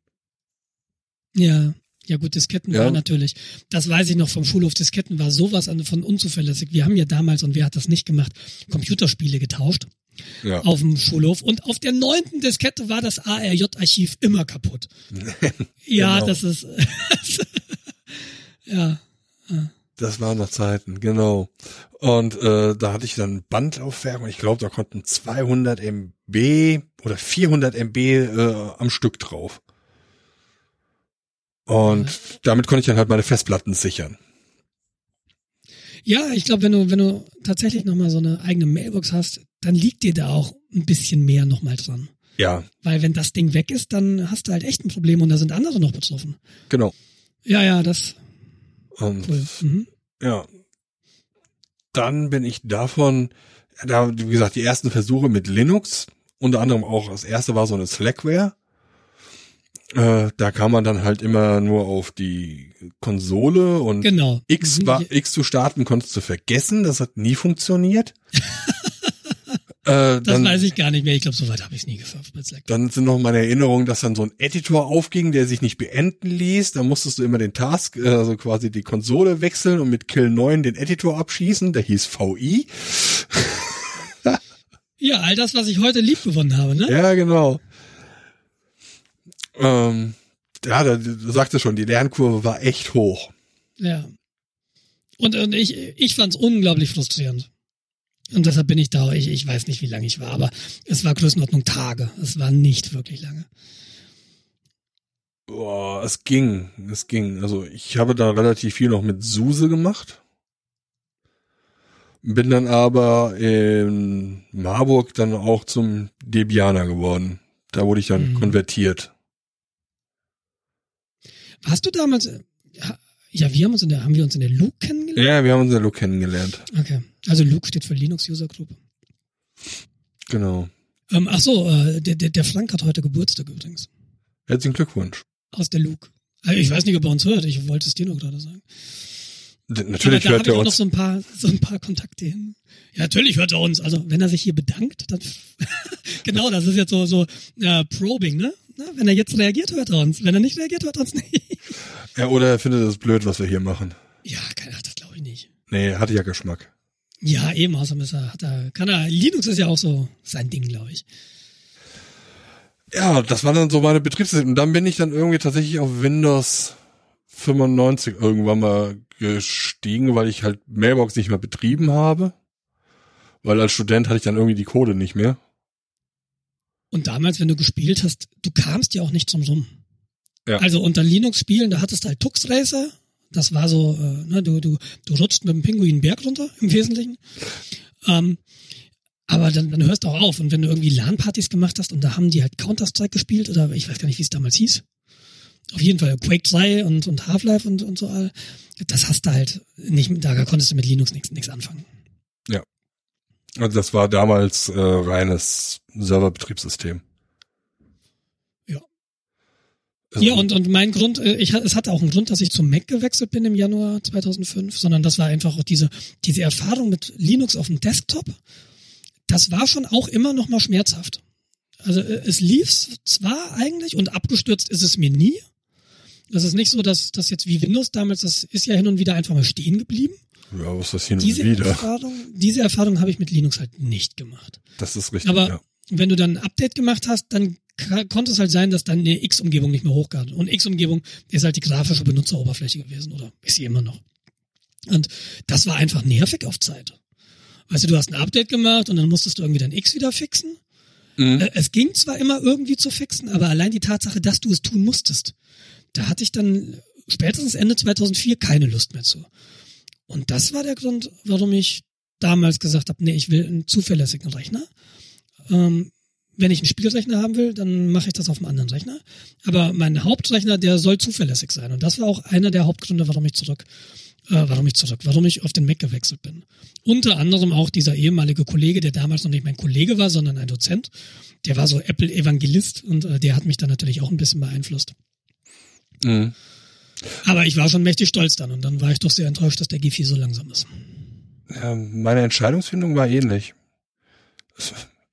Ja. Ja gut, Disketten Ja. war natürlich, das weiß ich noch vom Schulhof, Disketten war sowas von unzuverlässig. Wir haben ja damals, und wer hat das nicht gemacht, Computerspiele getauscht Ja. auf dem Schulhof und auf der neunten Diskette war das ARJ-Archiv immer kaputt. ja, Genau. das ist, ja, Das waren noch Zeiten, genau. Und äh, da hatte ich dann Bandlaufwerk und ich glaube, da konnten 200 MB oder 400 MB äh, am Stück drauf. Und damit konnte ich dann halt meine Festplatten sichern. Ja, ich glaube, wenn du, wenn du tatsächlich nochmal so eine eigene Mailbox hast, dann liegt dir da auch ein bisschen mehr nochmal dran. Ja, Weil wenn das Ding weg ist, dann hast du halt echt ein Problem und da sind andere noch betroffen. genau. Ja, ja, das Und cool. Mhm. ja, dann bin ich davon, da, wie gesagt, die ersten Versuche mit Linux, unter anderem auch, das erste war so eine Slackware. Äh, da kam man dann halt immer nur auf die Konsole und Genau. X Mhm. war, X zu starten konntest du vergessen, das hat nie funktioniert. äh, Das dann, weiß ich gar nicht mehr. Ich glaube, soweit habe ich es nie geschafft dann sind noch meine Erinnerungen, dass dann so ein Editor aufging, der sich nicht beenden ließ. Da musstest du immer den Task, äh, also quasi die Konsole wechseln und mit Kill 9 den Editor abschießen. Der hieß VI. Ja, all das, was ich heute lieb gewonnen habe, ne? Ja, genau. Ähm, ja, da, du sagte schon, die Lernkurve war echt hoch. Ja. Und, und ich, ich fand es unglaublich frustrierend. Und deshalb bin ich da, ich, ich weiß nicht, wie lange ich war, aber es war Größenordnung Tage. Es war nicht wirklich lange. Boah, es ging, es ging. Also ich habe da relativ viel noch mit Suse gemacht. Bin dann aber in Marburg dann auch zum Debianer geworden. Da wurde ich dann Mhm. konvertiert. Hast du damals, ja, ja, wir haben uns in der, haben wir uns in der Luke kennengelernt? Ja, wir haben uns ja Luke kennengelernt. Okay. Also Luke steht für Linux User Group. Genau. Ähm, ach so, äh, der, der, der Frank hat heute Geburtstag übrigens. Herzlichen Glückwunsch. Aus der Luke. Also ich weiß nicht, ob er uns hört. Ich wollte es dir nur gerade sagen. Natürlich Aber da hört er auch noch uns. so ein paar, so ein paar Kontakte hin. Ja, natürlich hört er uns. Also wenn er sich hier bedankt, dann genau, das ist jetzt so so äh, Probing, ne? Na, wenn er jetzt reagiert, hört er uns. Wenn er nicht reagiert, hört er uns nicht. Ja, oder er findet es blöd, was wir hier machen. Ja, keine Ahnung, das glaube ich nicht. Nee, hatte ja Geschmack. Ja, eben, außerdem ist er, hat er, kann er, Linux ist ja auch so sein Ding, glaube ich. Ja, das war dann so meine Betriebssystem. Und dann bin ich dann irgendwie tatsächlich auf Windows 95 irgendwann mal gestiegen, weil ich halt Mailbox nicht mehr betrieben habe. Weil als Student hatte ich dann irgendwie die Code nicht mehr. Und damals, wenn du gespielt hast, du kamst ja auch nicht zum Rum. Ja. Also unter Linux-Spielen, da hattest du halt Tux Racer. Das war so, äh, ne, du, du, du rutscht mit dem Pinguin einen Berg runter, im Wesentlichen. Ähm, aber dann, dann hörst du auch auf. Und wenn du irgendwie LAN-Partys gemacht hast und da haben die halt Counter-Strike gespielt oder ich weiß gar nicht, wie es damals hieß. Auf jeden Fall Quake 3 und, und Half-Life und, und so all. Das hast du halt nicht, mit- da konntest du mit Linux nichts anfangen. Also das war damals äh, reines Serverbetriebssystem. Ja. Also, Ja, und, und mein Grund, äh, ich, es hatte auch einen Grund, dass ich zum Mac gewechselt bin im Januar 2005, sondern das war einfach auch diese, diese Erfahrung mit Linux auf dem Desktop. Das war schon auch immer noch mal schmerzhaft. Also äh, es lief zwar eigentlich und abgestürzt ist es mir nie. Das ist nicht so, dass das jetzt wie Windows damals, das ist ja hin und wieder einfach mal stehen geblieben. Ja, was ist das hin und Diese wieder? Erfahrung, diese Erfahrung habe ich mit Linux halt nicht gemacht. Das ist richtig, Aber ja. wenn du dann ein Update gemacht hast, dann konnte es halt sein, dass dann eine X-Umgebung nicht mehr hochkam. Und X-Umgebung ist halt die grafische Benutzeroberfläche gewesen oder ist sie immer noch. Und das war einfach nervig auf Zeit. Weißt du, du hast ein Update gemacht und dann musstest du irgendwie dein X wieder fixen. Mhm. Äh, Es ging zwar immer irgendwie zu fixen, aber allein die Tatsache, dass du es tun musstest, da hatte ich dann spätestens Ende 2004 keine Lust mehr zu. Und das war der Grund, warum ich damals gesagt habe, nee, ich will einen zuverlässigen Rechner. Ähm, wenn ich einen Spielrechner haben will, dann mache ich das auf einem anderen Rechner. Aber mein Hauptrechner, der soll zuverlässig sein. Und das war auch einer der Hauptgründe, warum ich zurück, äh, warum ich zurück, warum ich auf den Mac gewechselt bin. Unter anderem auch dieser ehemalige Kollege, der damals noch nicht mein Kollege war, sondern ein Dozent. Der war so Apple-Evangelist und äh, der hat mich dann natürlich auch ein bisschen beeinflusst. Mhm. Aber ich war schon mächtig stolz dann und dann war ich doch sehr enttäuscht, dass der G4 so langsam ist. Ja, meine Entscheidungsfindung war ähnlich.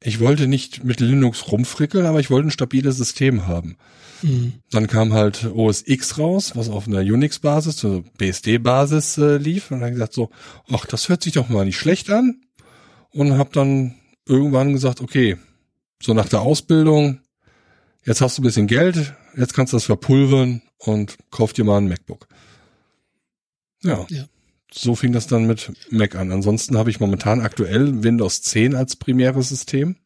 Ich wollte nicht mit Linux rumfrickeln, aber ich wollte ein stabiles System haben. Mhm. Dann kam halt OS X raus, was auf einer Unix-Basis, also BSD-Basis äh, lief. Und dann gesagt so, ach, das hört sich doch mal nicht schlecht an. Und habe dann irgendwann gesagt, okay, so nach der Ausbildung, jetzt hast du ein bisschen Geld, jetzt kannst du das verpulvern und kauf dir mal ein MacBook. Ja. Ja. So fing das dann mit Mac an. Ansonsten habe ich momentan aktuell Windows 10 als primäres System.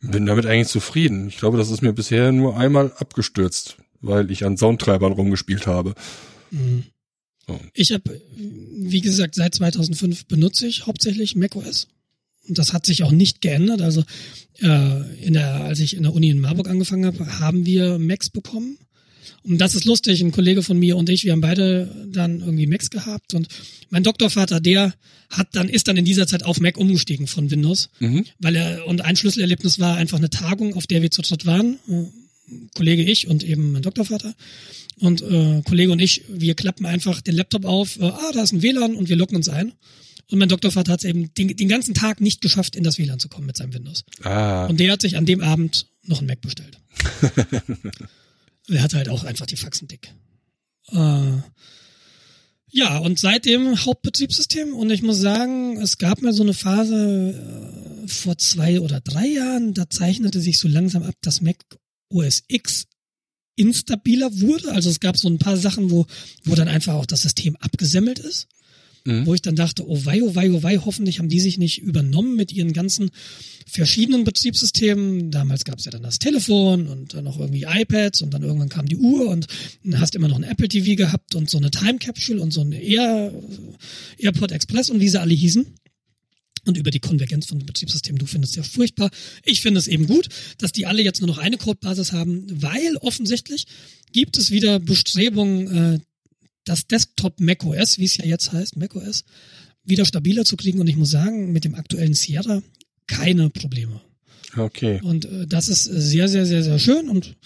Bin damit eigentlich zufrieden. Ich glaube, das ist mir bisher nur einmal abgestürzt, weil ich an Soundtreibern rumgespielt habe. Mhm. So. Ich habe, wie gesagt, seit 2005 benutze ich hauptsächlich macOS. Und das hat sich auch nicht geändert. Also äh, in der, als ich in der Uni in Marburg angefangen habe, haben wir Macs bekommen. Und das ist lustig, ein Kollege von mir und ich, wir haben beide dann irgendwie Macs gehabt und mein Doktorvater, der hat dann, ist dann in dieser Zeit auf Mac umgestiegen von Windows, Mhm. weil er, und ein Schlüsselerlebnis war einfach eine Tagung, auf der wir zu dritt waren, Kollege ich und eben mein Doktorvater. Und äh, Kollege und ich, wir klappen einfach den Laptop auf, äh, ah, da ist ein WLAN und wir loggen uns ein. Und mein Doktorvater hat es eben den, den ganzen Tag nicht geschafft, in das WLAN zu kommen mit seinem Windows. Ah, Und der hat sich an dem Abend noch ein Mac bestellt. er hatte halt auch einfach die Faxen dick. Äh, ja, und seitdem Hauptbetriebssystem. Und ich muss sagen, es gab mal so eine Phase, vor zwei oder drei Jahren, da zeichnete sich so langsam ab, dass Mac OS X instabiler wurde. Also es gab so ein paar Sachen, wo, wo dann einfach auch das System abgesemmelt ist. Mhm. Wo ich dann dachte, oh wei, oh wei, oh wei, hoffentlich haben die sich nicht übernommen mit ihren ganzen verschiedenen Betriebssystemen. Damals gab es ja dann das Telefon und dann noch irgendwie iPads und dann irgendwann kam die Uhr und hast immer noch ein Apple TV gehabt und so eine Time Capsule und so ein Air, AirPod Express und wie sie alle hießen und über die Konvergenz von Betriebssystemen. Du findest es ja furchtbar. Ich finde es eben gut, dass die alle jetzt nur noch eine Codebasis haben, weil offensichtlich gibt es wieder Bestrebungen, äh, das Desktop macOS, wie es ja jetzt heißt, macOS, wieder stabiler zu kriegen. Und ich muss sagen, mit dem aktuellen Sierra keine Probleme. Okay. Und äh, das ist sehr, sehr, sehr, sehr schön. Und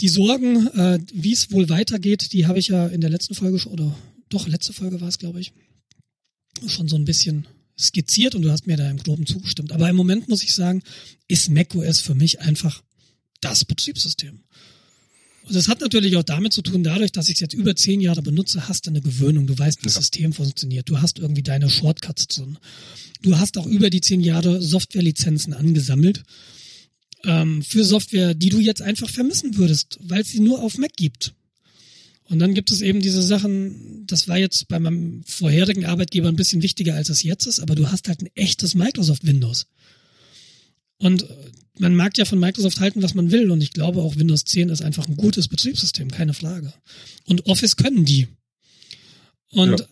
die Sorgen, äh, wie es wohl weitergeht, die habe ich ja in der letzten Folge schon, oder doch, letzte Folge war es, glaube ich, schon so ein bisschen skizziert und du hast mir da im Groben zugestimmt. Aber im Moment muss ich sagen, ist macOS für mich einfach das Betriebssystem. Und das hat natürlich auch damit zu tun, dadurch, dass ich es jetzt über zehn Jahre benutze, hast du eine Gewöhnung. Du weißt, wie das ja. System funktioniert. Du hast irgendwie deine Shortcuts drin. Du hast auch über die zehn Jahre Softwarelizenzen angesammelt ähm, für Software, die du jetzt einfach vermissen würdest, weil es sie nur auf Mac gibt. Und dann gibt es eben diese Sachen, das war jetzt bei meinem vorherigen Arbeitgeber ein bisschen wichtiger, als es jetzt ist, aber du hast halt ein echtes Microsoft Windows. Und man mag ja von Microsoft halten, was man will. Und ich glaube auch Windows 10 ist einfach ein gutes Betriebssystem, keine Frage. Und Office können die. Und ja.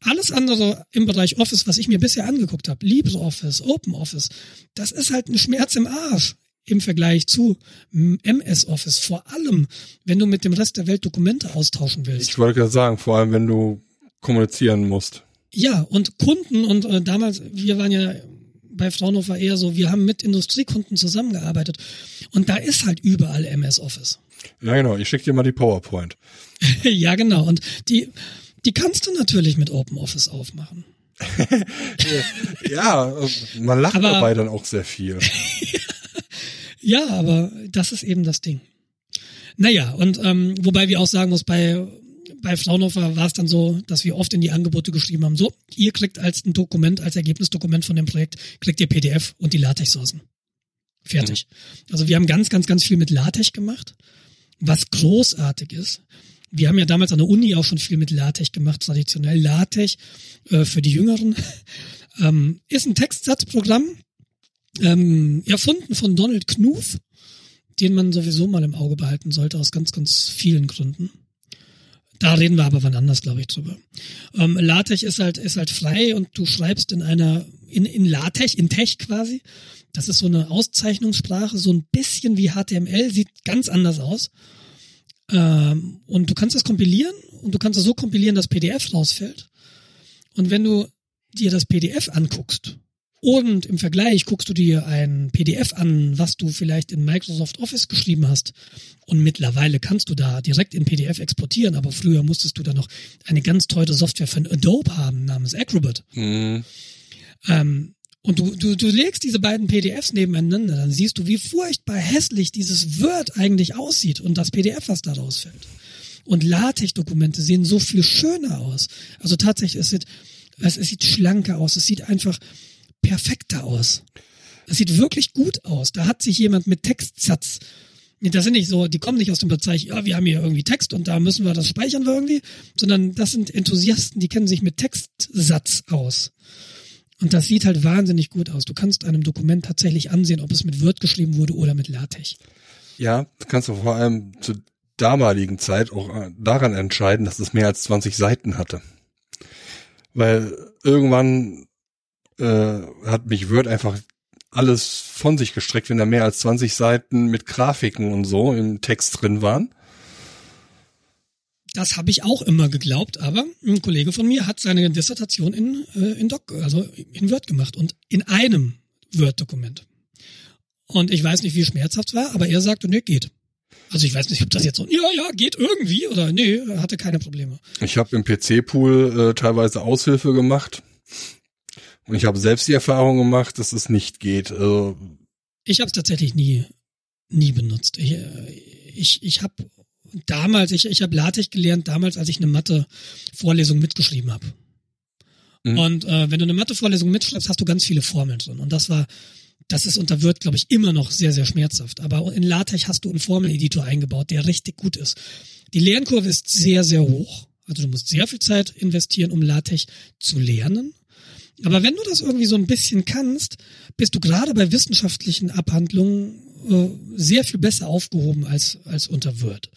alles andere im Bereich Office, was ich mir bisher angeguckt habe, LibreOffice, OpenOffice, das ist halt ein Schmerz im Arsch im Vergleich zu MS Office. Vor allem, wenn du mit dem Rest der Welt Dokumente austauschen willst. Ich wollte gerade sagen, vor allem, wenn du kommunizieren musst. Ja, und Kunden und äh, damals, wir waren ja bei Fraunhofer eher so, wir haben mit Industriekunden zusammengearbeitet und da ist halt überall MS Office. Ja, genau. Ich schicke dir mal die PowerPoint. ja, genau. Und die, die kannst du natürlich mit Open Office aufmachen. ja, man lacht Aber, dabei dann auch sehr viel. Ja, aber das ist eben das Ding. Naja, und ähm, wobei wir auch sagen muss, bei, bei Fraunhofer war es dann so, dass wir oft in die Angebote geschrieben haben, so, ihr kriegt als ein Dokument, als Ergebnisdokument von dem Projekt, kriegt ihr PDF und die LaTeX-Sourcen. Fertig. Mhm. Also wir haben ganz, ganz, ganz viel mit LaTeX gemacht, was großartig ist. Wir haben ja damals an der Uni auch schon viel mit LaTeX gemacht, traditionell LaTeX äh, für die Jüngeren. ähm, ist ein Textsatzprogramm, ähm, erfunden von Donald Knuth, den man sowieso mal im Auge behalten sollte, aus ganz, ganz vielen Gründen. Da reden wir aber wann anders, glaube ich, drüber. Ähm, LaTeX ist halt, ist halt frei und du schreibst in einer, in, in LaTeX, in Tech quasi. Das ist so eine Auszeichnungssprache, so ein bisschen wie HTML, sieht ganz anders aus. Ähm, und du kannst das kompilieren und du kannst es so kompilieren, dass PDF rausfällt. Und wenn du dir das PDF anguckst und im Vergleich guckst du dir ein PDF an, was du vielleicht in Microsoft Office geschrieben hast. Und mittlerweile kannst du da direkt in PDF exportieren, aber früher musstest du da noch eine ganz teure Software von Adobe haben, namens Acrobat. Mhm. Ähm, und du, du, du legst diese beiden PDFs nebeneinander, dann siehst du, wie furchtbar hässlich dieses Word eigentlich aussieht und das PDF, was da rausfällt. Und LaTeX-Dokumente sehen so viel schöner aus. Also tatsächlich, es sieht, es, es sieht schlanker aus. Es sieht einfach, perfekter aus. Das sieht wirklich gut aus. Da hat sich jemand mit Textsatz das sind nicht so, die kommen nicht aus dem Bereich, ja, wir haben hier irgendwie Text und da müssen wir das speichern wir irgendwie, sondern das sind Enthusiasten, die kennen sich mit Textsatz aus. Und das sieht halt wahnsinnig gut aus. Du kannst einem Dokument tatsächlich ansehen, ob es mit Word geschrieben wurde oder mit LaTeX. Ja, kannst du vor allem zur damaligen Zeit auch äh, daran entscheiden, dass es mehr als 20 Seiten hatte. Weil irgendwann äh, hat mich Word einfach alles von sich gestreckt, wenn da mehr als 20 Seiten mit Grafiken und so im Text drin waren. Das habe ich auch immer geglaubt, aber ein Kollege von mir hat seine Dissertation in, äh, in Doc, also in Word gemacht und in einem Word-Dokument. Und ich weiß nicht, wie schmerzhaft es war, aber er sagte, nee, geht. Also ich weiß nicht, ob das jetzt so, ja, ja, geht irgendwie oder nee, hatte keine Probleme. Ich habe im PC-Pool äh, teilweise Aushilfe gemacht und ich habe selbst die Erfahrung gemacht, dass es nicht geht. Also ich habe es tatsächlich nie, nie benutzt. Ich, äh, ich, ich habe damals, ich, ich habe LaTeX gelernt, damals, als ich eine Mathe-Vorlesung mitgeschrieben habe. Mhm. Und äh, wenn du eine Mathevorlesung mitschreibst, hast du ganz viele Formeln drin. Und das war, das ist unter Word, glaube ich, immer noch sehr, sehr schmerzhaft. Aber in LaTeX hast du einen Formeleditor eingebaut, der richtig gut ist. Die Lernkurve ist sehr, sehr hoch. Also du musst sehr viel Zeit investieren, um LaTeX zu lernen. Aber wenn du das irgendwie so ein bisschen kannst, bist du gerade bei wissenschaftlichen Abhandlungen äh, sehr viel besser aufgehoben als, als unter Word.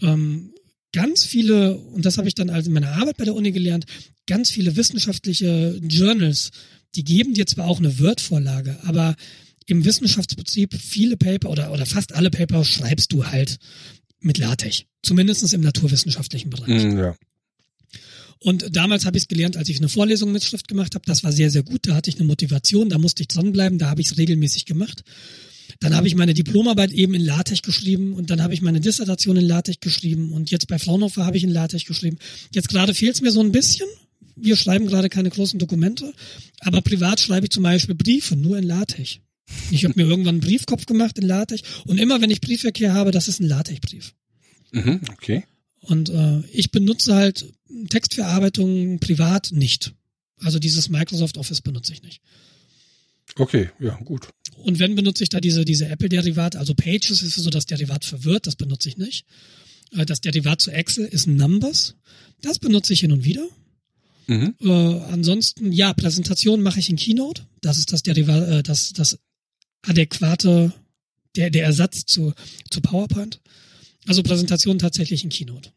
Ähm, ganz viele, und das habe ich dann also in meiner Arbeit bei der Uni gelernt, ganz viele wissenschaftliche Journals, die geben dir zwar auch eine Word-Vorlage, aber im Wissenschaftsprinzip viele Paper oder, oder fast alle Paper schreibst du halt mit LaTeX. Zumindestens im naturwissenschaftlichen Bereich. Mm, ja. Und damals habe ich es gelernt, als ich eine Vorlesung mit Schrift gemacht habe. Das war sehr, sehr gut. Da hatte ich eine Motivation, da musste ich dranbleiben, da habe ich es regelmäßig gemacht. Dann habe ich meine Diplomarbeit eben in LaTeX geschrieben und dann habe ich meine Dissertation in LaTeX geschrieben und jetzt bei Fraunhofer habe ich in LaTeX geschrieben. Jetzt gerade fehlt es mir so ein bisschen. Wir schreiben gerade keine großen Dokumente, aber privat schreibe ich zum Beispiel Briefe nur in LaTeX. Ich habe mir irgendwann einen Briefkopf gemacht in LaTeX und immer wenn ich Briefverkehr habe, das ist ein LaTeX-Brief. Mhm, okay. Und äh, ich benutze halt Textverarbeitung privat nicht. Also dieses Microsoft Office benutze ich nicht. Okay, ja, gut. Und wenn benutze ich da diese, diese Apple-Derivate, also Pages ist so das Derivat verwirrt, das benutze ich nicht. Äh, das Derivat zu Excel ist Numbers. Das benutze ich hin und wieder. Mhm. Äh, ansonsten, ja, Präsentation mache ich in Keynote. Das ist das Derivat, äh, das, das adäquate, der, der Ersatz zu, zu PowerPoint. Also Präsentation tatsächlich in Keynote.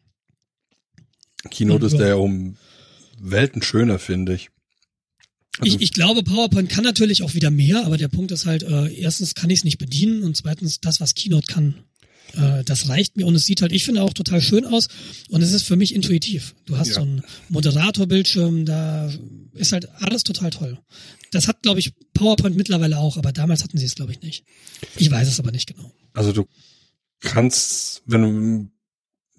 Keynote ist ja. der ja um Welten schöner, finde ich. Also, ich, ich glaube, PowerPoint kann natürlich auch wieder mehr, aber der Punkt ist halt, äh, erstens kann ich es nicht bedienen und zweitens, das, was Keynote kann, äh, das reicht mir und es sieht halt, ich finde auch total schön aus und es ist für mich intuitiv. Du hast Ja. so einen Moderatorbildschirm, da ist halt alles total toll. Das hat, glaube ich, PowerPoint mittlerweile auch, aber damals hatten sie es, glaube ich, nicht. Ich weiß es aber nicht genau. also du kannst, wenn du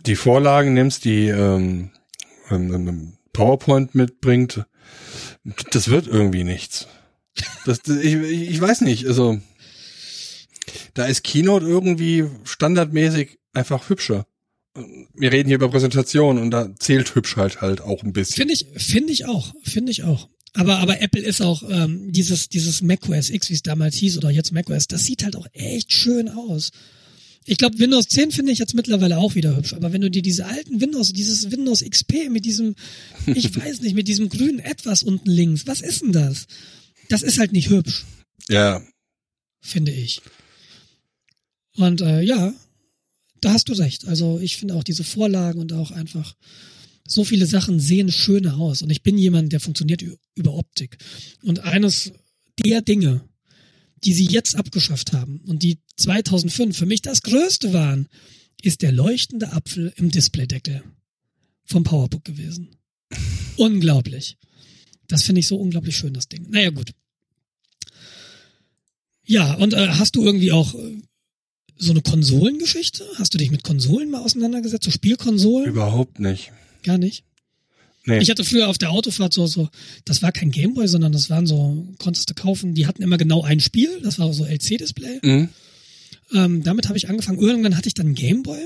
die Vorlagen nimmst, die ähm, ähm, ähm, PowerPoint mitbringt, das wird irgendwie nichts. Das, das, ich, ich weiß nicht, also da ist Keynote irgendwie standardmäßig einfach hübscher. Wir reden hier über Präsentation und da zählt hübsch halt halt auch ein bisschen. Finde ich, finde ich auch, finde ich auch. Aber, aber Apple ist auch ähm, dieses, dieses macOS X, wie es damals hieß, oder jetzt macOS, das sieht halt auch echt schön aus. Ich glaube, Windows 10 finde ich jetzt mittlerweile auch wieder hübsch. Aber wenn du dir diese alten Windows, dieses Windows XP mit diesem, ich weiß nicht, mit diesem grünen Etwas unten links, was ist denn das? Das ist halt nicht hübsch, Ja, finde ich. Und äh, ja, da hast du recht. Also ich finde auch diese Vorlagen und auch einfach so viele Sachen sehen schöner aus. Und ich bin jemand, der funktioniert über Optik. Und eines der Dinge, die sie jetzt abgeschafft haben und die 2005 für mich das Größte waren, ist der leuchtende Apfel im Displaydeckel vom Powerbook gewesen. Unglaublich. Das finde ich so unglaublich schön, das Ding. Naja, gut. Ja, und äh, hast du irgendwie auch äh, so eine Konsolengeschichte? Hast du dich mit Konsolen mal auseinandergesetzt? So Spielkonsolen? überhaupt nicht. Gar nicht. Nee. Ich hatte früher auf der Autofahrt so, so, das war kein Gameboy, sondern das waren so, konntest du kaufen, die hatten immer genau ein Spiel, das war so LC-Display. Mhm. Ähm, damit habe ich angefangen. Irgendwann hatte ich dann Gameboy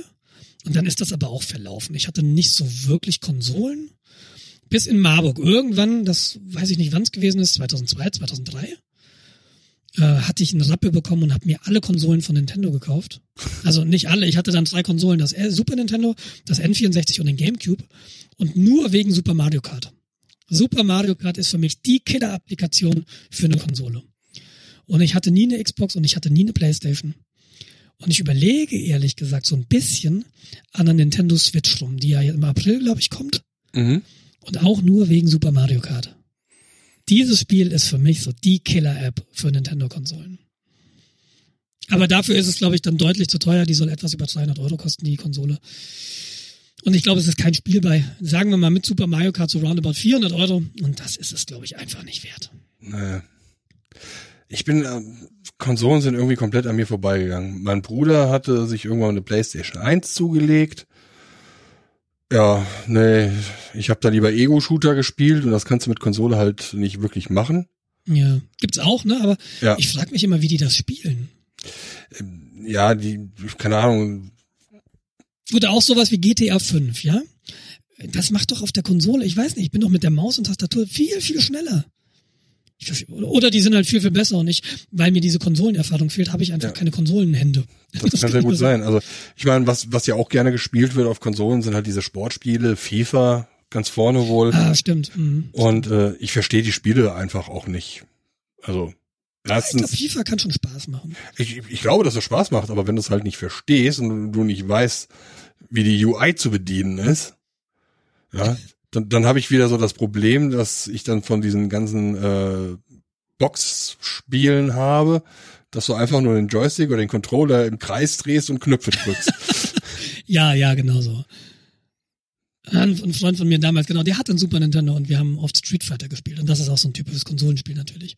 und dann ist das aber auch verlaufen. Ich hatte nicht so wirklich Konsolen. Bis in Marburg. Irgendwann, das weiß ich nicht, wann es gewesen ist, 2002, 2003, äh, hatte ich einen Rappel bekommen und habe mir alle Konsolen von Nintendo gekauft. Also nicht alle, ich hatte dann drei Konsolen, das Super Nintendo, das N64 und den Gamecube. Und nur wegen Super Mario Kart. Super Mario Kart ist für mich die Killer-Applikation für eine Konsole. Und ich hatte nie eine Xbox und ich hatte nie eine Playstation. Und ich überlege ehrlich gesagt so ein bisschen an der Nintendo Switch rum, die ja im April, glaube ich, kommt. Mhm. Und auch nur wegen Super Mario Kart. Dieses Spiel ist für mich so die Killer-App für Nintendo-Konsolen. Aber dafür ist es, glaube ich, dann deutlich zu teuer. Die soll etwas über 200 Euro kosten, die Konsole. Und ich glaube, es ist kein Spiel bei, sagen wir mal, mit Super Mario Kart so roundabout 400 Euro. Und das ist es, glaube ich, einfach nicht wert. Nee. Ich bin, äh, Konsolen sind irgendwie komplett an mir vorbeigegangen. Mein Bruder hatte sich irgendwann eine Playstation 1 zugelegt. Ja, nee, ich habe da lieber Ego-Shooter gespielt und das kannst du mit Konsole halt nicht wirklich machen. Ja, gibt's auch, ne? Aber Ja, ich frage mich immer, wie die das spielen. ja, die, keine Ahnung, Oder auch sowas wie GTA 5, ja? Das macht doch auf der Konsole, ich weiß nicht, ich bin doch mit der Maus und Tastatur viel, viel schneller. Ich Oder die sind halt viel, viel besser und ich, weil mir diese Konsolenerfahrung fehlt, habe ich einfach Ja. keine Konsolenhände. Das kann sehr gut sein. Also ich meine, was, was ja auch gerne gespielt wird auf Konsolen, sind halt diese Sportspiele, FIFA, ganz vorne wohl. Ah, stimmt. Mhm. Und äh, ich verstehe die Spiele einfach auch nicht. Also Ich glaube, erstens, FIFA kann schon Spaß machen. ich, ich glaube, dass es Spaß macht, aber wenn du es halt nicht verstehst und du nicht weißt, wie die UI zu bedienen ist, ja, dann, dann habe ich wieder so das Problem, dass ich dann von diesen ganzen äh, Box-Spielen habe, dass du einfach nur den Joystick oder den Controller im Kreis drehst und Knöpfe drückst. Ja, ja, genau so. Ein Freund von mir damals, genau, der hat einen Super Nintendo und wir haben oft Street Fighter gespielt. Und das ist auch so ein typisches Konsolenspiel natürlich.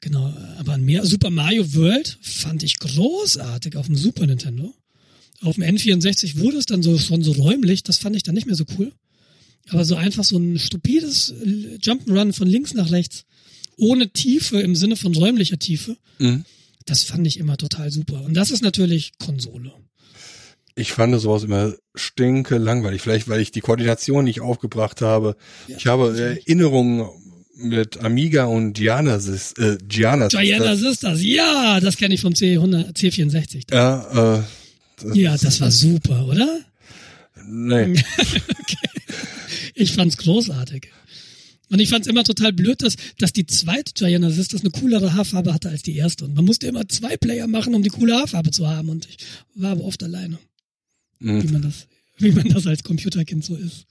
Genau, aber mehr Super Mario World fand ich großartig auf dem Super Nintendo. Auf dem N64 wurde es dann so schon so räumlich, das fand ich dann nicht mehr so cool. Aber so einfach so ein stupides Jump'n'Run von links nach rechts, ohne Tiefe im Sinne von räumlicher Tiefe, Mhm. das fand ich immer total super. Und das ist natürlich Konsole. Ich fand sowas immer stinke langweilig. Vielleicht, weil ich die Koordination nicht aufgebracht habe. ich habe Erinnerungen mit Amiga und Gianna, äh, Gianna. Gianna Sisters, ja, das kenne ich vom C100, C64. Ja, äh, Ja, das war super, oder? nee. Ich fand's großartig. Und ich fand's immer total blöd, dass, dass die zweite Gianna Sisters eine coolere Haarfarbe hatte als die erste. Und man musste immer zwei Player machen, um die coole Haarfarbe zu haben. Und ich war aber oft alleine, wie Mhm. man das, wie man das als Computerkind so ist.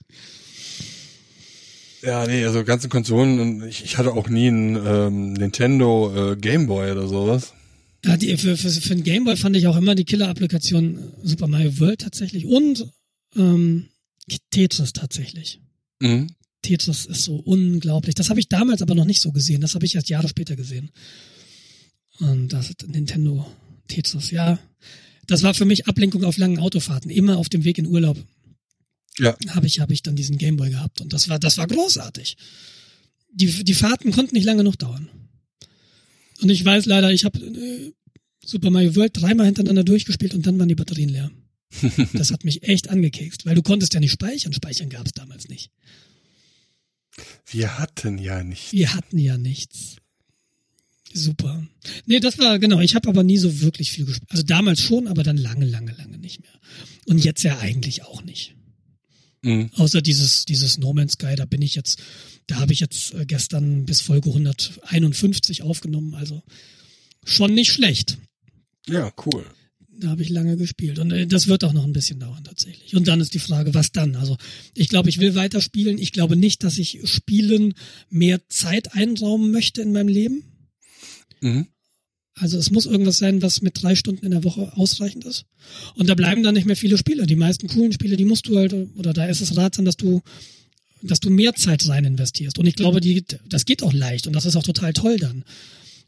Ja, nee, also ganzen Konsolen. und Ich, ich hatte auch nie einen ähm, Nintendo äh, Game Boy oder sowas. Ja, die, für, für, für den Gameboy fand ich auch immer die Killer-Applikation äh, Super Mario World tatsächlich und ähm, Tetris tatsächlich. Mhm. Tetris ist so unglaublich. Das habe ich damals aber noch nicht so gesehen. Das habe ich erst Jahre später gesehen. Und das Nintendo Tetris, ja. Das war für mich Ablenkung auf langen Autofahrten. Immer auf dem Weg in Urlaub Ja. habe ich, habe ich dann diesen Gameboy gehabt. Und das war, das war großartig. Die, die Fahrten konnten nicht lange noch dauern. Und ich weiß leider, ich habe äh, Super Mario World dreimal hintereinander durchgespielt und dann waren die Batterien leer. Das hat mich echt angekekst, weil du konntest ja nicht speichern. Speichern gab es damals nicht. Wir hatten ja nicht. Wir hatten ja nichts. Super. Nee, das war, genau, ich habe aber nie so wirklich viel gespielt. Also damals schon, aber dann lange, lange, lange nicht mehr. Und jetzt ja eigentlich auch nicht. Mhm. Außer dieses, dieses No Man's Sky, da bin ich jetzt, da habe ich jetzt äh, gestern bis Folge 151 aufgenommen, also schon nicht schlecht. Ja, cool. Da habe ich lange gespielt. Und äh, das wird auch noch ein bisschen dauern tatsächlich. Und dann ist die Frage, was dann? Also ich glaube, ich will weiter spielen. Ich glaube nicht, dass ich Spielen mehr Zeit einraumen möchte in meinem Leben. Mhm. Also es muss irgendwas sein, was mit drei Stunden in der Woche ausreichend ist. Und da bleiben dann nicht mehr viele Spiele. Die meisten coolen Spiele, die musst du halt, oder da ist es ratsam, dass du, dass du mehr Zeit rein investierst. Und ich glaube, die, das geht auch leicht und das ist auch total toll dann.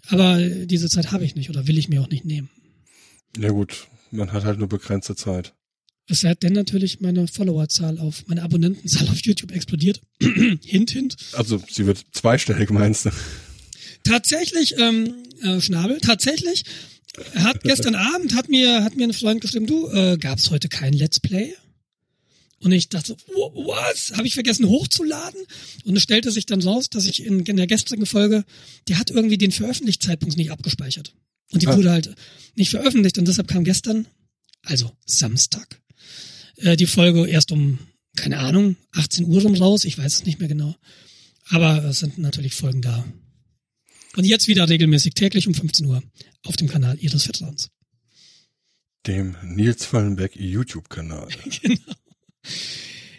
Aber diese Zeit habe ich nicht oder will ich mir auch nicht nehmen. Ja gut, man hat halt nur begrenzte Zeit. Es sei denn natürlich meine Followerzahl auf, meine Abonnentenzahl auf YouTube explodiert. hint, hint. Also sie wird zweistellig, meinst du? Tatsächlich, ähm, äh, Schnabel, tatsächlich hat gestern Abend hat mir hat mir ein Freund geschrieben, du äh, gab's heute kein Let's Play? Und ich dachte, was? Habe ich vergessen hochzuladen? Und es stellte sich dann raus, dass ich in, in der gestrigen Folge, der hat irgendwie den Veröffentlichungszeitpunkt nicht abgespeichert. Und die Ah. wurde halt nicht veröffentlicht und deshalb kam gestern, also Samstag, äh, die Folge erst um, keine Ahnung, 18 Uhr rum raus, ich weiß es nicht mehr genau. Aber es sind natürlich Folgen da. Und jetzt wieder regelmäßig täglich um 15 Uhr auf dem Kanal Ihres Vertrauens. Dem Nils Fallenbeck YouTube-Kanal.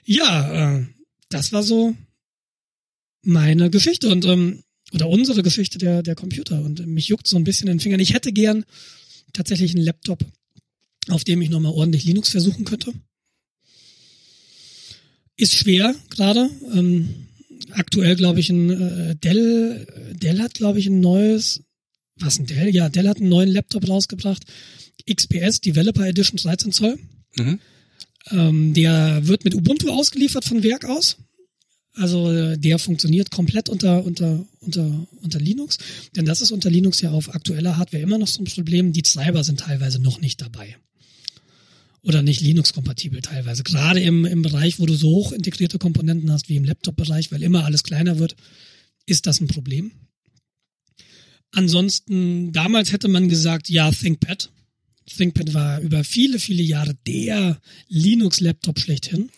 Ja, äh, das war so meine Geschichte und ähm, oder unsere Geschichte der der Computer und mich juckt so ein bisschen in den Fingern. Ich hätte gern tatsächlich einen Laptop, auf dem ich nochmal ordentlich Linux versuchen könnte. Ist schwer gerade. Ähm, aktuell glaube ich ein äh, Dell Dell hat glaube ich ein neues was ein Dell? Ja, Dell hat einen neuen Laptop rausgebracht. XPS Developer Edition 13 Zoll. Mhm. Ähm, der wird mit Ubuntu ausgeliefert von Werk aus. Also äh, der funktioniert komplett unter, unter, unter, unter Linux. Denn das ist unter Linux ja auf aktueller Hardware immer noch so ein Problem. Die Treiber sind teilweise noch nicht dabei. oder nicht Linux-kompatibel teilweise. Gerade im, im Bereich, wo du so hoch integrierte Komponenten hast wie im Laptop-Bereich, weil immer alles kleiner wird, ist das ein Problem. Ansonsten, damals hätte man gesagt, ja, ThinkPad. ThinkPad war über viele, viele Jahre der Linux-Laptop schlechthin.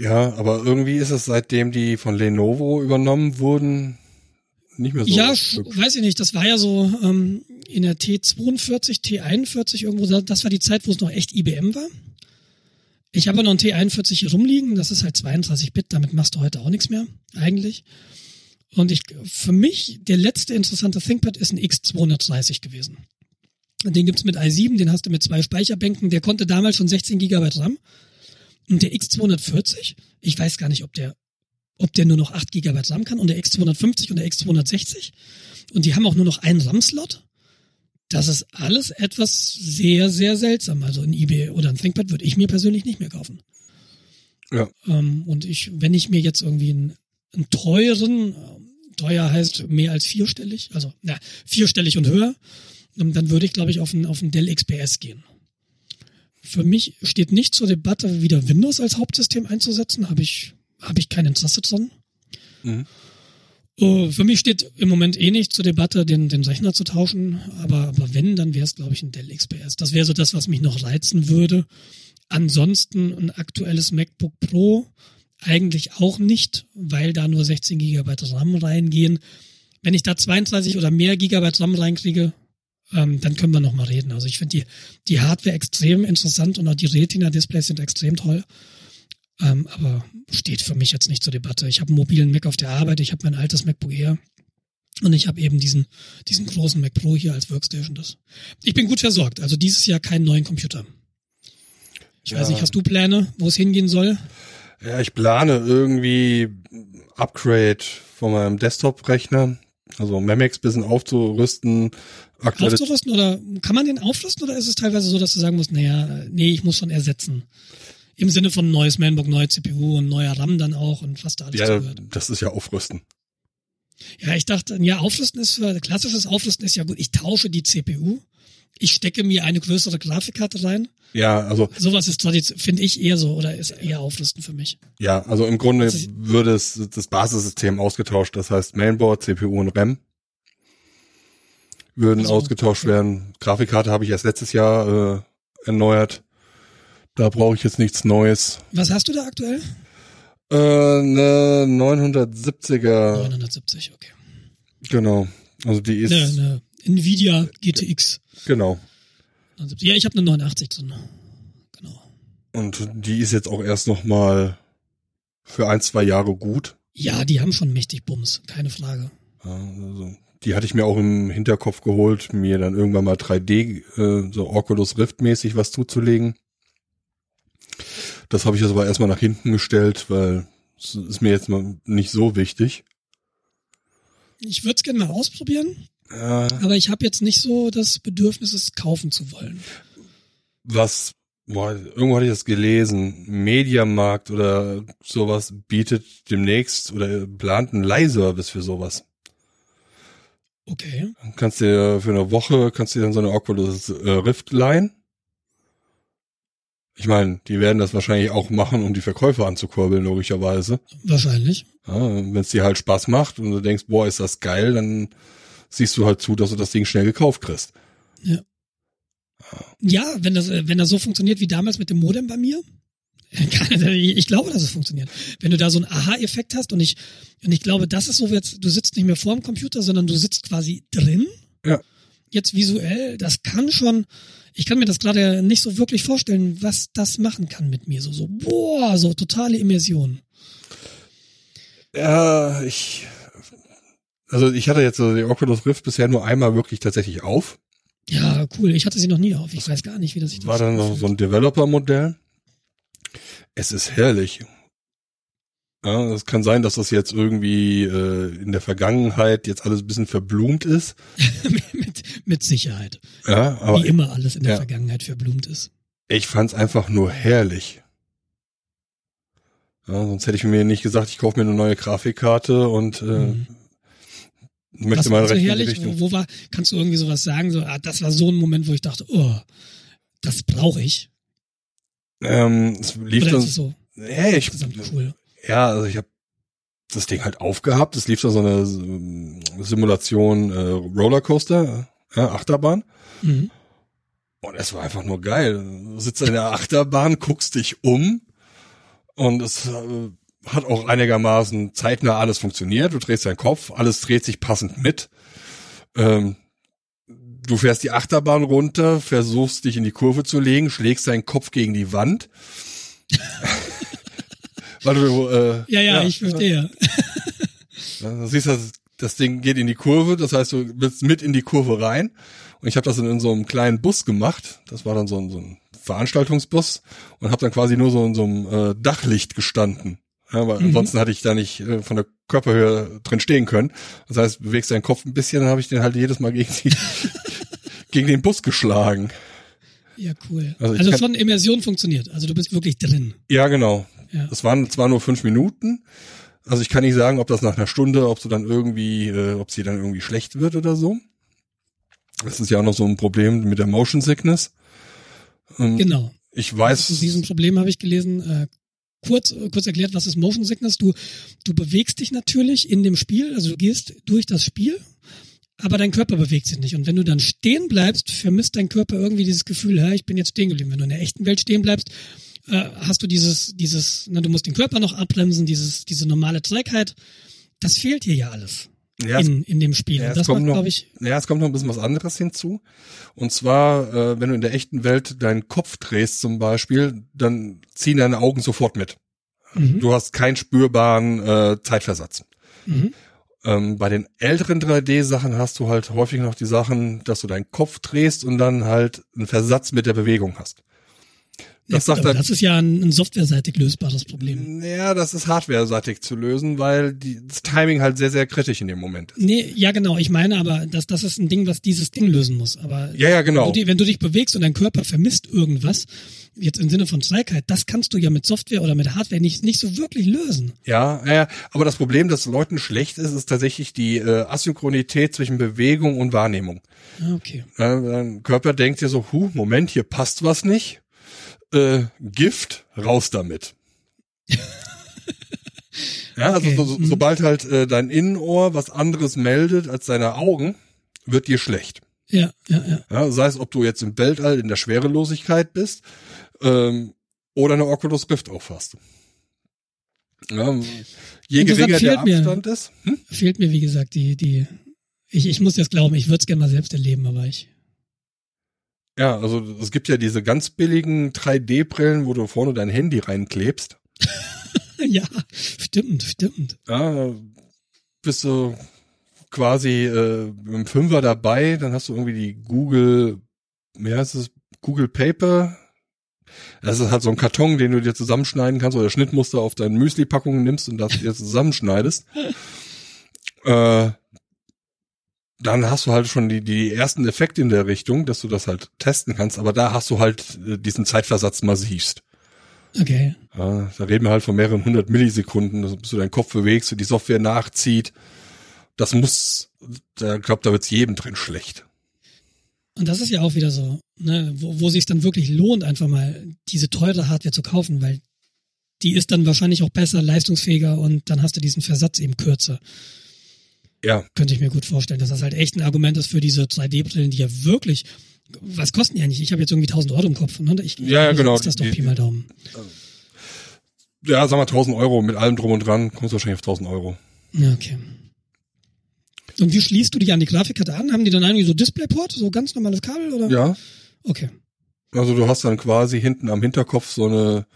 Ja, aber irgendwie ist es seitdem die von Lenovo übernommen wurden, nicht mehr so. Ja, weiß ich nicht. Das war ja so ähm, in der T42, T41 irgendwo. Das war die Zeit, wo es noch echt IBM war. Ich habe noch ein T41 hier rumliegen. Das ist halt 32 Bit. Damit machst du heute auch nichts mehr, eigentlich. Und ich, für mich, der letzte interessante ThinkPad ist ein X230 gewesen. Den gibt's mit i7, den hast du mit zwei Speicherbänken. Der konnte damals schon 16 Gigabyte RAM. Und der X240, ich weiß gar nicht, ob der, ob der nur noch 8 Gigabyte RAM kann und der X250 und der X260. Und die haben auch nur noch einen RAM-Slot. Das ist alles etwas sehr, sehr seltsam. Also ein eBay oder ein ThinkPad würde ich mir persönlich nicht mehr kaufen. Ja. Ähm, und ich, wenn ich mir jetzt irgendwie einen, einen teuren, teuer heißt mehr als vierstellig, also na, vierstellig und höher, ähm, dann würde ich, glaube ich, auf einen, auf einen Dell XPS gehen. Für mich steht nicht zur Debatte, wieder Windows als Hauptsystem einzusetzen. Habe ich, habe ich kein Interesse dran. Mhm. Uh, für mich steht im Moment eh nicht zur Debatte, den, den Rechner zu tauschen. Aber, aber wenn, dann wäre es, glaube ich, ein Dell XPS. Das wäre so das, was mich noch reizen würde. Ansonsten ein aktuelles MacBook Pro eigentlich auch nicht, weil da nur 16 GB RAM reingehen. Wenn ich da 32 oder mehr Gigabyte RAM reinkriege, ähm, dann können wir noch mal reden. Also ich finde die, die Hardware extrem interessant und auch die Retina-Displays sind extrem toll. Ähm, aber steht für mich jetzt nicht zur Debatte. Ich habe einen mobilen Mac auf der Arbeit, ich habe mein altes MacBook Air und ich habe eben diesen, diesen großen Mac Pro hier als Workstation. Das. Ich bin gut versorgt. Also dieses Jahr keinen neuen Computer. Ich ja. weiß nicht, hast du Pläne, wo es hingehen soll? Ja, ich plane irgendwie Upgrade von meinem Desktop-Rechner, also Memex bisschen aufzurüsten. Aktuelle aufzurüsten oder kann man den aufrüsten oder ist es teilweise so, dass du sagen musst, naja, nee, ich muss schon ersetzen? Im Sinne von neues Mainbook, neue CPU und neuer RAM dann auch und was da alles Ja, zugehört. das ist ja Aufrüsten. Ja, ich dachte, ja, Aufrüsten ist, klassisches Aufrüsten ist ja gut. Ich tausche die CPU. Ich stecke mir eine größere Grafikkarte rein. Ja, also. Sowas ist finde ich eher so, oder ist eher Aufrüsten für mich. Ja, also im Grunde also würde es das Basissystem ausgetauscht. Das heißt Mainboard, CPU und RAM würden also, ausgetauscht okay. werden. Grafikkarte habe ich erst letztes Jahr äh, erneuert. Da brauche ich jetzt nichts Neues. Was hast du da aktuell? Äh, eine 970er. 970, okay. Genau. Also die ist. Eine, eine Nvidia GTX. Genau. Ja, ich habe eine 89 drin. Genau. Und die ist jetzt auch erst noch mal für ein, zwei Jahre gut. Ja, die haben schon mächtig Bums, keine Frage. Also die hatte ich mir auch im Hinterkopf geholt, mir dann irgendwann mal 3D, äh, so Oculus Rift mäßig was zuzulegen. Das habe ich jetzt aber erstmal nach hinten gestellt, weil es ist mir jetzt mal nicht so wichtig. Ich würde es gerne mal ausprobieren, ja. aber ich habe jetzt nicht so das Bedürfnis, es kaufen zu wollen. Was, boah, irgendwo hatte ich das gelesen, Mediamarkt oder sowas bietet demnächst oder plant einen Leihservice für sowas. Okay. Dann kannst du für eine Woche, kannst du dann so eine Oculus äh, Rift leihen ich meine, die werden das wahrscheinlich auch machen, um die Verkäufer anzukurbeln, logischerweise. Wahrscheinlich. Ja, Wenn es dir halt Spaß macht und du denkst, boah, ist das geil, dann siehst du halt zu, dass du das Ding schnell gekauft kriegst. Ja. Ja, wenn das, wenn das so funktioniert wie damals mit dem Modem bei mir, ich glaube, dass es funktioniert. Wenn du da so einen Aha-Effekt hast und ich, und ich glaube, das ist so jetzt, du sitzt nicht mehr vor dem Computer, sondern du sitzt quasi drin. Ja. Jetzt visuell, das kann schon, ich kann mir das gerade nicht so wirklich vorstellen, was das machen kann mit mir. So, so, boah, so totale Immersion. Ja, ich, also ich hatte jetzt so die Oculus Rift bisher nur einmal wirklich tatsächlich auf. Ja, cool. Ich hatte sie noch nie auf. Ich weiß gar nicht, wie das sich War dann noch so ein Developer-Modell. Es ist herrlich. Ja, es kann sein, dass das jetzt irgendwie äh, in der Vergangenheit jetzt alles ein bisschen verblumt ist. mit, mit Sicherheit. Ja, aber Wie immer alles in der ja. Vergangenheit verblumt ist. Ich fand's einfach nur herrlich. Ja, sonst hätte ich mir nicht gesagt, ich kaufe mir eine neue Grafikkarte und äh, mhm. Möchte Was mal so herrlich, wo, wo war, kannst du irgendwie sowas sagen, so, ah, das war so ein Moment, wo ich dachte, oh, das brauche ich. Ähm, es lief Oder dann, ist es so hey, ich, cool? ja, also ich habe das Ding halt aufgehabt. Es lief da so eine Simulation äh, Rollercoaster, äh, Achterbahn. Mhm. Und es war einfach nur geil. Du sitzt in der Achterbahn, guckst dich um und es äh, hat auch einigermaßen zeitnah alles funktioniert. Du drehst deinen Kopf, alles dreht sich passend mit. Ähm, du fährst die Achterbahn runter, versuchst dich in die Kurve zu legen, schlägst deinen Kopf gegen die Wand. Weil du, äh, Ja, ja, ich verstehe. Ja, Du siehst, das, das Ding geht in die Kurve, das heißt, du bist mit in die Kurve rein. Und ich habe das in, in so einem kleinen Bus gemacht. Das war dann so ein, so ein Veranstaltungsbus und habe dann quasi nur so in so einem äh, Dachlicht gestanden. Ja, weil Mhm. ansonsten hatte ich da nicht äh, von der Körperhöhe drin stehen können. Das heißt, bewegst deinen Kopf ein bisschen, dann habe ich den halt jedes Mal gegen, die, gegen den Bus geschlagen. Ja, cool. Also Also, schon Immersion funktioniert. Also du bist wirklich drin. Ja, genau. Ja. Das waren zwar nur fünf Minuten. Also ich kann nicht sagen, ob das nach einer Stunde, ob du dann irgendwie, äh, ob sie dann irgendwie schlecht wird oder so. Das ist ja auch noch so ein Problem mit der Motion Sickness. Ähm, Genau. Ich Zu weiß, diesem Problem habe ich gelesen, äh, kurz, äh, kurz erklärt, was ist Motion Sickness? Du, du bewegst dich natürlich in dem Spiel, also du gehst durch das Spiel, aber dein Körper bewegt sich nicht. Und wenn du dann stehen bleibst, vermisst dein Körper irgendwie dieses Gefühl, ja, ich bin jetzt stehen geblieben. Wenn du in der echten Welt stehen bleibst, äh, hast du dieses, dieses, na, du musst den Körper noch abbremsen, dieses, diese normale Trägheit. Das fehlt hier ja alles ja, in, in dem Spiel. ja, das kommt macht, noch- ich, ja, es kommt noch ein bisschen was anderes hinzu. Und zwar, äh, wenn du in der echten Welt deinen Kopf drehst zum Beispiel, dann ziehen deine Augen sofort mit. mhm, Du hast keinen spürbaren äh, Zeitversatz. mhm, Ähm, bei den älteren 3D-Sachen hast du halt häufig noch die Sachen, dass du deinen Kopf drehst und dann halt einen Versatz mit der Bewegung hast. Das sagt er- das ist ja ein, ein softwareseitig lösbares Problem. Ja, das ist hardware-seitig zu lösen, weil die, das Timing halt sehr, sehr kritisch in dem Moment ist. Nee, ja genau, ich meine aber, das, das ist ein Ding, was dieses Ding lösen muss. Aber Ja, ja, wenn, genau. du, die- wenn du dich bewegst und dein Körper vermisst irgendwas, jetzt im Sinne von Trägheit, das kannst du ja mit Software oder mit Hardware nicht, nicht so wirklich lösen. Ja, ja, aber das Problem, das Leuten schlecht ist, ist tatsächlich die äh, Asynchronität zwischen Bewegung und Wahrnehmung. Ah, okay. Ja, dein Körper denkt dir so, huh, Moment, hier passt was nicht. Äh, Gift, raus damit. ja, also Okay, so, so, mhm. sobald halt äh, dein Innenohr was anderes meldet als deine Augen, wird dir schlecht. Ja, ja, ja. Ja, sei es, ob du jetzt im Weltall in der Schwerelosigkeit bist ähm, oder eine Oculus Rift aufhast. Ja, je geringer der fehlt mir- Abstand ist, hm? Fehlt mir, wie gesagt, die, die, ich, ich muss jetzt glauben, ich würde es gerne mal selbst erleben, aber ich, ja, also es gibt ja diese ganz billigen 3D-Brillen, wo du vorne dein Handy reinklebst. ja, stimmt, stimmt. Ja, bist du quasi äh, mit dem Fünfer dabei, dann hast du irgendwie die Google, wie heißt es, Google Paper. Das ist halt so ein Karton, den du dir zusammenschneiden kannst oder Schnittmuster auf deinen Müsli-Packungen nimmst und das dir zusammenschneidest. äh, dann hast du halt schon die, die ersten Effekte in der Richtung, dass du das halt testen kannst, aber da hast du halt äh, diesen Zeitversatz massivst. Okay. Ja, da reden wir halt von mehreren hundert Millisekunden, dass- bis du deinen Kopf bewegst und die Software nachzieht. Das muss, da glaubt, da wird's jedem drin schlecht. Und das ist ja auch wieder so, ne, wo, wo sich dann wirklich lohnt, einfach mal diese teure Hardware zu kaufen, weil die ist dann wahrscheinlich auch besser, leistungsfähiger und dann hast du diesen Versatz eben kürzer. Ja, Könnte ich mir gut vorstellen, dass das halt echt ein Argument ist für diese 3D-Brillen, die ja wirklich, was kosten die eigentlich? Ich habe jetzt irgendwie 1000 Euro im Kopf. Ne? Ich, Ja, ja, genau. Ist das doch Pi mal Daumen. ja, sag mal 1000 Euro mit allem drum und dran, kommst du wahrscheinlich auf 1000 Euro. Ja, okay. Und wie schließt du dich an die Grafikkarte an? Haben die dann irgendwie so Displayport, so ganz normales Kabel oder? Ja, Okay. Also du hast dann quasi hinten am Hinterkopf so eine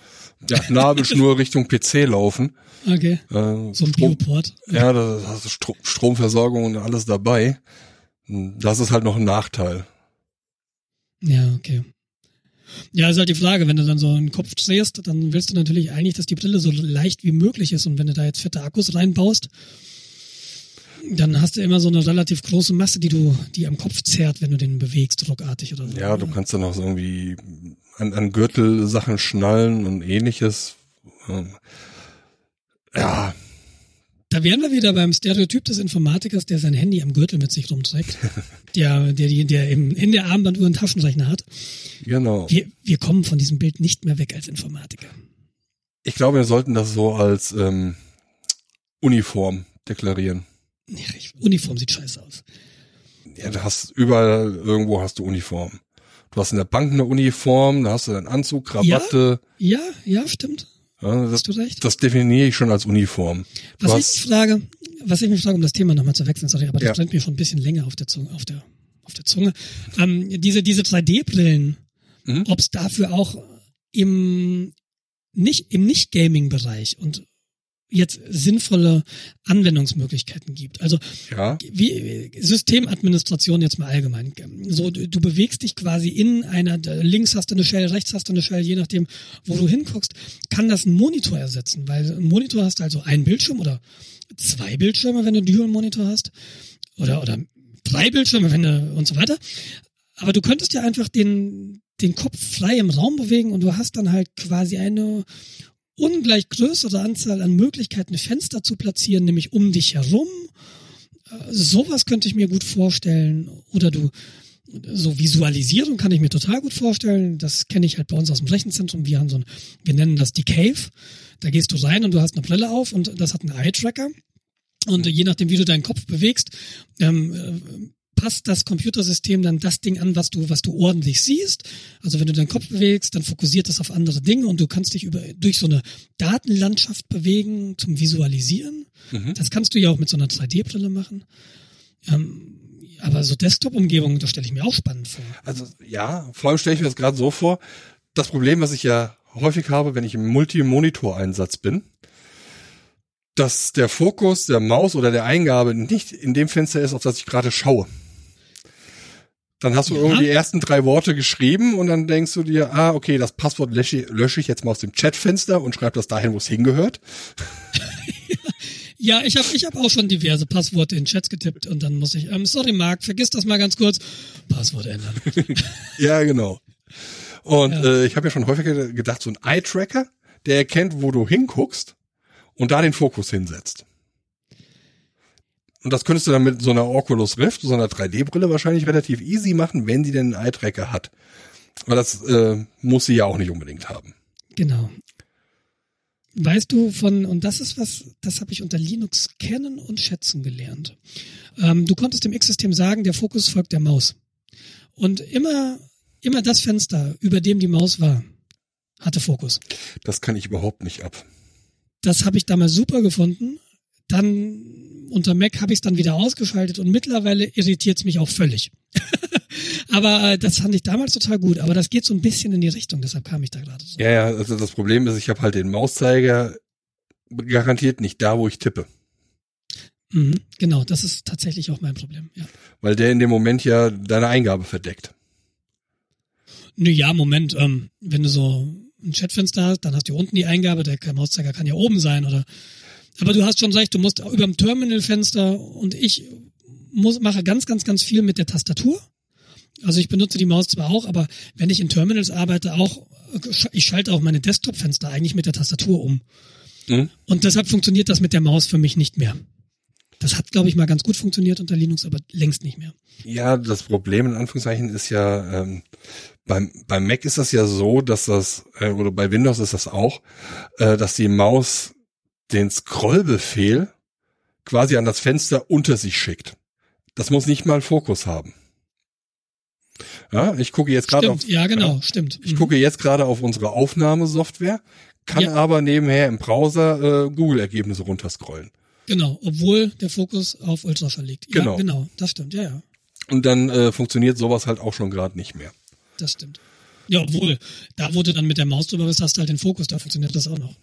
ja, Nabelschnur Richtung PC laufen. Okay. Äh, So ein Bioport. ja, da hast du Stro Stromversorgung und alles dabei. Das ist halt noch ein Nachteil. Ja, okay. Ja, ist halt die Frage, wenn du dann so einen Kopf drehst, dann willst du natürlich eigentlich, dass die Brille so leicht wie möglich ist. Und wenn du da jetzt fette Akkus reinbaust, dann hast du immer so eine relativ große Masse, die du, die am Kopf zerrt, wenn du den bewegst, ruckartig oder so. Ja, du kannst dann auch so irgendwie an, an Gürtel Sachen schnallen und ähnliches. Ähm, Ja, Da wären wir wieder beim Stereotyp des Informatikers, der sein Handy am Gürtel mit sich rumträgt. der, der, der im, in der Armbanduhr einen Taschenrechner hat. Genau. Wir, wir kommen von diesem Bild nicht mehr weg als Informatiker. Ich glaube, wir sollten das so als ähm, Uniform deklarieren. Nee, Uniform sieht scheiße aus. Ja, du hast überall irgendwo hast du Uniform. Du hast in der Bank eine Uniform, da hast du einen Anzug, Krawatte. Ja, ja, stimmt. Ja, das, Hast du recht. das definiere ich schon als Uniform. Du Was ich hast, mich frage, was ich mich frage, um das Thema nochmal zu wechseln, sorry, aber das Ja. brennt mir schon ein bisschen länger auf der Zunge, auf der, auf der Zunge. Ähm, diese, diese 3D-Brillen, Mhm. ob es dafür auch im nicht, im Nicht-Gaming-Bereich und jetzt sinnvolle Anwendungsmöglichkeiten gibt. Also ja, wie Systemadministration jetzt mal allgemein. So, du, du bewegst dich quasi in einer, links hast du eine Shell, rechts hast du eine Shell, je nachdem, wo du hinguckst, kann das einen Monitor ersetzen, weil ein Monitor hast also einen Bildschirm oder zwei Bildschirme, wenn du einen Dual-Monitor hast, oder, oder drei Bildschirme, wenn du, und so weiter. Aber du könntest ja einfach den, den Kopf frei im Raum bewegen und du hast dann halt quasi eine ungleich größere Anzahl an Möglichkeiten, Fenster zu platzieren, nämlich um dich herum. Äh, Sowas könnte ich mir gut vorstellen. Oder du, so Visualisierung kann ich mir total gut vorstellen. Das kenne ich halt bei uns aus dem Rechenzentrum. Wir haben so ein, wir nennen das die Cave. Da gehst du rein und du hast eine Brille auf und das hat einen Eye-Tracker. Und je nachdem, wie du deinen Kopf bewegst, ähm, äh, passt das Computersystem dann das Ding an, was du, was du ordentlich siehst. Also wenn du deinen Kopf bewegst, dann fokussiert es auf andere Dinge und du kannst dich über, durch so eine Datenlandschaft bewegen zum Visualisieren. Mhm. Das kannst du ja auch mit so einer 3D-Brille machen. Ähm, aber so Desktop-Umgebungen, das stelle ich mir auch spannend vor. also ja, vor allem stelle ich mir das gerade so vor. Das Problem, was ich ja häufig habe, wenn ich im Multimonitor-Einsatz bin, dass der Fokus der Maus oder der Eingabe nicht in dem Fenster ist, auf das ich gerade schaue. Dann hast du Ja. irgendwie die ersten drei Worte geschrieben und dann denkst du dir, ah, okay, das Passwort lösche, ich- lösche ich jetzt mal aus dem Chatfenster und schreibe das dahin, wo es hingehört. Ja, ich habe ich hab auch schon diverse Passworte in Chats getippt und dann muss ich, ähm, sorry Marc, vergiss das mal ganz kurz, Passwort ändern. Ja, genau. Und Ja. äh, ich habe mir schon häufiger gedacht, so ein Eye-Tracker, der erkennt, wo du hinguckst und da den Fokus hinsetzt. Und das könntest du dann mit so einer Oculus Rift, so einer 3D-Brille wahrscheinlich relativ easy machen, wenn sie denn einen Eye-Tracker hat. Aber das äh, muss sie ja auch nicht unbedingt haben. Genau. Weißt du von, und das ist was, das habe ich unter Linux kennen und schätzen gelernt. Ähm, du konntest dem X-System sagen, der Fokus folgt der Maus. Und immer, immer das Fenster, über dem die Maus war, hatte Fokus. Das kann ich überhaupt nicht ab. Das habe ich damals super gefunden. Dann unter Mac habe ich es dann wieder ausgeschaltet und mittlerweile irritiert es mich auch völlig. Aber äh, das fand ich damals total gut. Aber das geht so ein bisschen in die Richtung, deshalb kam ich da gerade so. Ja, ja, also das Problem ist, ich habe halt den Mauszeiger garantiert nicht da, wo ich tippe. Mhm, genau, das ist tatsächlich auch mein Problem. Ja. Weil der in dem Moment ja deine Eingabe verdeckt. Nö, ja, Moment, ähm, wenn du so ein Chatfenster hast, dann hast du unten die Eingabe, der Mauszeiger kann ja oben sein oder. Aber du hast schon recht, du musst über dem Terminalfenster und ich muss, mache ganz, ganz, ganz viel mit der Tastatur. Also ich benutze die Maus zwar auch, aber wenn ich in Terminals arbeite, auch, ich schalte auch meine Desktop-Fenster eigentlich mit der Tastatur um. Mhm. Und deshalb funktioniert das mit der Maus für mich nicht mehr. Das hat, glaube ich, mal ganz gut funktioniert unter Linux, aber längst nicht mehr. Ja, das Problem in Anführungszeichen ist ja, ähm, beim, beim Mac ist das ja so, dass das, äh, oder bei Windows ist das auch, äh, dass die Maus den Scrollbefehl quasi an das Fenster unter sich schickt. Das muss nicht mal Fokus haben. Ja, ich gucke jetzt gerade auf, ja, genau, stimmt. ich Mhm. gucke jetzt gerade auf unsere Aufnahmesoftware, kann Ja. aber nebenher im Browser äh, Google-Ergebnisse runterscrollen. Genau, obwohl der Fokus auf Ultraschall liegt. Ja, Genau. genau, das stimmt, ja, ja, Und dann äh, funktioniert sowas halt auch schon gerade nicht mehr. das stimmt. Ja, obwohl, da du dann mit der Maus drüber bist, hast du halt den Fokus, da funktioniert das auch noch.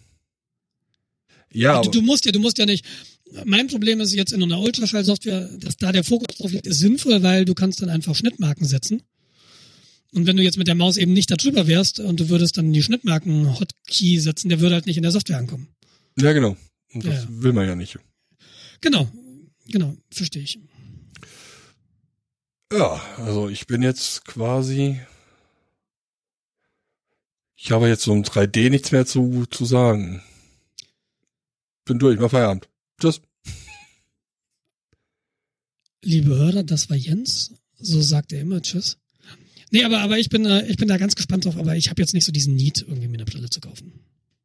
Ja, du, du musst ja, du musst ja nicht. Mein Problem ist jetzt in einer Ultraschallsoftware, dass da der Fokus drauf liegt, ist sinnvoll, weil du kannst dann einfach Schnittmarken setzen. Und wenn du jetzt mit der Maus eben nicht da drüber wärst und du würdest dann die Schnittmarken-Hotkey setzen, der würde halt nicht in der Software ankommen. ja genau. Und das Ja. will man ja nicht. Genau, genau, verstehe ich. Ja, also ich bin jetzt quasi. Ich habe jetzt so im 3D nichts mehr zu, zu sagen. Bin durch, mach Feierabend. Tschüss. liebe Hörer, das war Jens. So sagt er immer Tschüss. Nee, aber, aber ich bin, äh, ich bin da ganz gespannt drauf, aber ich habe jetzt nicht so diesen Need, irgendwie mir eine Brille zu kaufen.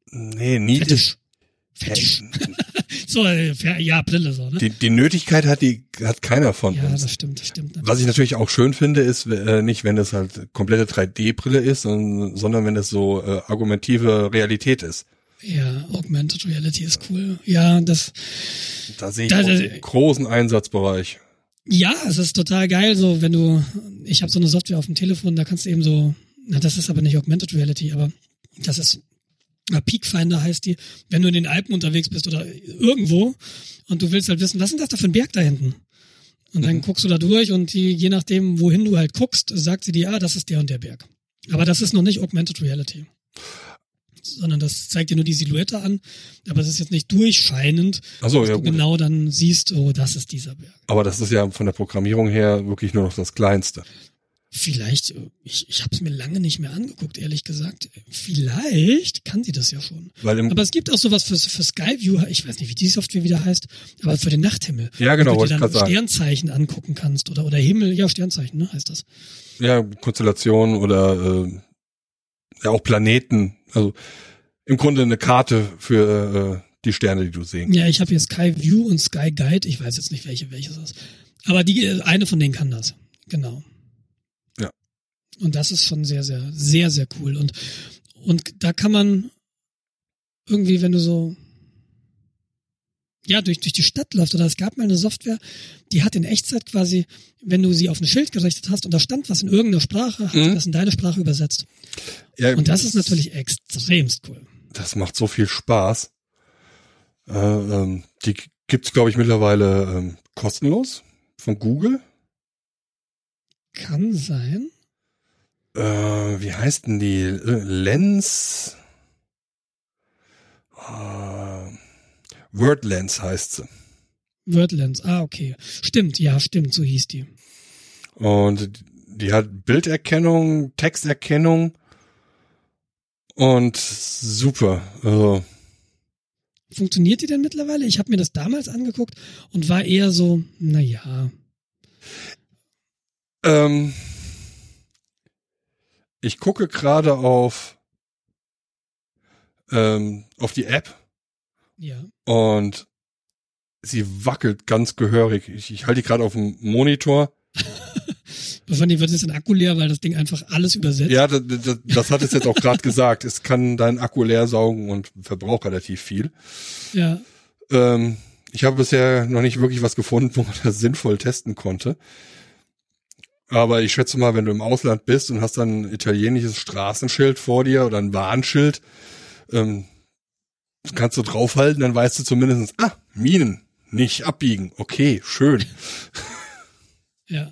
Nee, nie. Fetisch. Fetisch. so, äh, ja, Brille so, ne? Die, die Nötigkeit hat die hat keiner von ja, uns. das stimmt, das stimmt. Was ich natürlich auch schön finde, ist äh, nicht, wenn es halt komplette 3D-Brille ist, sondern, sondern wenn es so äh, argumentive Realität ist. Ja, Augmented Reality ist cool. Ja, das. Da sehe ich Da- einen großen Einsatzbereich. Ja, es ist total geil, so wenn du, ich habe so eine Software auf dem Telefon, da kannst du eben so, na das ist aber nicht Augmented Reality, aber das ist, Peakfinder heißt die, wenn du in den Alpen unterwegs bist oder irgendwo und du willst halt wissen, was ist das da für ein Berg da hinten? Und dann guckst du da durch und die, je nachdem, wohin du halt guckst, sagt sie dir, ah, das ist der und der Berg. Aber das ist noch nicht Augmented Reality. Sondern das zeigt dir nur die Silhouette an, aber es ist jetzt nicht durchscheinend, Achso, dass ja du gut. genau dann siehst, oh, das ist dieser Berg. Aber das ist ja von der Programmierung her wirklich nur noch das Kleinste. Vielleicht, ich, ich habe es mir lange nicht mehr angeguckt, ehrlich gesagt. Vielleicht kann sie das ja schon. Weil Aber es gibt auch sowas für, für Skyview, ich weiß nicht, wie die Software wieder heißt, aber für den Nachthimmel. Ja, genau, Wo du dir dann grad sagen. Sternzeichen angucken kannst oder, oder Himmel, ja, Sternzeichen, ne, heißt das. ja, Konstellationen oder äh, ja auch Planeten. Also im Grunde eine Karte für äh, die Sterne, die du sehen. Ja, ich habe hier Skyview und Sky Guide, ich weiß jetzt nicht, welche welches ist. Aber die, eine von denen kann das. Genau. Ja. Und das ist schon sehr, sehr, sehr, sehr cool. Und, und da kann man irgendwie, wenn du so, ja, durch, durch die Stadt läufst, oder es gab mal eine Software, die hat in Echtzeit quasi, wenn du sie auf ein Schild gerichtet hast und da stand was in irgendeiner Sprache, hat Mhm. das in deine Sprache übersetzt. Ja, Und das ist natürlich extremst cool. das macht so viel Spaß. Äh, ähm, die gibt's glaube ich mittlerweile ähm, kostenlos von Google. Kann sein. Äh, wie heißt denn die Äh, Lens? Äh, Wordlens heißt sie. Wordlands, ah, okay. Stimmt, ja, stimmt, so hieß die. Und die hat Bilderkennung, Texterkennung und super. Also, Funktioniert die denn mittlerweile? Ich habe mir das damals angeguckt und war eher so, na ja, ähm, ich gucke gerade auf ähm, auf die App ja. Und sie wackelt ganz gehörig. Ich, ich halte die gerade auf dem Monitor. Von dir wird jetzt ein Akku leer, weil das Ding einfach alles übersetzt. Ja, das, das, das hat es jetzt auch gerade gesagt. Es kann deinen Akku leer saugen und verbraucht relativ viel. Ja. Ähm, ich habe bisher noch nicht wirklich was gefunden, wo man das sinnvoll testen konnte. Aber ich schätze mal, wenn du im Ausland bist und hast dann ein italienisches Straßenschild vor dir oder ein Warnschild, ähm, kannst du draufhalten, dann weißt du zumindest, ah, Minen, nicht abbiegen. Okay, schön. ja.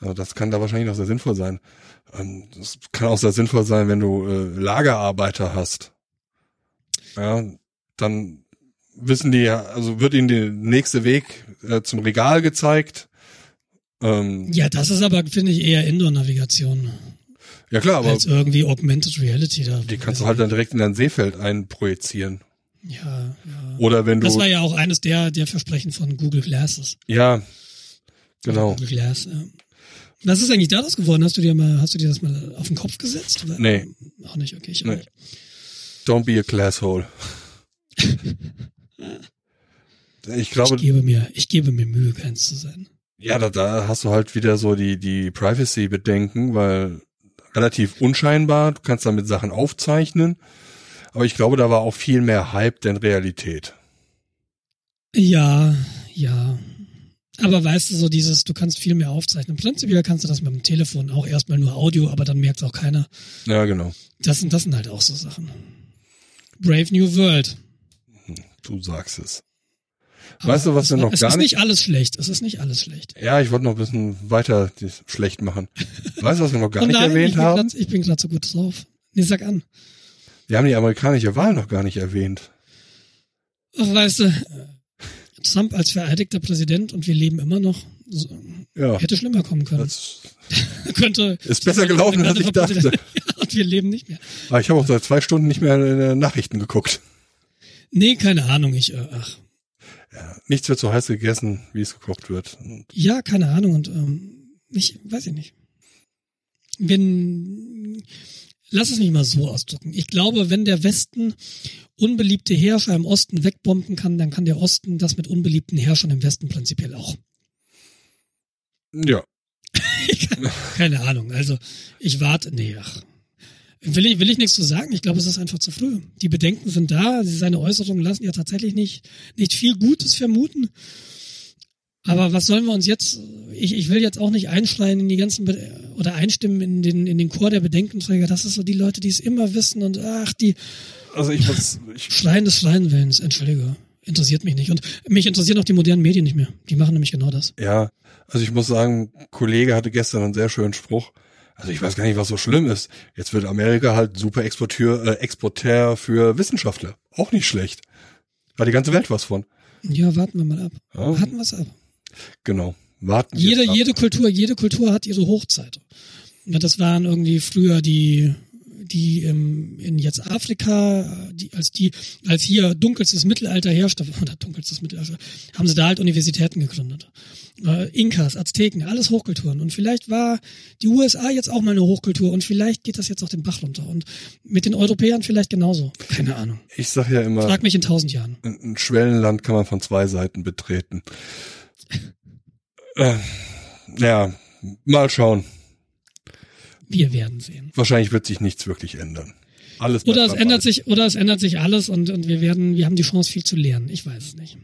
Also das kann da wahrscheinlich noch sehr sinnvoll sein. Ähm, das kann auch sehr sinnvoll sein, wenn du äh, Lagerarbeiter hast. Ja, dann wissen die, ja, also wird ihnen der nächste Weg äh, zum Regal gezeigt. Ähm, Ja, das ist aber, finde ich, eher Indoor-Navigation ja klar, aber als irgendwie Augmented Reality da. die kannst du halt dann direkt in dein Seefeld einprojizieren. Ja, ja. Oder wenn du, Das war ja auch eines der, der Versprechen von Google Glasses. ja, genau. Google Glass, ja. Was ist eigentlich daraus geworden? Hast du dir mal, hast du dir das mal auf den Kopf gesetzt? Oder? Nee. Auch nicht, okay, ich auch Nee. nicht. Don't be a glasshole. ich glaube, Ich gebe mir, ich gebe mir Mühe, keins zu sein. Ja, da, da hast du halt wieder so die, die Privacy-Bedenken, weil relativ unscheinbar, du kannst damit Sachen aufzeichnen. Aber ich glaube, da war auch viel mehr Hype denn Realität. Ja, ja. Aber weißt du, so dieses, du kannst viel mehr aufzeichnen. Prinzipiell kannst du das mit dem Telefon auch erstmal nur Audio, aber dann merkt auch keiner. Ja, genau. Das sind, das sind halt auch so Sachen. Brave New World. Du sagst es. Weißt du, was es, wir noch es gar ist nicht- nicht alles schlecht. Es ist nicht alles schlecht. Ja, ich wollte noch ein bisschen weiter das schlecht machen. Weißt du, was wir noch gar nicht nein, erwähnt ich haben? grad- ich bin gerade so gut drauf. Nee, sag an. Wir haben die amerikanische Wahl noch gar nicht erwähnt. Ach, weißt du, Trump als vereidigter Präsident und wir leben immer noch. So, Ja, hätte schlimmer kommen können. das Könnte. ist besser gelaufen, als ich dachte. Ja, und wir leben nicht mehr. Aber ich habe auch seit zwei Stunden nicht mehr äh, Nachrichten geguckt. Nee, keine Ahnung. Ich, äh, ach. Ja, nichts wird so heiß gegessen, wie es gekocht wird. Ja, keine Ahnung. Und ähm, ich weiß ich nicht. Wenn lass es mich mal so ausdrücken. Ich glaube, wenn der Westen unbeliebte Herrscher im Osten wegbomben kann, dann kann der Osten das mit unbeliebten Herrschern im Westen prinzipiell auch. Ja. Keine Ahnung. Also ich warte. Nee, ach. Will ich, will ich nichts zu sagen? Ich glaube, es ist einfach zu früh. Die Bedenken sind da. Seine Äußerungen lassen ja tatsächlich nicht, nicht viel Gutes vermuten. Aber was sollen wir uns jetzt, ich, ich will jetzt auch nicht einschreien in die ganzen, Be oder einstimmen in den, in den Chor der Bedenkenträger. Das ist so die Leute, die es immer wissen und ach, die Also ich muss, ich, Schreien des Schreienwillens, entschuldige. Interessiert mich nicht. Und mich interessieren auch die modernen Medien nicht mehr. Die machen nämlich genau das. ja, also ich muss sagen, ein Kollege hatte gestern einen sehr schönen Spruch. Also ich weiß gar nicht, was so schlimm ist. Jetzt wird Amerika halt super Exporteur, äh, Exporteur für Wissenschaftler. Auch nicht schlecht. Hat die ganze Welt was von. Ja, warten wir mal ab. Ja. Warten wir es ab. Genau. Warten Jede, ab. jede Kultur, jede Kultur hat ihre Hochzeit. Das waren irgendwie früher die, die im, in jetzt Afrika, die, als die, als hier dunkelstes Mittelalter herrschte, oder dunkelstes Mittelalter, haben sie da halt Universitäten gegründet. Äh, Inkas, Azteken, alles Hochkulturen. Und vielleicht war die USA jetzt auch mal eine Hochkultur und vielleicht geht das jetzt auch den Bach runter. Und mit den Europäern vielleicht genauso. Keine Ahnung. Ich sag ja immer, Frag mich in tausend Jahren. ein ein Schwellenland kann man von zwei Seiten betreten. äh, ja, mal schauen. Wir werden sehen. Wahrscheinlich wird sich nichts wirklich ändern. Alles Oder es ändert sich, oder es ändert sich alles und, und wir werden, wir haben die Chance viel zu lernen. Ich weiß es nicht.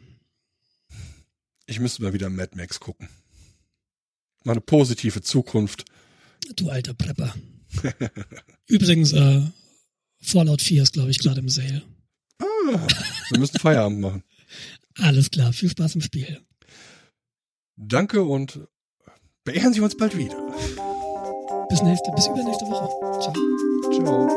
Ich müsste mal wieder Mad Max gucken. Mal eine positive Zukunft. Du alter Prepper. Übrigens, äh, Fallout 4 ist, glaube ich, gerade im Sale. Ah, wir müssen Feierabend machen. Alles klar, viel Spaß im Spiel. Danke und beehren Sie uns bald wieder. Bis nächste, bis übernächste Woche. Ciao. Ciao.